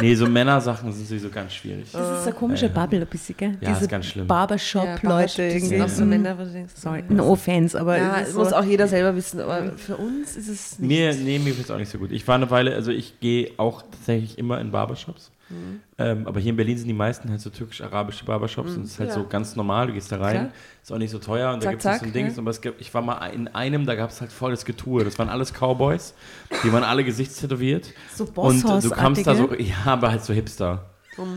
[SPEAKER 1] Nee, so Männersachen sind sowieso ganz schwierig.
[SPEAKER 5] das ist eine komische Bubble ein bisschen, gell?
[SPEAKER 1] Ja, ist ganz schlimm.
[SPEAKER 2] Ja,
[SPEAKER 5] Barbershop-Leute
[SPEAKER 2] das
[SPEAKER 5] irgendwie.
[SPEAKER 2] sind auch so
[SPEAKER 5] Mhm.
[SPEAKER 2] Männer, wo du denkst,
[SPEAKER 5] Sorry, no offense, aber
[SPEAKER 2] Ja,
[SPEAKER 5] es
[SPEAKER 2] muss
[SPEAKER 5] so,
[SPEAKER 2] auch jeder selber wissen, aber für uns ist es nicht.
[SPEAKER 1] Mir, nee, mir ist auch nicht so gut. Ich war eine Weile, also ich gehe auch tatsächlich immer in Barbershops.
[SPEAKER 2] Mhm.
[SPEAKER 1] Ähm, aber hier in Berlin sind die meisten halt so türkisch-arabische Barbershops und es ist halt
[SPEAKER 2] Ja.
[SPEAKER 1] so ganz normal, du gehst da rein,
[SPEAKER 2] Klar.
[SPEAKER 1] ist auch nicht so teuer und da
[SPEAKER 2] Zack,
[SPEAKER 1] gibt es so ein Ding.
[SPEAKER 2] ja.
[SPEAKER 1] Aber es gibt, ich war mal in einem, da gab es halt volles Getue. Das waren alles Cowboys, die waren alle gesichtstätowiert.
[SPEAKER 5] So
[SPEAKER 1] Und du kamst da so, ja, aber halt so Hipster.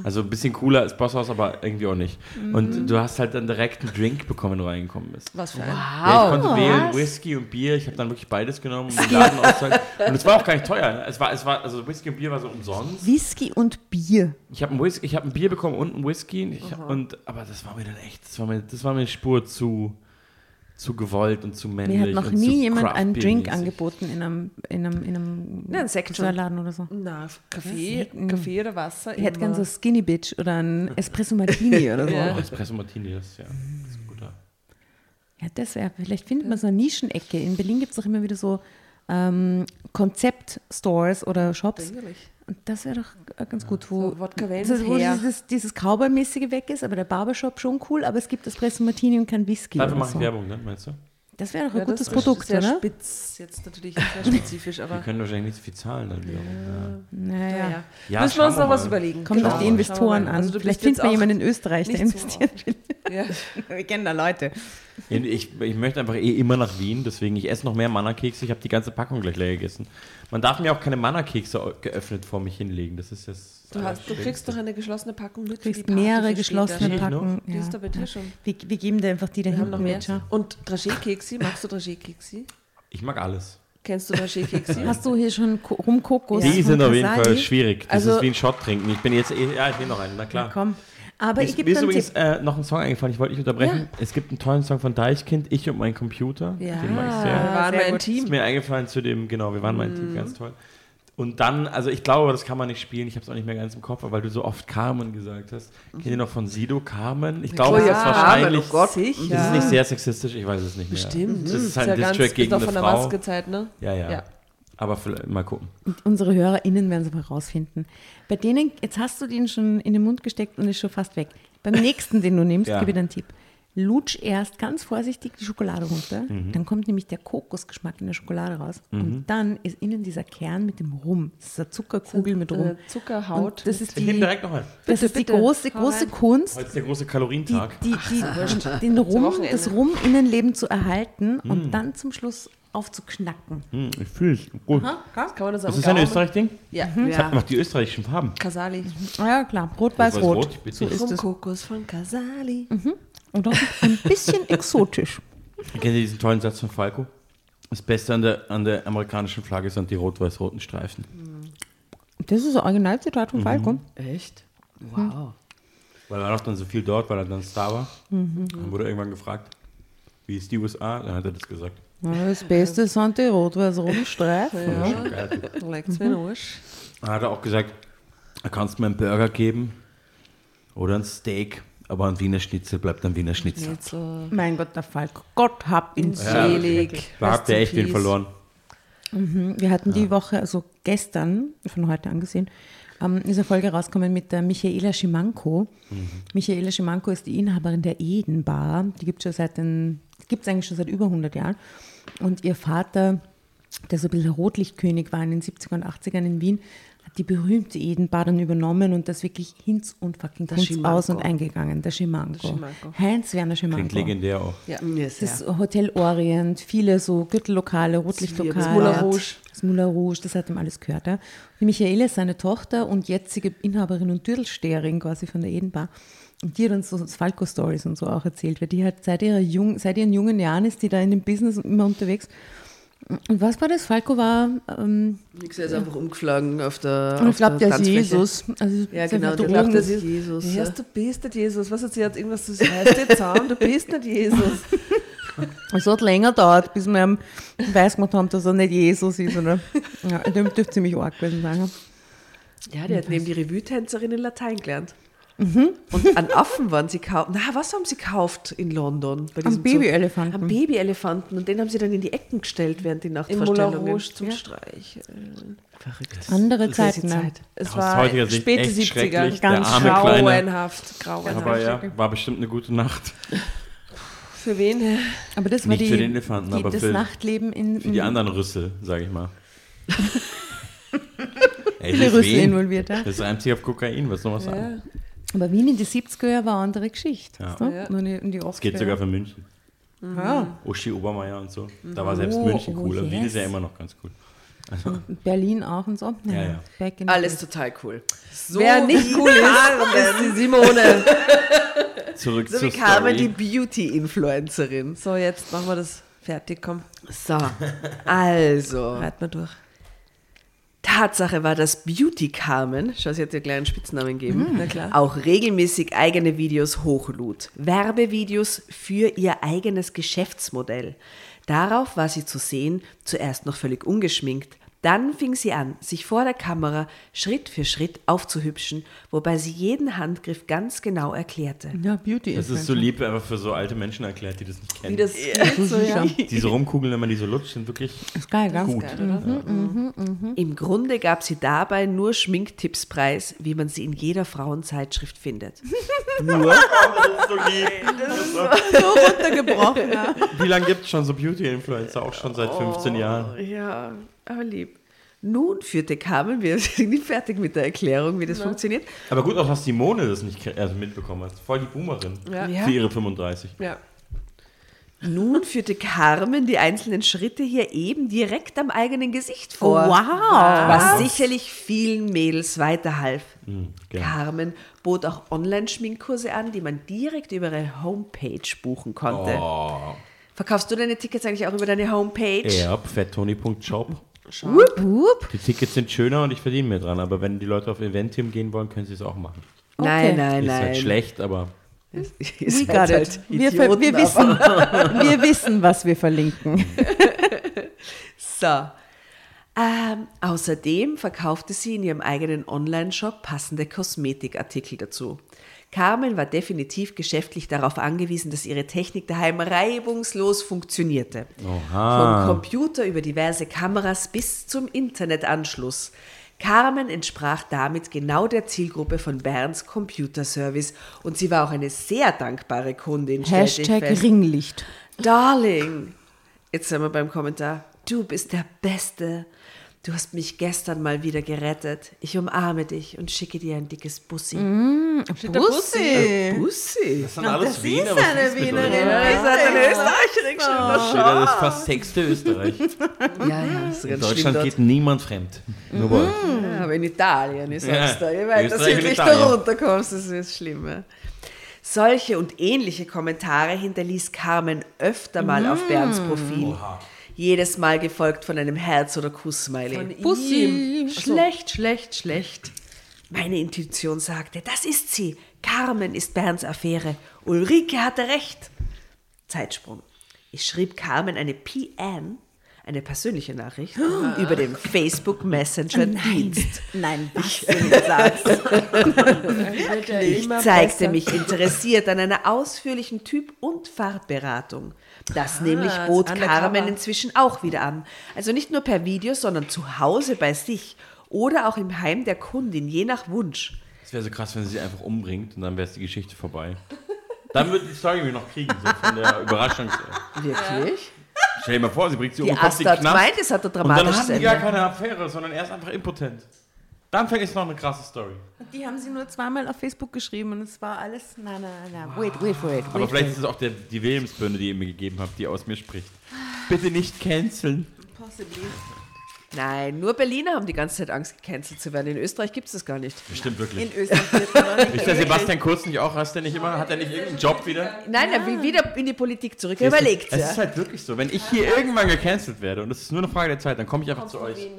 [SPEAKER 1] Also ein bisschen cooler als Bosshaus, aber irgendwie auch nicht.
[SPEAKER 2] Mhm.
[SPEAKER 1] Und du hast halt dann direkt einen Drink bekommen, wenn du reingekommen bist.
[SPEAKER 2] Was für ein.
[SPEAKER 1] Ja, ich konnte wählen Whisky und Bier. Ich habe dann wirklich beides genommen. Um den Laden auszuhalten. und es war auch gar nicht teuer. ne? Es war, es war, also Whisky und Bier war so umsonst.
[SPEAKER 5] Whisky und Bier.
[SPEAKER 1] Ich habe ein, Whisky- ich hab ein Bier bekommen und ein Whisky. Ich, und, aber das war mir dann echt, das war mir, das war mir eine Spur zu. Zu gewollt und zu männlich.
[SPEAKER 5] Mir hat noch nie jemand einen Drink angeboten in einem, in einem, in einem
[SPEAKER 2] Ja, ein Sekt schon.
[SPEAKER 5] Friseurladen oder so.
[SPEAKER 2] Na, Kaffee, Kaffee oder Wasser.
[SPEAKER 5] Ich hätte gern so. Skinny Bitch oder ein Espresso Martini <laughs> oder so.
[SPEAKER 2] Ja.
[SPEAKER 1] Oh, Espresso Martini, das, ja, das ist guter.
[SPEAKER 5] Ja, das wäre, vielleicht findet man so eine Nischenecke. In Berlin gibt es doch immer wieder so ähm, Konzept-Stores oder Shops.
[SPEAKER 2] Eigentlich.
[SPEAKER 5] Und das wäre doch äh, ganz gut, wo,
[SPEAKER 2] So Wodka
[SPEAKER 5] also, wo dieses, dieses Cowboy-mäßige weg ist, aber der Barbershop schon cool, aber es gibt Espresso Martini und kein Whisky.
[SPEAKER 1] Dafür
[SPEAKER 5] oder
[SPEAKER 1] mache ich
[SPEAKER 5] so.
[SPEAKER 1] Werbung, ne, meinst du?
[SPEAKER 5] Das wäre doch
[SPEAKER 2] Ja,
[SPEAKER 5] ein gutes
[SPEAKER 2] das
[SPEAKER 5] Produkt,
[SPEAKER 2] ist sehr
[SPEAKER 5] oder?
[SPEAKER 2] spitz, jetzt natürlich sehr spezifisch,
[SPEAKER 1] Wir
[SPEAKER 2] aber
[SPEAKER 1] können wahrscheinlich nicht so viel zahlen dann wiederum.
[SPEAKER 5] Naja.
[SPEAKER 2] naja.
[SPEAKER 1] Ja,
[SPEAKER 2] Müssen wir uns
[SPEAKER 1] wir
[SPEAKER 2] noch was überlegen.
[SPEAKER 5] Kommt
[SPEAKER 2] Genau.
[SPEAKER 5] auf die
[SPEAKER 2] wir
[SPEAKER 5] Investoren an.
[SPEAKER 2] Also
[SPEAKER 5] Vielleicht findet man jemanden in Österreich, der
[SPEAKER 2] so
[SPEAKER 5] investieren will.
[SPEAKER 2] Ja. <laughs>
[SPEAKER 5] Wir kennen da Leute.
[SPEAKER 1] Ich, ich möchte einfach eh immer nach Wien, deswegen ich esse noch mehr Manna-Kekse. Ich habe die ganze Packung gleich leer gegessen. Man darf mir auch keine Manna-Kekse geöffnet vor mich hinlegen. Das ist das.
[SPEAKER 2] Du, hast, du kriegst doch eine geschlossene Packung mit.
[SPEAKER 5] Du
[SPEAKER 2] für
[SPEAKER 5] kriegst mehrere geschlossene? Packungen.
[SPEAKER 2] Die ist da bei dir schon.
[SPEAKER 5] Wir, wir geben dir einfach die da
[SPEAKER 2] Wir haben noch mehr.
[SPEAKER 5] mit.
[SPEAKER 2] Und Dragé-Keksi, magst du Dragé-Keksi?
[SPEAKER 1] Ich mag alles.
[SPEAKER 2] Kennst du Dragé-Keksi?
[SPEAKER 5] Hast du hier schon Ko- Rumkokos?
[SPEAKER 1] Die sind auf jeden? Fall schwierig. Das
[SPEAKER 2] Also-
[SPEAKER 1] ist wie ein Shot trinken. Ich bin jetzt eh. Ja, ich nehme noch einen, na
[SPEAKER 5] Ja,
[SPEAKER 1] klar.
[SPEAKER 5] komm. Aber ich
[SPEAKER 1] ist,
[SPEAKER 5] gebe
[SPEAKER 1] mir ist übrigens äh, noch ein Song eingefallen, ich wollte nicht unterbrechen. Es gibt einen tollen Song von Deichkind, Ich und mein Computer.
[SPEAKER 2] Ja,
[SPEAKER 1] Den mag ich
[SPEAKER 2] wir
[SPEAKER 1] sehr.
[SPEAKER 2] waren
[SPEAKER 5] sehr
[SPEAKER 2] mal ein
[SPEAKER 5] gut.
[SPEAKER 1] Ist
[SPEAKER 2] Team.
[SPEAKER 1] mir eingefallen zu dem, genau, wir waren mal ein Team,
[SPEAKER 2] Mhm.
[SPEAKER 1] ganz toll. Und dann, also ich glaube, das kann man nicht spielen, ich habe es auch nicht mehr ganz im Kopf, aber weil du so oft Carmen gesagt hast. Kennt ihr noch von Sido Carmen? Ich glaube, es
[SPEAKER 2] ja,
[SPEAKER 1] ist
[SPEAKER 2] Carmen,
[SPEAKER 1] wahrscheinlich.
[SPEAKER 2] oh Gott. Sicher.
[SPEAKER 1] Ist nicht sehr sexistisch? Ich weiß es nicht mehr.
[SPEAKER 2] Bestimmt.
[SPEAKER 1] Das ist halt
[SPEAKER 2] ja
[SPEAKER 1] ein
[SPEAKER 2] ganz,
[SPEAKER 1] Distrack
[SPEAKER 2] ist
[SPEAKER 1] gegen
[SPEAKER 2] noch
[SPEAKER 1] eine
[SPEAKER 2] von der
[SPEAKER 1] Frau.
[SPEAKER 2] Maskezeit, ne?
[SPEAKER 1] Ja, ja,
[SPEAKER 2] Ja.
[SPEAKER 1] Aber vielleicht, mal gucken.
[SPEAKER 5] Unsere HörerInnen werden es aber rausfinden. Bei denen, jetzt hast du den schon in den Mund gesteckt und ist schon fast weg. Beim <laughs> nächsten, den du nimmst,
[SPEAKER 1] Ja.
[SPEAKER 5] gebe ich dir einen Tipp. Lutsch erst ganz vorsichtig die Schokolade runter.
[SPEAKER 1] Mhm.
[SPEAKER 5] Dann kommt nämlich der Kokosgeschmack in der Schokolade raus. Und dann ist innen dieser Kern mit dem Rum. Das ist eine Zuckerkugel mit Rum.
[SPEAKER 2] Zuckerhaut.
[SPEAKER 5] Und das ist
[SPEAKER 1] Ich nehme
[SPEAKER 5] die,
[SPEAKER 1] direkt noch einen.
[SPEAKER 5] das
[SPEAKER 2] Bitte,
[SPEAKER 5] ist die
[SPEAKER 2] bitte.
[SPEAKER 5] große, große. Kunst,
[SPEAKER 1] Heute ist der große
[SPEAKER 5] die,
[SPEAKER 1] Kalorientag.
[SPEAKER 5] die, die, den Rum, das Rum-Innenleben zu erhalten
[SPEAKER 1] Mhm.
[SPEAKER 5] und dann zum Schluss aufzuknacken.
[SPEAKER 1] Hm, ich fühle es. Gut.
[SPEAKER 2] Kann man das am
[SPEAKER 1] Das ist ein Österreich-Ding?
[SPEAKER 2] Ja.
[SPEAKER 1] Das hat noch die österreichischen Farben.
[SPEAKER 2] Casali.
[SPEAKER 5] Ah Ja, klar. Rot, weiß,
[SPEAKER 1] Rot-Weiß-Rot,
[SPEAKER 5] rot.
[SPEAKER 1] bitte.
[SPEAKER 5] So ist es.
[SPEAKER 2] Rumkokos von Casali.
[SPEAKER 5] Und auch ein bisschen <laughs> exotisch.
[SPEAKER 1] Kennt ihr diesen tollen Satz von Falco? Das Beste an der, an der amerikanischen Flagge sind die rot-weiß-roten Streifen.
[SPEAKER 5] Das ist ein Originalzitat
[SPEAKER 1] Mhm.
[SPEAKER 5] von Falco.
[SPEAKER 3] Echt? Wow.
[SPEAKER 1] Weil er noch dann so viel dort, weil er dann Star war.
[SPEAKER 5] Mhm.
[SPEAKER 1] Dann wurde er irgendwann gefragt, wie ist die USA? Dann hat er das gesagt.
[SPEAKER 5] Das Beste sind die rot-weiß-roten Streifen.
[SPEAKER 2] Ja, da legt's mir in den Arsch.
[SPEAKER 1] Dann hat er auch gesagt, er kannst mir einen Burger geben oder ein Steak, aber ein Wiener Schnitzel bleibt ein Wiener Schnitzel.
[SPEAKER 2] So
[SPEAKER 5] Mein Gott, der Falco. Gott hab ihn
[SPEAKER 1] Ja.
[SPEAKER 2] selig.
[SPEAKER 1] Da habt ihr echt den verloren.
[SPEAKER 5] Wir hatten die Woche, also gestern, von heute angesehen, ähm, ist eine Folge rausgekommen mit der Michaela Schimanko. Michaela Schimanko ist die Inhaberin der Eden Bar. Die gibt es schon seit den, gibt es eigentlich schon seit über 100 Jahren. Und ihr Vater, der so ein bisschen Rotlichtkönig war in den 70er und 80ern in Wien, hat die berühmte Eden Bar dann übernommen und das wirklich Hinz und fucking Kunz aus und eingegangen. Der Schimanko. Heinz-Werner Schimanko.
[SPEAKER 1] Klingt legendär auch.
[SPEAKER 2] Ja.
[SPEAKER 3] Sehr.
[SPEAKER 5] Das Hotel Orient, viele so Gürtellokale, Rotlichtlokale.
[SPEAKER 2] Das Moulin Rouge.
[SPEAKER 5] Das Moulin Rouge, das hat ihm alles gehört. Ja. Die Michaela ist seine Tochter und jetzige Inhaberin und Dürdelsteherin quasi von der Edenbar. Und die hat uns so Falco-Stories und so auch erzählt, weil die hat seit, ihrer jung, seit ihren jungen Jahren ist die da in dem Business immer unterwegs. Und was war das? Falco war, ähm,
[SPEAKER 3] Nix, er ist einfach umgeflogen auf der.
[SPEAKER 5] und ich glaube, der ist. Jesus. Also
[SPEAKER 3] Ja, genau, der glaubt, das ist Jesus. Ja.
[SPEAKER 2] du bist nicht Jesus? Was hat sie jetzt irgendwas, das heißt jetzt zusammen, du bist nicht Jesus.
[SPEAKER 5] Es <laughs> hat länger gedauert, bis wir ihm weiß gemacht haben, dass er nicht Jesus ist. Oder? Ja, dem dürfte ziemlich arg gewesen sein. ja.
[SPEAKER 3] Ja, der hat neben die Revue-Tänzerin in Latein gelernt.
[SPEAKER 5] Mhm.
[SPEAKER 3] Und an Affen waren sie gekauft. Na, was haben sie gekauft in London? Bei diesem Zoo?
[SPEAKER 5] Babyelefanten.
[SPEAKER 3] Am Babyelefanten. Und den haben sie dann in die Ecken gestellt während die
[SPEAKER 2] Im
[SPEAKER 3] Nachtvorstellungen.
[SPEAKER 2] Rouge zum
[SPEAKER 5] Ja.
[SPEAKER 2] Streicheln.
[SPEAKER 3] Verrückt.
[SPEAKER 5] Andere
[SPEAKER 3] ist
[SPEAKER 5] Zeiten. ja.
[SPEAKER 2] Es
[SPEAKER 1] Aus
[SPEAKER 2] war späte
[SPEAKER 1] echt
[SPEAKER 2] 70er.
[SPEAKER 1] schrecklich.
[SPEAKER 2] Ganz grauenhaft. grauenhaft.
[SPEAKER 1] Aber ja, war bestimmt eine gute Nacht. <laughs>
[SPEAKER 2] Für wen?
[SPEAKER 5] Aber das war
[SPEAKER 1] Nicht
[SPEAKER 5] die,
[SPEAKER 1] für den Elefanten,
[SPEAKER 5] die,
[SPEAKER 1] aber
[SPEAKER 5] das
[SPEAKER 1] für-
[SPEAKER 5] Nachtleben in,
[SPEAKER 1] Für die anderen Rüssel, sage ich mal. <laughs> Ey,
[SPEAKER 5] viele
[SPEAKER 1] ist
[SPEAKER 5] Rüssel involviert. Ja.
[SPEAKER 1] Das reimt sich auf Kokain, was soll man sagen?
[SPEAKER 5] Aber Wien in die 70er Jahre war eine andere Geschichte.
[SPEAKER 1] Ja.
[SPEAKER 5] du?
[SPEAKER 2] Ja.
[SPEAKER 5] Nur in die, in die
[SPEAKER 1] Das geht sogar für München.
[SPEAKER 5] ja.
[SPEAKER 1] Uschi Obermeier und so. Da war selbst
[SPEAKER 5] Oh,
[SPEAKER 1] München
[SPEAKER 5] oh,
[SPEAKER 1] cool. aber Wien
[SPEAKER 5] yes.
[SPEAKER 1] ist ja immer noch ganz cool.
[SPEAKER 5] Berlin auch und so.
[SPEAKER 1] Ja, ja.
[SPEAKER 5] Back in the
[SPEAKER 3] Alles total cool. So
[SPEAKER 2] Wer nicht cool ist, ist die Simone. <laughs>
[SPEAKER 1] Zurück
[SPEAKER 3] So
[SPEAKER 1] zur
[SPEAKER 3] wie Carmen, die. Beauty-Influencerin.
[SPEAKER 2] So, jetzt machen wir das fertig, komm.
[SPEAKER 3] So, also.
[SPEAKER 2] Reit mal durch.
[SPEAKER 3] Tatsache war, dass Beauty Carmen, schau, sie hat ja gleich einen Spitznamen gegeben,
[SPEAKER 2] klar.
[SPEAKER 3] auch regelmäßig eigene Videos hochlud. Werbevideos für ihr eigenes Geschäftsmodell. Darauf war sie zu sehen, zuerst noch völlig ungeschminkt. Dann fing sie an, sich vor der Kamera Schritt für Schritt aufzuhübschen, wobei sie jeden Handgriff ganz genau erklärte.
[SPEAKER 5] Ja, Beauty
[SPEAKER 1] Das ist so lieb, einfach für so alte Menschen erklärt, die das nicht kennen.
[SPEAKER 3] Wie das
[SPEAKER 5] so sicher. <laughs>
[SPEAKER 1] Diese Rumkugeln, wenn man die so lutscht, sind wirklich
[SPEAKER 5] Ist geil, gell?
[SPEAKER 1] gut.
[SPEAKER 3] Im Grunde gab sie dabei nur Schminktipps preis, wie man sie in jeder Frauenzeitschrift findet.
[SPEAKER 1] Nur? so lieb.
[SPEAKER 5] So runtergebrochen. Ja.
[SPEAKER 1] Wie lange gibt es schon so Beauty-Influencer? Auch schon seit 15 Jahren.
[SPEAKER 3] Ja, aber lieb. Nun führte Carmen, wir <laughs> sind nicht fertig mit der Erklärung, wie das funktioniert.
[SPEAKER 1] Aber gut auch, dass Simone das nicht also mitbekommen hat. Voll die Boomerin.
[SPEAKER 2] Ja.
[SPEAKER 1] Für ihre 35.
[SPEAKER 2] Ja.
[SPEAKER 3] Nun führte Carmen die einzelnen Schritte hier eben direkt am eigenen Gesicht vor.
[SPEAKER 5] Oh, wow.
[SPEAKER 3] Was sicherlich vielen Mädels weiterhalf.
[SPEAKER 1] Hm, gerne.
[SPEAKER 3] Carmen bot auch Online-Schminkkurse an, die man direkt über ihre Homepage buchen konnte.
[SPEAKER 1] Oh.
[SPEAKER 3] Verkaufst du deine Tickets eigentlich auch über deine Homepage?
[SPEAKER 1] Ja, fettoni.shop.
[SPEAKER 5] Wupp.
[SPEAKER 1] Die Tickets sind schöner und ich verdiene mehr dran. Aber wenn die Leute auf Eventium gehen wollen, können sie es auch machen.
[SPEAKER 3] Nein,
[SPEAKER 5] Okay.
[SPEAKER 3] nein,
[SPEAKER 1] Ist
[SPEAKER 3] nein.
[SPEAKER 1] halt schlecht, aber
[SPEAKER 5] We
[SPEAKER 3] seid
[SPEAKER 5] got
[SPEAKER 3] halt
[SPEAKER 5] it. Wir, wir,
[SPEAKER 3] Idioten, aber-
[SPEAKER 5] wissen, <laughs> wir wissen, was wir verlinken. <laughs>
[SPEAKER 3] So. Ähm, außerdem verkaufte sie in ihrem eigenen Online-Shop passende Kosmetikartikel dazu. Carmen war definitiv geschäftlich darauf angewiesen, dass ihre Technik daheim reibungslos funktionierte.
[SPEAKER 1] Oha.
[SPEAKER 3] Vom Computer über diverse Kameras bis zum Internetanschluss. Carmen entsprach damit genau der Zielgruppe von Berns Computerservice und sie war auch eine sehr dankbare Kundin.
[SPEAKER 5] Hashtag. Ringlicht.
[SPEAKER 3] Darling, jetzt sind wir beim Kommentar. Du bist der Beste. Du hast mich gestern mal wieder gerettet. Ich umarme dich und schicke dir ein dickes Bussi.
[SPEAKER 5] Bussi.
[SPEAKER 3] Bussi?
[SPEAKER 1] das sind alles Wiener.
[SPEAKER 5] ist eine Wienerin.
[SPEAKER 3] Ihr seid eine Österreicherin schon.
[SPEAKER 1] Das ist fast sechste Österreich. <laughs>
[SPEAKER 3] Ja, ja, das ist
[SPEAKER 1] In
[SPEAKER 3] ganz
[SPEAKER 1] Deutschland geht niemand fremd. Euch.
[SPEAKER 3] Ja, aber in Italien ist
[SPEAKER 1] Ja,
[SPEAKER 3] es da. Je weiter südlich du runterkommst, das ist schlimm. Ja. Solche und ähnliche Kommentare hinterließ Carmen öfter mal auf Bernds Profil. Jedes Mal gefolgt von einem Herz- oder Kuss-Smiley.
[SPEAKER 5] Bussi.
[SPEAKER 3] Schlecht, schlecht, schlecht. Meine Intuition sagte, das ist sie. Carmen ist Bernds Affäre. Ulrike hatte recht. Zeitsprung. Ich schrieb Carmen eine PN, eine persönliche Nachricht, <gasps> über den Facebook Messenger Dienst.
[SPEAKER 5] Nein, was <laughs> du nicht sagst.
[SPEAKER 3] Ich zeigte mich interessiert an einer ausführlichen Typ- und Farbberatung. Das nämlich
[SPEAKER 2] das
[SPEAKER 3] bot. Carmen inzwischen auch wieder an. Also nicht nur per Video, sondern zu Hause bei sich oder auch im Heim der Kundin, je nach Wunsch.
[SPEAKER 1] Es wäre so krass, wenn sie sie einfach umbringt und dann wäre die Geschichte vorbei. Dann würde die Story mich noch kriegen, so von der <laughs> Überraschung.
[SPEAKER 3] Wirklich?
[SPEAKER 1] Stell dir mal vor, sie bringt sie um
[SPEAKER 3] Die
[SPEAKER 1] und sie
[SPEAKER 3] Astrid
[SPEAKER 1] den Knast.
[SPEAKER 3] meint, es hat ein
[SPEAKER 1] Und dann hatten die gar keine Affäre, sondern er ist einfach impotent. Dann fängt es noch eine krasse Story.
[SPEAKER 5] Die haben sie nur zweimal auf Facebook geschrieben und es war alles. Nein, nein, nein. Wait, wait for it. Wait
[SPEAKER 1] Aber
[SPEAKER 5] for
[SPEAKER 1] vielleicht
[SPEAKER 5] it.
[SPEAKER 1] ist es auch der, die Wilhelmsbirne, die ihr mir gegeben habt, die aus mir spricht. Bitte nicht canceln.
[SPEAKER 3] Nein, nur Berliner haben die ganze Zeit Angst, gecancelt zu werden. In Österreich gibt es das gar nicht.
[SPEAKER 1] Bestimmt wirklich.
[SPEAKER 2] In Österreich wird man
[SPEAKER 1] Ist der Sebastian Kurz nicht auch? Hast der nicht immer? Hat er nicht irgendeinen Job wieder?
[SPEAKER 3] Nein, er will wieder in die Politik zurück. Er überlegt
[SPEAKER 1] Es
[SPEAKER 3] ja.
[SPEAKER 1] ist halt wirklich so. Wenn ich hier irgendwann gecancelt werde und es ist nur eine Frage der Zeit, dann komme ich einfach zu euch.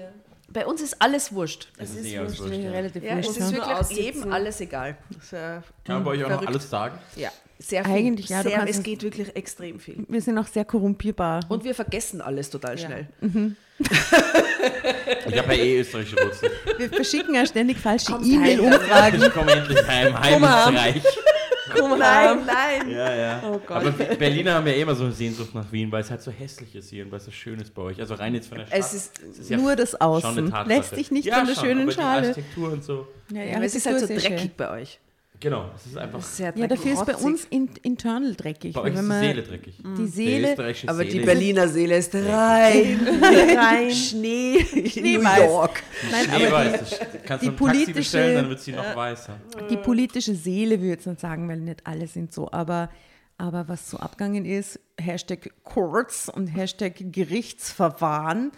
[SPEAKER 3] Bei uns ist alles wurscht.
[SPEAKER 1] Es ist
[SPEAKER 5] Das
[SPEAKER 1] nicht alles
[SPEAKER 5] ist
[SPEAKER 1] wurscht, ja.
[SPEAKER 5] relativ
[SPEAKER 3] Ja, es
[SPEAKER 5] wurscht.
[SPEAKER 3] ist
[SPEAKER 5] ja.
[SPEAKER 3] wirklich
[SPEAKER 2] aussitzen.
[SPEAKER 3] jedem alles egal. Ist,
[SPEAKER 1] Kann man bei euch auch noch alles sagen?
[SPEAKER 3] Ja, sehr viel.
[SPEAKER 5] Eigentlich, ja,
[SPEAKER 3] sehr, es
[SPEAKER 5] es-
[SPEAKER 3] geht wirklich extrem viel.
[SPEAKER 5] Wir sind auch sehr korrumpierbar.
[SPEAKER 3] Und wir vergessen alles total schnell.
[SPEAKER 1] Ich habe ja eh österreichische Wurzeln.
[SPEAKER 5] Wir verschicken ja ständig falsche E-Mail-Umfragen.
[SPEAKER 1] Ich komme endlich heim, heim ins Reich.
[SPEAKER 3] Nein, nein.
[SPEAKER 1] Ja, ja.
[SPEAKER 3] Oh.
[SPEAKER 1] Aber Be- Berliner haben ja eh immer so eine Sehnsucht nach Wien, weil es halt so hässlich ist hier und weil es so schön ist bei euch. Also rein jetzt von der Stadt.
[SPEAKER 3] Es ist,
[SPEAKER 1] Es ist ja
[SPEAKER 5] Nur das
[SPEAKER 1] schon eine
[SPEAKER 5] Außen. Lässt sich nicht
[SPEAKER 1] ja,
[SPEAKER 5] von der
[SPEAKER 1] schon,
[SPEAKER 5] schönen Schale.
[SPEAKER 1] Architektur und so.
[SPEAKER 5] Ja,
[SPEAKER 3] ja, aber es ist halt so dreckig bei euch.
[SPEAKER 1] Genau, es ist einfach.
[SPEAKER 3] Sehr
[SPEAKER 5] Ja, dafür ist bei uns in, internal dreckig.
[SPEAKER 1] Bei euch ist die Seele dreckig.
[SPEAKER 5] Die Seele,
[SPEAKER 1] Die
[SPEAKER 3] Aber die
[SPEAKER 1] Seele. <laughs>
[SPEAKER 3] Berliner Seele ist rein.
[SPEAKER 5] rein.
[SPEAKER 3] Schnee in
[SPEAKER 5] Schneeweiß.
[SPEAKER 3] New York.
[SPEAKER 5] Nein,
[SPEAKER 1] Schneeweiß. Kannst
[SPEAKER 5] die
[SPEAKER 1] du ein Taxi
[SPEAKER 5] politische-
[SPEAKER 1] bestellen, dann wird sie noch weißer.
[SPEAKER 5] die politische Seele würde ich jetzt nicht sagen, weil nicht alle sind so, aber, aber was so abgangen ist, Hashtag Kurz und Hashtag Gerichtsverfahren,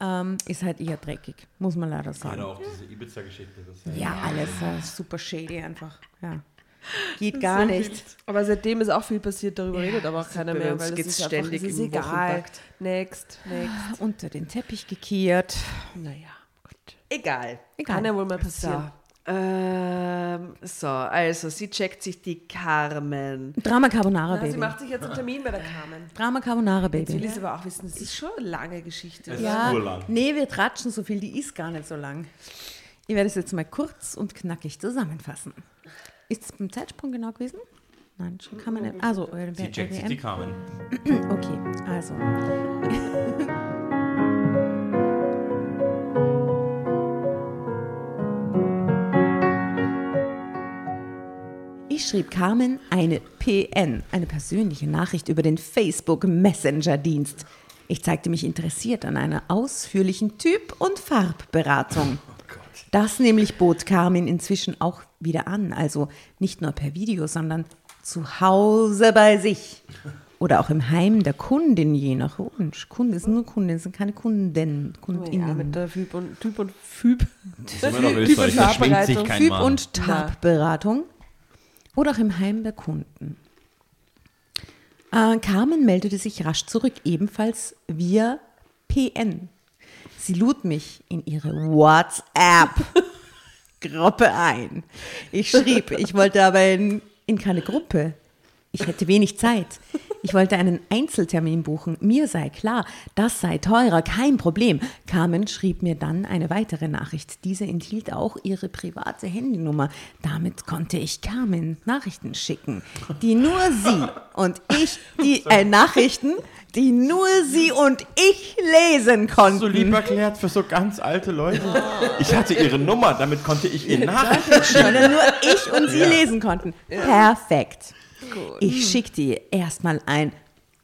[SPEAKER 5] ähm, ist halt eher dreckig, muss man leider sagen.
[SPEAKER 1] Genau, auch diese Ibiza-Geschichte. ist
[SPEAKER 5] Ja, alles äh, super shady einfach. Ja. Geht gar nicht.
[SPEAKER 2] Aber seitdem ist auch viel passiert, darüber redet aber auch keiner mehr, weil es ist einfach,
[SPEAKER 3] ständig
[SPEAKER 2] es ist
[SPEAKER 3] im
[SPEAKER 2] egal. Next, next.
[SPEAKER 5] Unter den Teppich gekehrt.
[SPEAKER 2] Naja, gut. Egal.
[SPEAKER 5] Egal.
[SPEAKER 2] Kann ja wohl mal
[SPEAKER 3] So.
[SPEAKER 2] passieren.
[SPEAKER 3] Ähm, so, also sie checkt sich die Carmen.
[SPEAKER 5] Drama Carbonara
[SPEAKER 2] Na, sie
[SPEAKER 5] Baby.
[SPEAKER 2] macht sich jetzt einen Termin bei der Carmen.
[SPEAKER 5] Drama Carbonara
[SPEAKER 2] Jetzt will
[SPEAKER 5] Baby.
[SPEAKER 2] ich es aber auch wissen, das ist schon eine lange Geschichte.
[SPEAKER 6] Es
[SPEAKER 5] Ja,
[SPEAKER 6] ist
[SPEAKER 5] nee, wir tratschen so viel, die ist gar nicht so lang. Ich werde es jetzt mal kurz und knackig zusammenfassen. Ist es beim Zeitsprung genau gewesen? Nein, schon kann man nicht. Also, äh,
[SPEAKER 6] Sie checkt sich die Carmen. <clears throat>
[SPEAKER 5] Okay, also. <laughs> Ich schrieb Carmen eine PN, eine persönliche Nachricht über den Facebook Messenger Dienst. Ich zeigte mich interessiert an einer ausführlichen Typ- und Farbberatung. <laughs> Das nämlich bot Carmen inzwischen auch wieder an, also nicht nur per Video, sondern zu Hause bei sich. Oder auch im Heim der Kundin, je nach Wunsch. Kunde sind nur Kunden, sind keine Kunden, Kundinnen.
[SPEAKER 2] Ja, mit der Typ und Typ und
[SPEAKER 6] kein
[SPEAKER 5] Typ-
[SPEAKER 6] Mann.
[SPEAKER 5] und Tabberatung oder auch im Heim der Kunden. Äh, Carmen meldete sich rasch zurück, ebenfalls via PN. Sie lud mich in ihre WhatsApp-Gruppe ein. Ich schrieb, ich wollte aber in, in keine Gruppe. Ich hätte wenig Zeit. Ich wollte einen Einzeltermin buchen. Mir sei klar, das sei teurer, kein Problem. Carmen schrieb mir dann eine weitere Nachricht. Diese enthielt auch ihre private Handynummer. Damit konnte ich Carmen Nachrichten schicken, die nur sie und ich, die äh, Nachrichten, die nur sie und ich lesen konnten.
[SPEAKER 6] so lieb erklärt für so ganz alte Leute. Ich hatte ihre Nummer, damit konnte ich ihr <laughs> Nachrichten schicken.
[SPEAKER 5] sondern nur ich und sie lesen konnten. Perfekt. Ich schickte ihr erstmal ein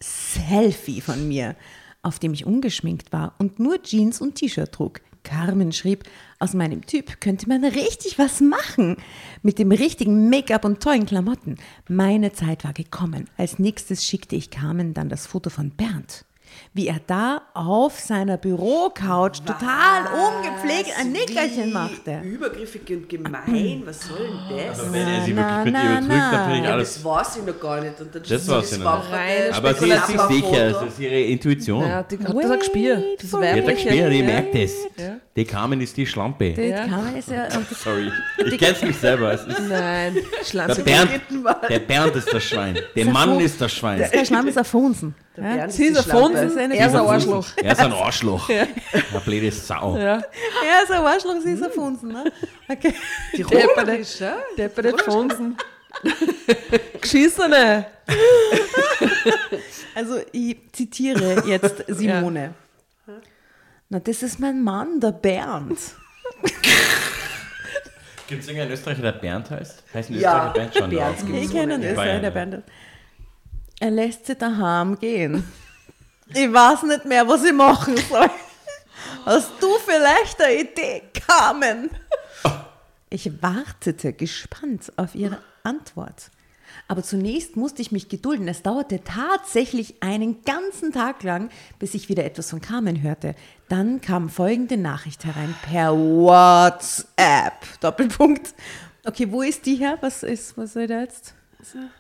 [SPEAKER 5] Selfie von mir, auf dem ich ungeschminkt war und nur Jeans und T-Shirt trug. Carmen schrieb, aus meinem Typ könnte man richtig was machen. Mit dem richtigen Make-up und tollen Klamotten. Meine Zeit war gekommen. Als nächstes schickte ich Carmen dann das Foto von Bernd. Wie er da auf seiner Bürocouch total ungepflegt ein Nickerchen machte.
[SPEAKER 3] Übergriffig und gemein, was soll denn das?
[SPEAKER 6] Also wenn er sie
[SPEAKER 5] Na,
[SPEAKER 6] wirklich mit
[SPEAKER 5] na,
[SPEAKER 6] ihr betrügt,
[SPEAKER 5] na.
[SPEAKER 6] dann finde ich
[SPEAKER 3] Ja,
[SPEAKER 6] alles.
[SPEAKER 3] das weiß ich noch gar nicht. Und dann
[SPEAKER 6] Das weiß ich noch nicht. Aber sie ist sich sicher, es ist ihre Intuition.
[SPEAKER 2] Ja, die hat das ein Gespür. Das
[SPEAKER 5] for
[SPEAKER 6] Die hat ein
[SPEAKER 2] weibliche.
[SPEAKER 6] Gespür, die
[SPEAKER 2] Ja.
[SPEAKER 6] merkt es.
[SPEAKER 2] Ja.
[SPEAKER 6] Die Carmen ist die Schlampe.
[SPEAKER 5] Die
[SPEAKER 2] Ja.
[SPEAKER 5] Carmen ist ja, das <laughs>
[SPEAKER 6] Sorry. Ich kenn's mich selber. Es ist
[SPEAKER 2] Nein,
[SPEAKER 6] der,
[SPEAKER 2] Schlampe.
[SPEAKER 6] Bernd, der Bernd ist das Schwein. Der Mann ist das Schwein.
[SPEAKER 5] der Schlamm ist Erfonsen. Ja?
[SPEAKER 3] Bernd
[SPEAKER 2] Sie ist ein. Fonsen,
[SPEAKER 5] eine
[SPEAKER 2] er ist ein
[SPEAKER 5] Fonsen.
[SPEAKER 2] Arschloch.
[SPEAKER 6] Er ist ein Arschloch. <laughs> Eine blöde Sau.
[SPEAKER 2] Ja.
[SPEAKER 5] Er ist ein Arschloch, sie ist Erfonsen. Ne? Okay.
[SPEAKER 3] Die <laughs> ist, ja?
[SPEAKER 2] depperte Fonsen. Geschissene. <laughs>
[SPEAKER 5] Also ich zitiere jetzt Simone. Na, das ist mein Mann, der Bernd.
[SPEAKER 6] Gibt es irgendeinen Österreicher, der Bernd heißt? Heißt ein
[SPEAKER 3] Ja,
[SPEAKER 6] Österreicher Bernd schon?
[SPEAKER 3] Bernd
[SPEAKER 6] Ja.
[SPEAKER 5] Ich kenne ist
[SPEAKER 6] Bayern,
[SPEAKER 5] der
[SPEAKER 6] ja.
[SPEAKER 5] Bernd. Er lässt sich daheim gehen. Ich weiß nicht mehr, was ich machen soll. Hast du vielleicht eine Idee, Carmen? Ich wartete gespannt auf ihre Antwort. Aber zunächst musste ich mich gedulden. Es dauerte tatsächlich einen ganzen Tag lang, bis ich wieder etwas von Carmen hörte. Dann kam folgende Nachricht herein per WhatsApp. Doppelpunkt. Okay, wo ist die her? Was ist, was soll da jetzt?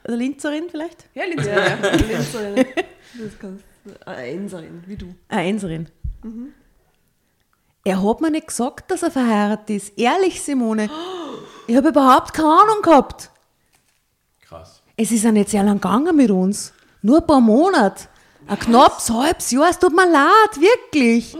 [SPEAKER 5] Eine Linzerin vielleicht?
[SPEAKER 3] Ja, Linse.
[SPEAKER 2] Ja, ja. <laughs> Linzerin. Das kannst du. Eine Einserin, wie du.
[SPEAKER 5] Eine Einserin. Er hat mir nicht gesagt, dass er verheiratet ist. Ehrlich, Simone. Ich habe überhaupt keine Ahnung gehabt.
[SPEAKER 6] Krass.
[SPEAKER 5] Es ist ja nicht sehr lang gegangen mit uns. Nur ein paar Monate. Ein knappes halbes Jahr. Es tut mir leid, wirklich.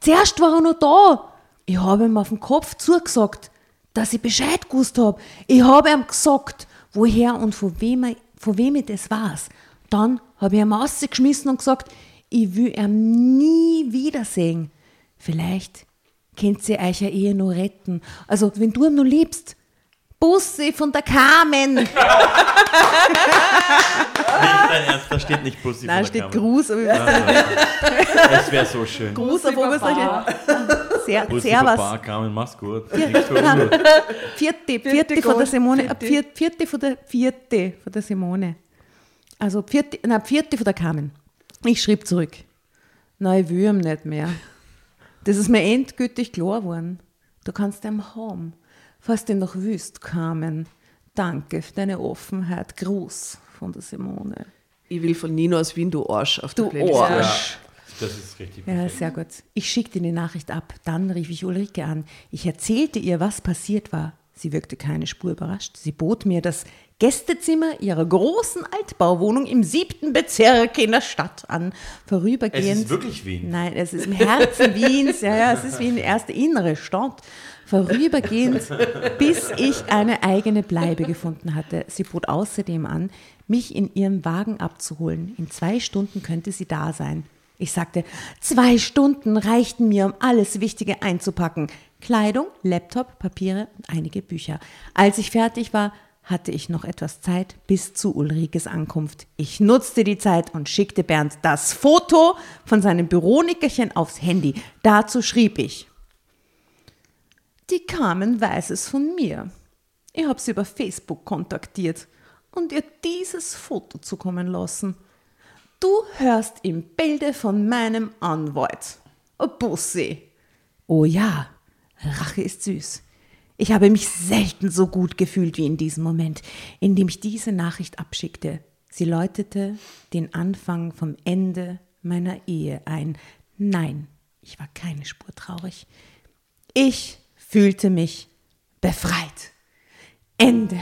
[SPEAKER 5] Zuerst war er noch da. Ich habe ihm auf den Kopf zugesagt, dass ich Bescheid gewusst habe. Ich habe ihm gesagt, woher und von wem, von wem ich das weiß. Dann habe ich ihm rausgeschmissen und gesagt, ich will ihn nie wiedersehen. Vielleicht könnt ihr euch ja Ehe noch retten. Also, wenn du ihn noch liebst, Bussi von der Carmen. <laughs>
[SPEAKER 6] Nicht dein Ernst, da steht nicht Pussy
[SPEAKER 5] Nein,
[SPEAKER 6] von der
[SPEAKER 5] steht
[SPEAKER 6] Kamera.
[SPEAKER 5] Gruß, aber
[SPEAKER 6] Das wäre so schön.
[SPEAKER 5] Gruß auf Oberösterreich. Sehr,
[SPEAKER 6] Pussy
[SPEAKER 5] Servus.
[SPEAKER 6] Papa, Carmen, mach's gut. Ruhe.
[SPEAKER 5] Vierte, vierte von der Simone, äh, vierte, vierte von der vierte von der Simone. Also vierte, nein, vierte von der Carmen. Ich schrieb zurück. Nein, ich will ihm nicht mehr. Das ist mir endgültig klar geworden. Du kannst ihn haben, ihn noch willst, Carmen. Danke für deine Offenheit. Gruß von der Simone.
[SPEAKER 3] Ich will von Nino aus Wien, du Arsch, auf
[SPEAKER 5] Du
[SPEAKER 3] der Playlist.
[SPEAKER 5] Arsch.
[SPEAKER 1] Das ist richtig.
[SPEAKER 5] Ja,
[SPEAKER 1] perfekt.
[SPEAKER 5] sehr gut. Ich schickte die Nachricht ab. Dann rief ich Ulrike an. Ich erzählte ihr, was passiert war. Sie wirkte keine Spur überrascht. Sie bot mir das Gästezimmer ihrer großen Altbauwohnung im siebten Bezirk in der Stadt an. Vorübergehend.
[SPEAKER 1] Es ist wirklich Wien.
[SPEAKER 5] Nein, es ist im Herzen Wiens. Ja, ja, es ist wie eine erste innere Stadt. Vorübergehend, bis ich eine eigene Bleibe gefunden hatte. Sie bot außerdem an, mich in ihrem Wagen abzuholen. In zwei Stunden könnte sie da sein. Ich sagte, zwei Stunden reichten mir, um alles Wichtige einzupacken. Kleidung, Laptop, Papiere und einige Bücher. Als ich fertig war, hatte ich noch etwas Zeit bis zu Ulrikes Ankunft. Ich nutzte die Zeit und schickte Bernd das Foto von seinem Büronickerchen aufs Handy. Dazu schrieb ich. Die Carmen weiß es von mir. Ich habe sie über Facebook kontaktiert und ihr dieses Foto zukommen lassen. Du hörst im Bilde von meinem Anwalt. Bussi. Oh ja, Rache ist süß. Ich habe mich selten so gut gefühlt wie in diesem Moment, in dem ich diese Nachricht abschickte. Sie läutete den Anfang vom Ende meiner Ehe ein. Nein, ich war keine Spur traurig. Ich fühlte mich befreit. Ende.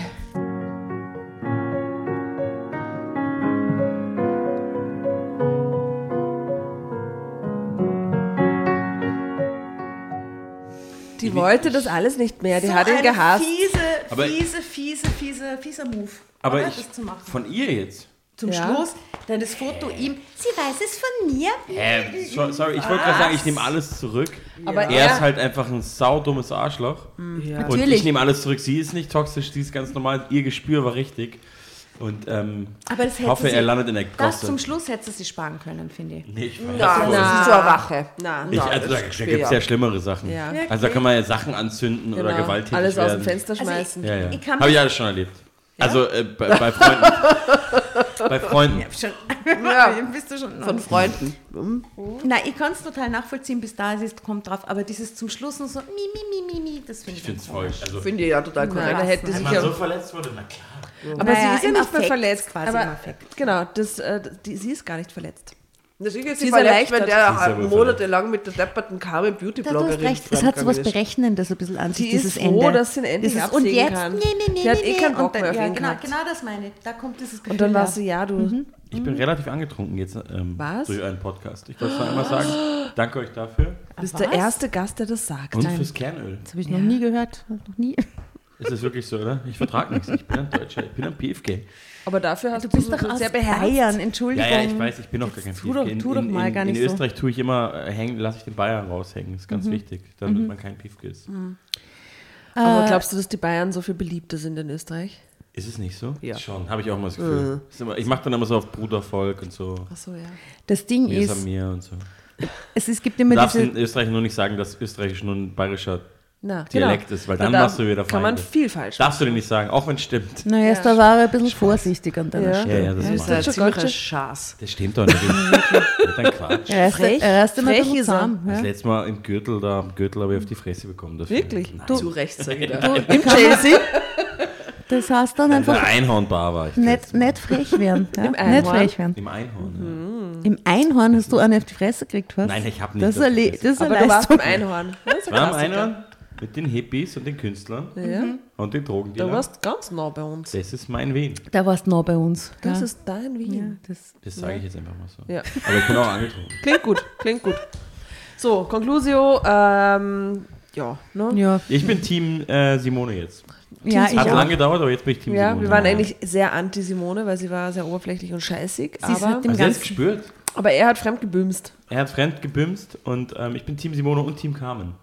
[SPEAKER 2] Die wollte das alles nicht mehr. Die
[SPEAKER 5] So
[SPEAKER 2] hat ihn gehasst.
[SPEAKER 5] Fiese, fiese, fiese, fiese, fieser Move.
[SPEAKER 1] Aber ich,
[SPEAKER 5] das zu machen.
[SPEAKER 1] von ihr jetzt.
[SPEAKER 5] Zum
[SPEAKER 2] Ja.
[SPEAKER 5] Schluss dann das Foto ihm. Sie weiß es von mir.
[SPEAKER 1] Hä? So, sorry, ich wollte gerade sagen, ich nehme alles zurück.
[SPEAKER 2] Aber
[SPEAKER 1] Er
[SPEAKER 2] er-
[SPEAKER 1] ist halt einfach ein saudummes Arschloch. Und
[SPEAKER 5] Natürlich.
[SPEAKER 1] ich nehme alles zurück. Sie ist nicht toxisch, sie ist ganz normal. Ihr Gespür war richtig. Und ähm,
[SPEAKER 5] Aber das
[SPEAKER 1] ich hoffe,
[SPEAKER 5] sie,
[SPEAKER 1] er landet in der
[SPEAKER 5] Das
[SPEAKER 1] Gosse.
[SPEAKER 5] zum Schluss hätte sie sparen können, finde ich.
[SPEAKER 1] Nee, ich weiß.
[SPEAKER 3] Ja, das ist so eine Rache.
[SPEAKER 2] Na,
[SPEAKER 1] Ich, also, da, da gibt es ja schlimmere Sachen.
[SPEAKER 2] Ja.
[SPEAKER 1] Also da kann man ja Sachen anzünden oder
[SPEAKER 2] Genau.
[SPEAKER 1] gewalttätig
[SPEAKER 2] Alles aus
[SPEAKER 1] werden.
[SPEAKER 2] dem Fenster schmeißen.
[SPEAKER 1] Ja, ja.
[SPEAKER 5] Ich kann
[SPEAKER 1] Habe ich alles schon erlebt. Also äh, bei, bei Freunden. <laughs> bei Freunden.
[SPEAKER 5] Schon.
[SPEAKER 3] Ja. <laughs>
[SPEAKER 5] Bist du schon
[SPEAKER 3] Von Freunden.
[SPEAKER 5] Nein, ich kann es total nachvollziehen, bis da es ist, kommt drauf. Aber dieses zum Schluss noch so, mi, mi, mi, mi, mi, das finde
[SPEAKER 1] Ich
[SPEAKER 5] ich,
[SPEAKER 1] finde es voll.
[SPEAKER 5] komisch.
[SPEAKER 1] Also,
[SPEAKER 3] Finde ich ja total korrekt.
[SPEAKER 2] da hätte
[SPEAKER 5] Wenn
[SPEAKER 2] sich ja
[SPEAKER 1] man so verletzt wurde, na klar.
[SPEAKER 2] Aber
[SPEAKER 5] Naja,
[SPEAKER 2] sie ist ja nicht mehr verletzt.
[SPEAKER 5] quasi
[SPEAKER 2] aber,
[SPEAKER 5] im Affekt.
[SPEAKER 2] Genau, das, äh, die, sie ist gar nicht verletzt.
[SPEAKER 3] Das ist jetzt
[SPEAKER 2] Sie ist
[SPEAKER 3] verletzt, wenn der
[SPEAKER 1] ist
[SPEAKER 3] monatelang mit der depperten Carmen
[SPEAKER 5] Ja, du
[SPEAKER 3] Beauty-Bloggerin
[SPEAKER 5] hast recht, es hat so was
[SPEAKER 3] ist.
[SPEAKER 5] Berechnendes ein bisschen an sich,
[SPEAKER 2] Sie ist
[SPEAKER 5] dieses
[SPEAKER 2] froh,
[SPEAKER 5] Ende.
[SPEAKER 2] dass sie ihn endlich
[SPEAKER 5] Dieses,
[SPEAKER 2] absägen
[SPEAKER 5] Und jetzt,
[SPEAKER 2] kann.
[SPEAKER 5] nee, nee, nee,
[SPEAKER 2] Die hat
[SPEAKER 5] nee,
[SPEAKER 2] eh keinen
[SPEAKER 5] nee.
[SPEAKER 2] Bock
[SPEAKER 5] und dann,
[SPEAKER 2] mehr auf
[SPEAKER 5] ja,
[SPEAKER 2] ihn
[SPEAKER 5] genau,
[SPEAKER 2] gehabt.
[SPEAKER 5] genau das meine ich. Da kommt dieses Gefühl
[SPEAKER 2] Und dann war sie, ja, du.
[SPEAKER 1] Ich bin relativ angetrunken jetzt ähm,
[SPEAKER 2] Was?
[SPEAKER 1] durch einen Podcast. Ich wollte es noch einmal sagen. Danke euch dafür.
[SPEAKER 2] bist
[SPEAKER 5] Was?
[SPEAKER 2] der erste Gast, der das sagt.
[SPEAKER 1] Und fürs Kernöl.
[SPEAKER 5] Das habe ich noch nie gehört. Noch nie.
[SPEAKER 1] Ist es wirklich so, oder? Ich vertrage nichts. Ich bin ein Deutscher. Ich bin ein PFG.
[SPEAKER 2] Aber dafür hast
[SPEAKER 5] Du
[SPEAKER 2] du,
[SPEAKER 5] bist
[SPEAKER 2] so
[SPEAKER 5] doch aus
[SPEAKER 2] sehr beherzt.
[SPEAKER 5] Bayern,
[SPEAKER 1] Ja,
[SPEAKER 5] Entschuldigung.
[SPEAKER 1] ja, ich weiß, ich bin noch gar kein
[SPEAKER 5] tu doch-
[SPEAKER 1] PFG. In,
[SPEAKER 5] tu doch
[SPEAKER 1] in,
[SPEAKER 5] mal
[SPEAKER 1] in,
[SPEAKER 5] gar
[SPEAKER 1] in
[SPEAKER 5] nicht so.
[SPEAKER 1] Österreich tue ich immer, äh, hängen, lasse ich den Bayern raushängen. Das ist
[SPEAKER 5] Mhm.
[SPEAKER 1] ganz wichtig, damit man kein PFG ist.
[SPEAKER 2] Aber glaubst du, dass die Bayern so viel beliebter sind in Österreich?
[SPEAKER 1] Ist es nicht so?
[SPEAKER 3] Ja.
[SPEAKER 1] Schon, habe ich auch mal das Gefühl. Ist immer, ich mache dann immer so auf Brudervolk und so.
[SPEAKER 2] Ach so, ja.
[SPEAKER 5] Das Ding
[SPEAKER 1] Mir ist
[SPEAKER 5] ist,
[SPEAKER 1] mir und so.
[SPEAKER 5] es, es gibt
[SPEAKER 1] Du
[SPEAKER 5] immer
[SPEAKER 1] darfst
[SPEAKER 5] diese...
[SPEAKER 1] in Österreich nur nicht sagen, dass Österreichisch nur ein bayerischer
[SPEAKER 2] Na,
[SPEAKER 1] Dialekt
[SPEAKER 2] genau.
[SPEAKER 1] ist, weil dann
[SPEAKER 2] da
[SPEAKER 1] machst du wieder
[SPEAKER 2] Kann man viel falsch
[SPEAKER 1] Darfst du dir nicht sagen, auch wenn es stimmt.
[SPEAKER 5] Naja,
[SPEAKER 2] Ja,
[SPEAKER 5] ist da war er ein bisschen vorsichtig an deiner
[SPEAKER 2] Ja.
[SPEAKER 5] Stelle.
[SPEAKER 1] Ja, ja, das
[SPEAKER 3] Das
[SPEAKER 1] ist
[SPEAKER 3] ist
[SPEAKER 1] mal.
[SPEAKER 3] ein ziemlicher. Schaß.
[SPEAKER 1] Das stimmt doch nicht. <laughs> Das ist ein Quatsch.
[SPEAKER 5] Er ist,
[SPEAKER 2] Frech.
[SPEAKER 5] er ist immer
[SPEAKER 2] Frech ist er.
[SPEAKER 1] Das
[SPEAKER 5] Ja.
[SPEAKER 1] letzte Mal im Gürtel, da am Gürtel habe ich auf die Fresse bekommen. Dafür.
[SPEAKER 2] Wirklich?
[SPEAKER 1] Nein.
[SPEAKER 3] Zu Recht, sag ich da. <laughs>
[SPEAKER 5] Du,
[SPEAKER 2] Im Chelsea?
[SPEAKER 5] das heißt dann einfach
[SPEAKER 1] Einhornbar war ich. das
[SPEAKER 5] nicht, nicht frech werden. <laughs> Ja?
[SPEAKER 2] Im
[SPEAKER 5] Nicht
[SPEAKER 2] Einhorn?
[SPEAKER 5] frech werden.
[SPEAKER 1] Im Einhorn.
[SPEAKER 5] Im Einhorn hast du eine auf die Fresse gekriegt, was?
[SPEAKER 1] Nein, ich hab nicht
[SPEAKER 5] Das das ist
[SPEAKER 2] Aber du warst im Einhorn. Das
[SPEAKER 1] Ja. War
[SPEAKER 2] Klassiker.
[SPEAKER 1] Einhorn mit den Hippies und den Künstlern
[SPEAKER 2] Ja.
[SPEAKER 1] und den Drogendealern.
[SPEAKER 2] Du warst ganz nah bei uns.
[SPEAKER 1] das ist mein Wien.
[SPEAKER 5] Da warst du noch bei uns.
[SPEAKER 2] Das
[SPEAKER 5] ja.
[SPEAKER 2] ist dein
[SPEAKER 5] ja,
[SPEAKER 2] Wien.
[SPEAKER 5] das,
[SPEAKER 1] Das sage ich jetzt einfach mal so.
[SPEAKER 2] Ja.
[SPEAKER 1] Aber ich bin auch angetrunken.
[SPEAKER 2] Klingt gut, klingt gut. So, Conclusio, ähm, ja, ne?
[SPEAKER 5] ja,
[SPEAKER 1] Ich bin Team äh, Simone jetzt.
[SPEAKER 5] ja, ich
[SPEAKER 1] Hat lange gedauert, aber jetzt bin ich Team
[SPEAKER 2] Ja,
[SPEAKER 1] Simone.
[SPEAKER 2] wir waren eigentlich sehr anti-Simone, weil sie war sehr oberflächlich und scheißig.
[SPEAKER 5] Sie
[SPEAKER 2] Aber,
[SPEAKER 1] du das
[SPEAKER 5] Ganzen.
[SPEAKER 1] gespürt?
[SPEAKER 2] aber er hat fremd gebümst.
[SPEAKER 1] Er hat fremd gebimst und ähm, ich bin Team Simone und Team Carmen.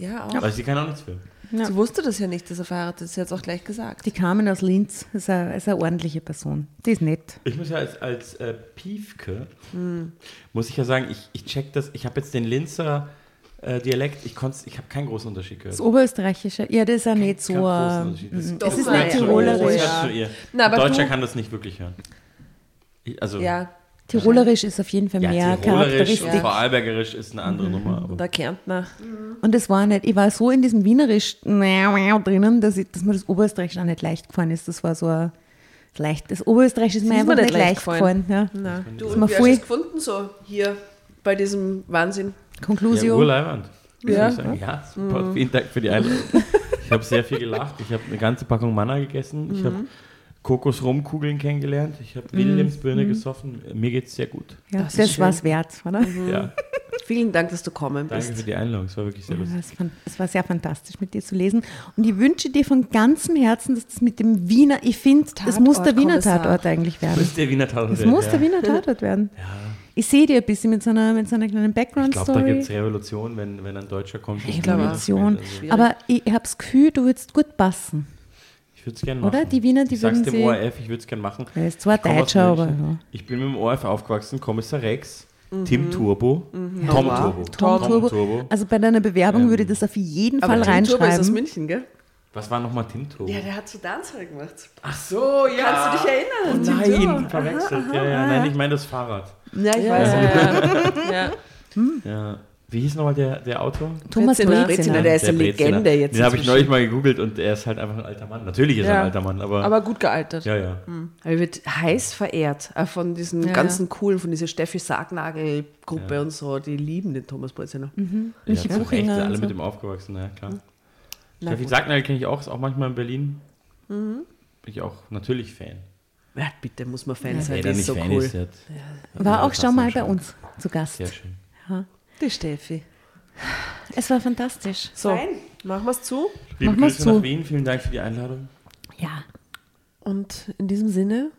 [SPEAKER 2] Ja, auch.
[SPEAKER 1] Weil sie kann auch nichts für.
[SPEAKER 5] Ja.
[SPEAKER 2] Sie wusste das ja nicht, dass er verheiratet ist. Sie hat es auch gleich gesagt.
[SPEAKER 5] Die Carmen aus Linz ist eine, ist eine ordentliche Person. Die ist nett.
[SPEAKER 1] Ich muss ja als, als äh, Piefke, muss ich ja sagen, ich, ich check das, ich habe jetzt den Linzer äh, Dialekt, ich, ich habe keinen großen Unterschied gehört.
[SPEAKER 5] Das Oberösterreichische, ja, das ist auch nicht so. Äh,
[SPEAKER 1] Unterschied. Das-
[SPEAKER 5] Es ist nicht tirolerisch.
[SPEAKER 2] ja. Na, aber
[SPEAKER 1] Deutscher
[SPEAKER 2] du-
[SPEAKER 1] kann das nicht wirklich hören. Ich, also,
[SPEAKER 2] Ja,
[SPEAKER 5] Tirolerisch ist auf jeden Fall
[SPEAKER 1] ja,
[SPEAKER 5] mehr
[SPEAKER 1] Tirolerisch und. Vorarlbergerisch ist eine andere
[SPEAKER 5] Mhm.
[SPEAKER 1] Nummer. Aber
[SPEAKER 2] und der Kärntner.
[SPEAKER 5] Und es war nicht, ich war so in diesem Wienerisch drinnen, dass, ich, dass mir das Oberösterreichisch auch nicht leicht gefallen ist. Das war so ein, leicht, das Oberösterreich ist mir einfach nicht
[SPEAKER 2] nicht
[SPEAKER 5] leicht
[SPEAKER 2] leicht
[SPEAKER 5] gefallen. Ja.
[SPEAKER 3] Du, und
[SPEAKER 5] mir
[SPEAKER 3] wie hast es gefunden, so hier bei diesem Wahnsinn?
[SPEAKER 1] Ja,
[SPEAKER 5] Conclusio.
[SPEAKER 2] Ja.
[SPEAKER 1] ich sagen. ja super. Vielen Dank für die Einladung. Ich habe sehr viel gelacht. Ich habe eine ganze Packung Manna gegessen. Ich habe Kokosrumkugeln kennengelernt. Ich habe Williamsbirne gesoffen. Mir geht es sehr gut.
[SPEAKER 5] ja,
[SPEAKER 3] Das
[SPEAKER 5] das,
[SPEAKER 3] ist
[SPEAKER 5] war es
[SPEAKER 3] schön.
[SPEAKER 5] wert, oder?
[SPEAKER 1] Ja,
[SPEAKER 3] Vielen Dank, dass du gekommen
[SPEAKER 1] danke
[SPEAKER 3] bist.
[SPEAKER 1] für die Einladung. Es war wirklich sehr
[SPEAKER 5] Ja,
[SPEAKER 1] lustig.
[SPEAKER 5] es, fan- es war sehr fantastisch, mit dir zu lesen. Und ich wünsche dir von ganzem Herzen, dass das mit dem Wiener, ich finde, das muss der Wiener
[SPEAKER 2] Tatort-Kommissar.
[SPEAKER 5] Tatort eigentlich
[SPEAKER 1] Das
[SPEAKER 5] werden.
[SPEAKER 1] ist der Wiener Tatort.
[SPEAKER 5] Das muss
[SPEAKER 1] ja.
[SPEAKER 5] der Wiener Tatort werden. Ich sehe dir ein bisschen mit so einer, mit so einer kleinen
[SPEAKER 1] Ich glaube, da
[SPEAKER 5] Background-Story.
[SPEAKER 1] gibt es Revolution, wenn, wenn ein Deutscher kommt.
[SPEAKER 5] Revolution.
[SPEAKER 1] Also,
[SPEAKER 5] Aber ich habe das Gefühl, du würdest gut passen.
[SPEAKER 1] Ich würde es gerne machen.
[SPEAKER 5] Oder? Die Wiener, die
[SPEAKER 1] ich dem ORF, ich würde es gerne machen.
[SPEAKER 5] Er ist zwar Deutscher, aber ja.
[SPEAKER 1] Ich bin mit dem ORF aufgewachsen, Kommissar Rex, Tim Turbo, Tom
[SPEAKER 3] wow.
[SPEAKER 1] Turbo.
[SPEAKER 5] Tom, Turbo. Also bei deiner Bewerbung
[SPEAKER 1] Ähm,
[SPEAKER 5] würde ich das auf jeden
[SPEAKER 3] Aber
[SPEAKER 5] Fall
[SPEAKER 3] Tim Turbo ist aus
[SPEAKER 5] reinschreiben.
[SPEAKER 3] München, gell?
[SPEAKER 1] Was war nochmal Tim Turbo?
[SPEAKER 3] Ja, der hat so Dancehall gemacht.
[SPEAKER 1] Ach so, ja.
[SPEAKER 3] Kannst du dich erinnern?
[SPEAKER 1] Oh
[SPEAKER 3] Tim Turbo?
[SPEAKER 1] nein, verwechselt. Ja, ja, nein, ich meine das Fahrrad.
[SPEAKER 3] Ja, ich
[SPEAKER 2] Ja,
[SPEAKER 3] weiß.
[SPEAKER 2] ja, <laughs> ja.
[SPEAKER 1] Ja. Wie hieß nochmal der, der Autor?
[SPEAKER 5] Thomas
[SPEAKER 2] Breziner.
[SPEAKER 3] Breziner, der ist eine. Legende jetzt.
[SPEAKER 1] Den habe ich neulich mal gegoogelt und er ist halt einfach ein alter Mann. Natürlich ist er
[SPEAKER 2] Ja.
[SPEAKER 1] ein alter Mann, aber,
[SPEAKER 2] Aber gut gealtert.
[SPEAKER 1] ja, ja.
[SPEAKER 3] Er wird heiß verehrt, auch von diesen
[SPEAKER 2] Ja,
[SPEAKER 3] ganzen coolen, von dieser Steffi Sargnagel-Gruppe und so, die lieben den Thomas Breziner.
[SPEAKER 1] ja
[SPEAKER 5] Michi
[SPEAKER 1] zu Recht,
[SPEAKER 5] Buchinger
[SPEAKER 1] alle
[SPEAKER 5] so.
[SPEAKER 1] mit dem aufgewachsen, ja klar.
[SPEAKER 2] Na
[SPEAKER 1] Steffi
[SPEAKER 2] gut.
[SPEAKER 1] Sagnagel kenne ich auch, ist auch manchmal in Berlin. Bin ich auch natürlich Fan.
[SPEAKER 3] Ja, bitte, muss man Fan sein, das
[SPEAKER 1] nicht
[SPEAKER 3] ist so
[SPEAKER 1] Fan
[SPEAKER 3] cool.
[SPEAKER 1] ist, der
[SPEAKER 5] War
[SPEAKER 1] Ja,
[SPEAKER 5] auch schon mal bei uns zu Gast.
[SPEAKER 1] Sehr schön.
[SPEAKER 2] Die Steffi.
[SPEAKER 5] Es war fantastisch.
[SPEAKER 2] So, machen wir es zu.
[SPEAKER 1] Liebe
[SPEAKER 5] Machen wir's
[SPEAKER 1] Grüße
[SPEAKER 5] so.
[SPEAKER 1] nach Wien, vielen Dank für die Einladung.
[SPEAKER 5] Ja.
[SPEAKER 2] Und in diesem Sinne,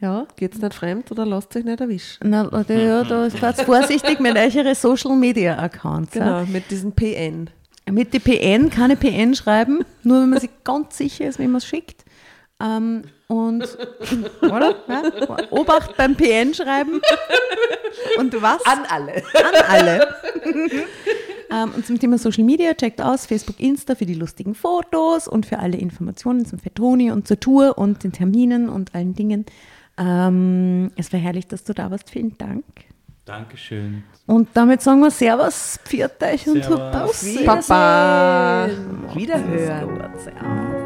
[SPEAKER 5] Ja.
[SPEAKER 2] geht's nicht fremd oder lasst euch nicht erwischen.
[SPEAKER 5] Na, da, ja, da seid vorsichtig mit euren Social Media Accounts.
[SPEAKER 2] Genau, mit diesem PN.
[SPEAKER 5] Ja. Mit die PN, keine PN schreiben, nur wenn man sich ganz sicher ist, wenn man es schickt. Ähm, und, oder? Ja? Obacht beim PN schreiben. Und was?
[SPEAKER 3] An alle.
[SPEAKER 5] an alle. ähm, und zum Thema Social Media, checkt aus Facebook, Insta für die lustigen Fotos und für alle Informationen zum Fettoni und zur Tour und den Terminen und allen Dingen. Ähm, es war herrlich, dass du da warst. Vielen Dank.
[SPEAKER 1] Dankeschön.
[SPEAKER 5] Und damit sagen wir Servus, pfiat euch und
[SPEAKER 1] Servus.
[SPEAKER 2] Papa.
[SPEAKER 3] Wiederhören.
[SPEAKER 5] Gut,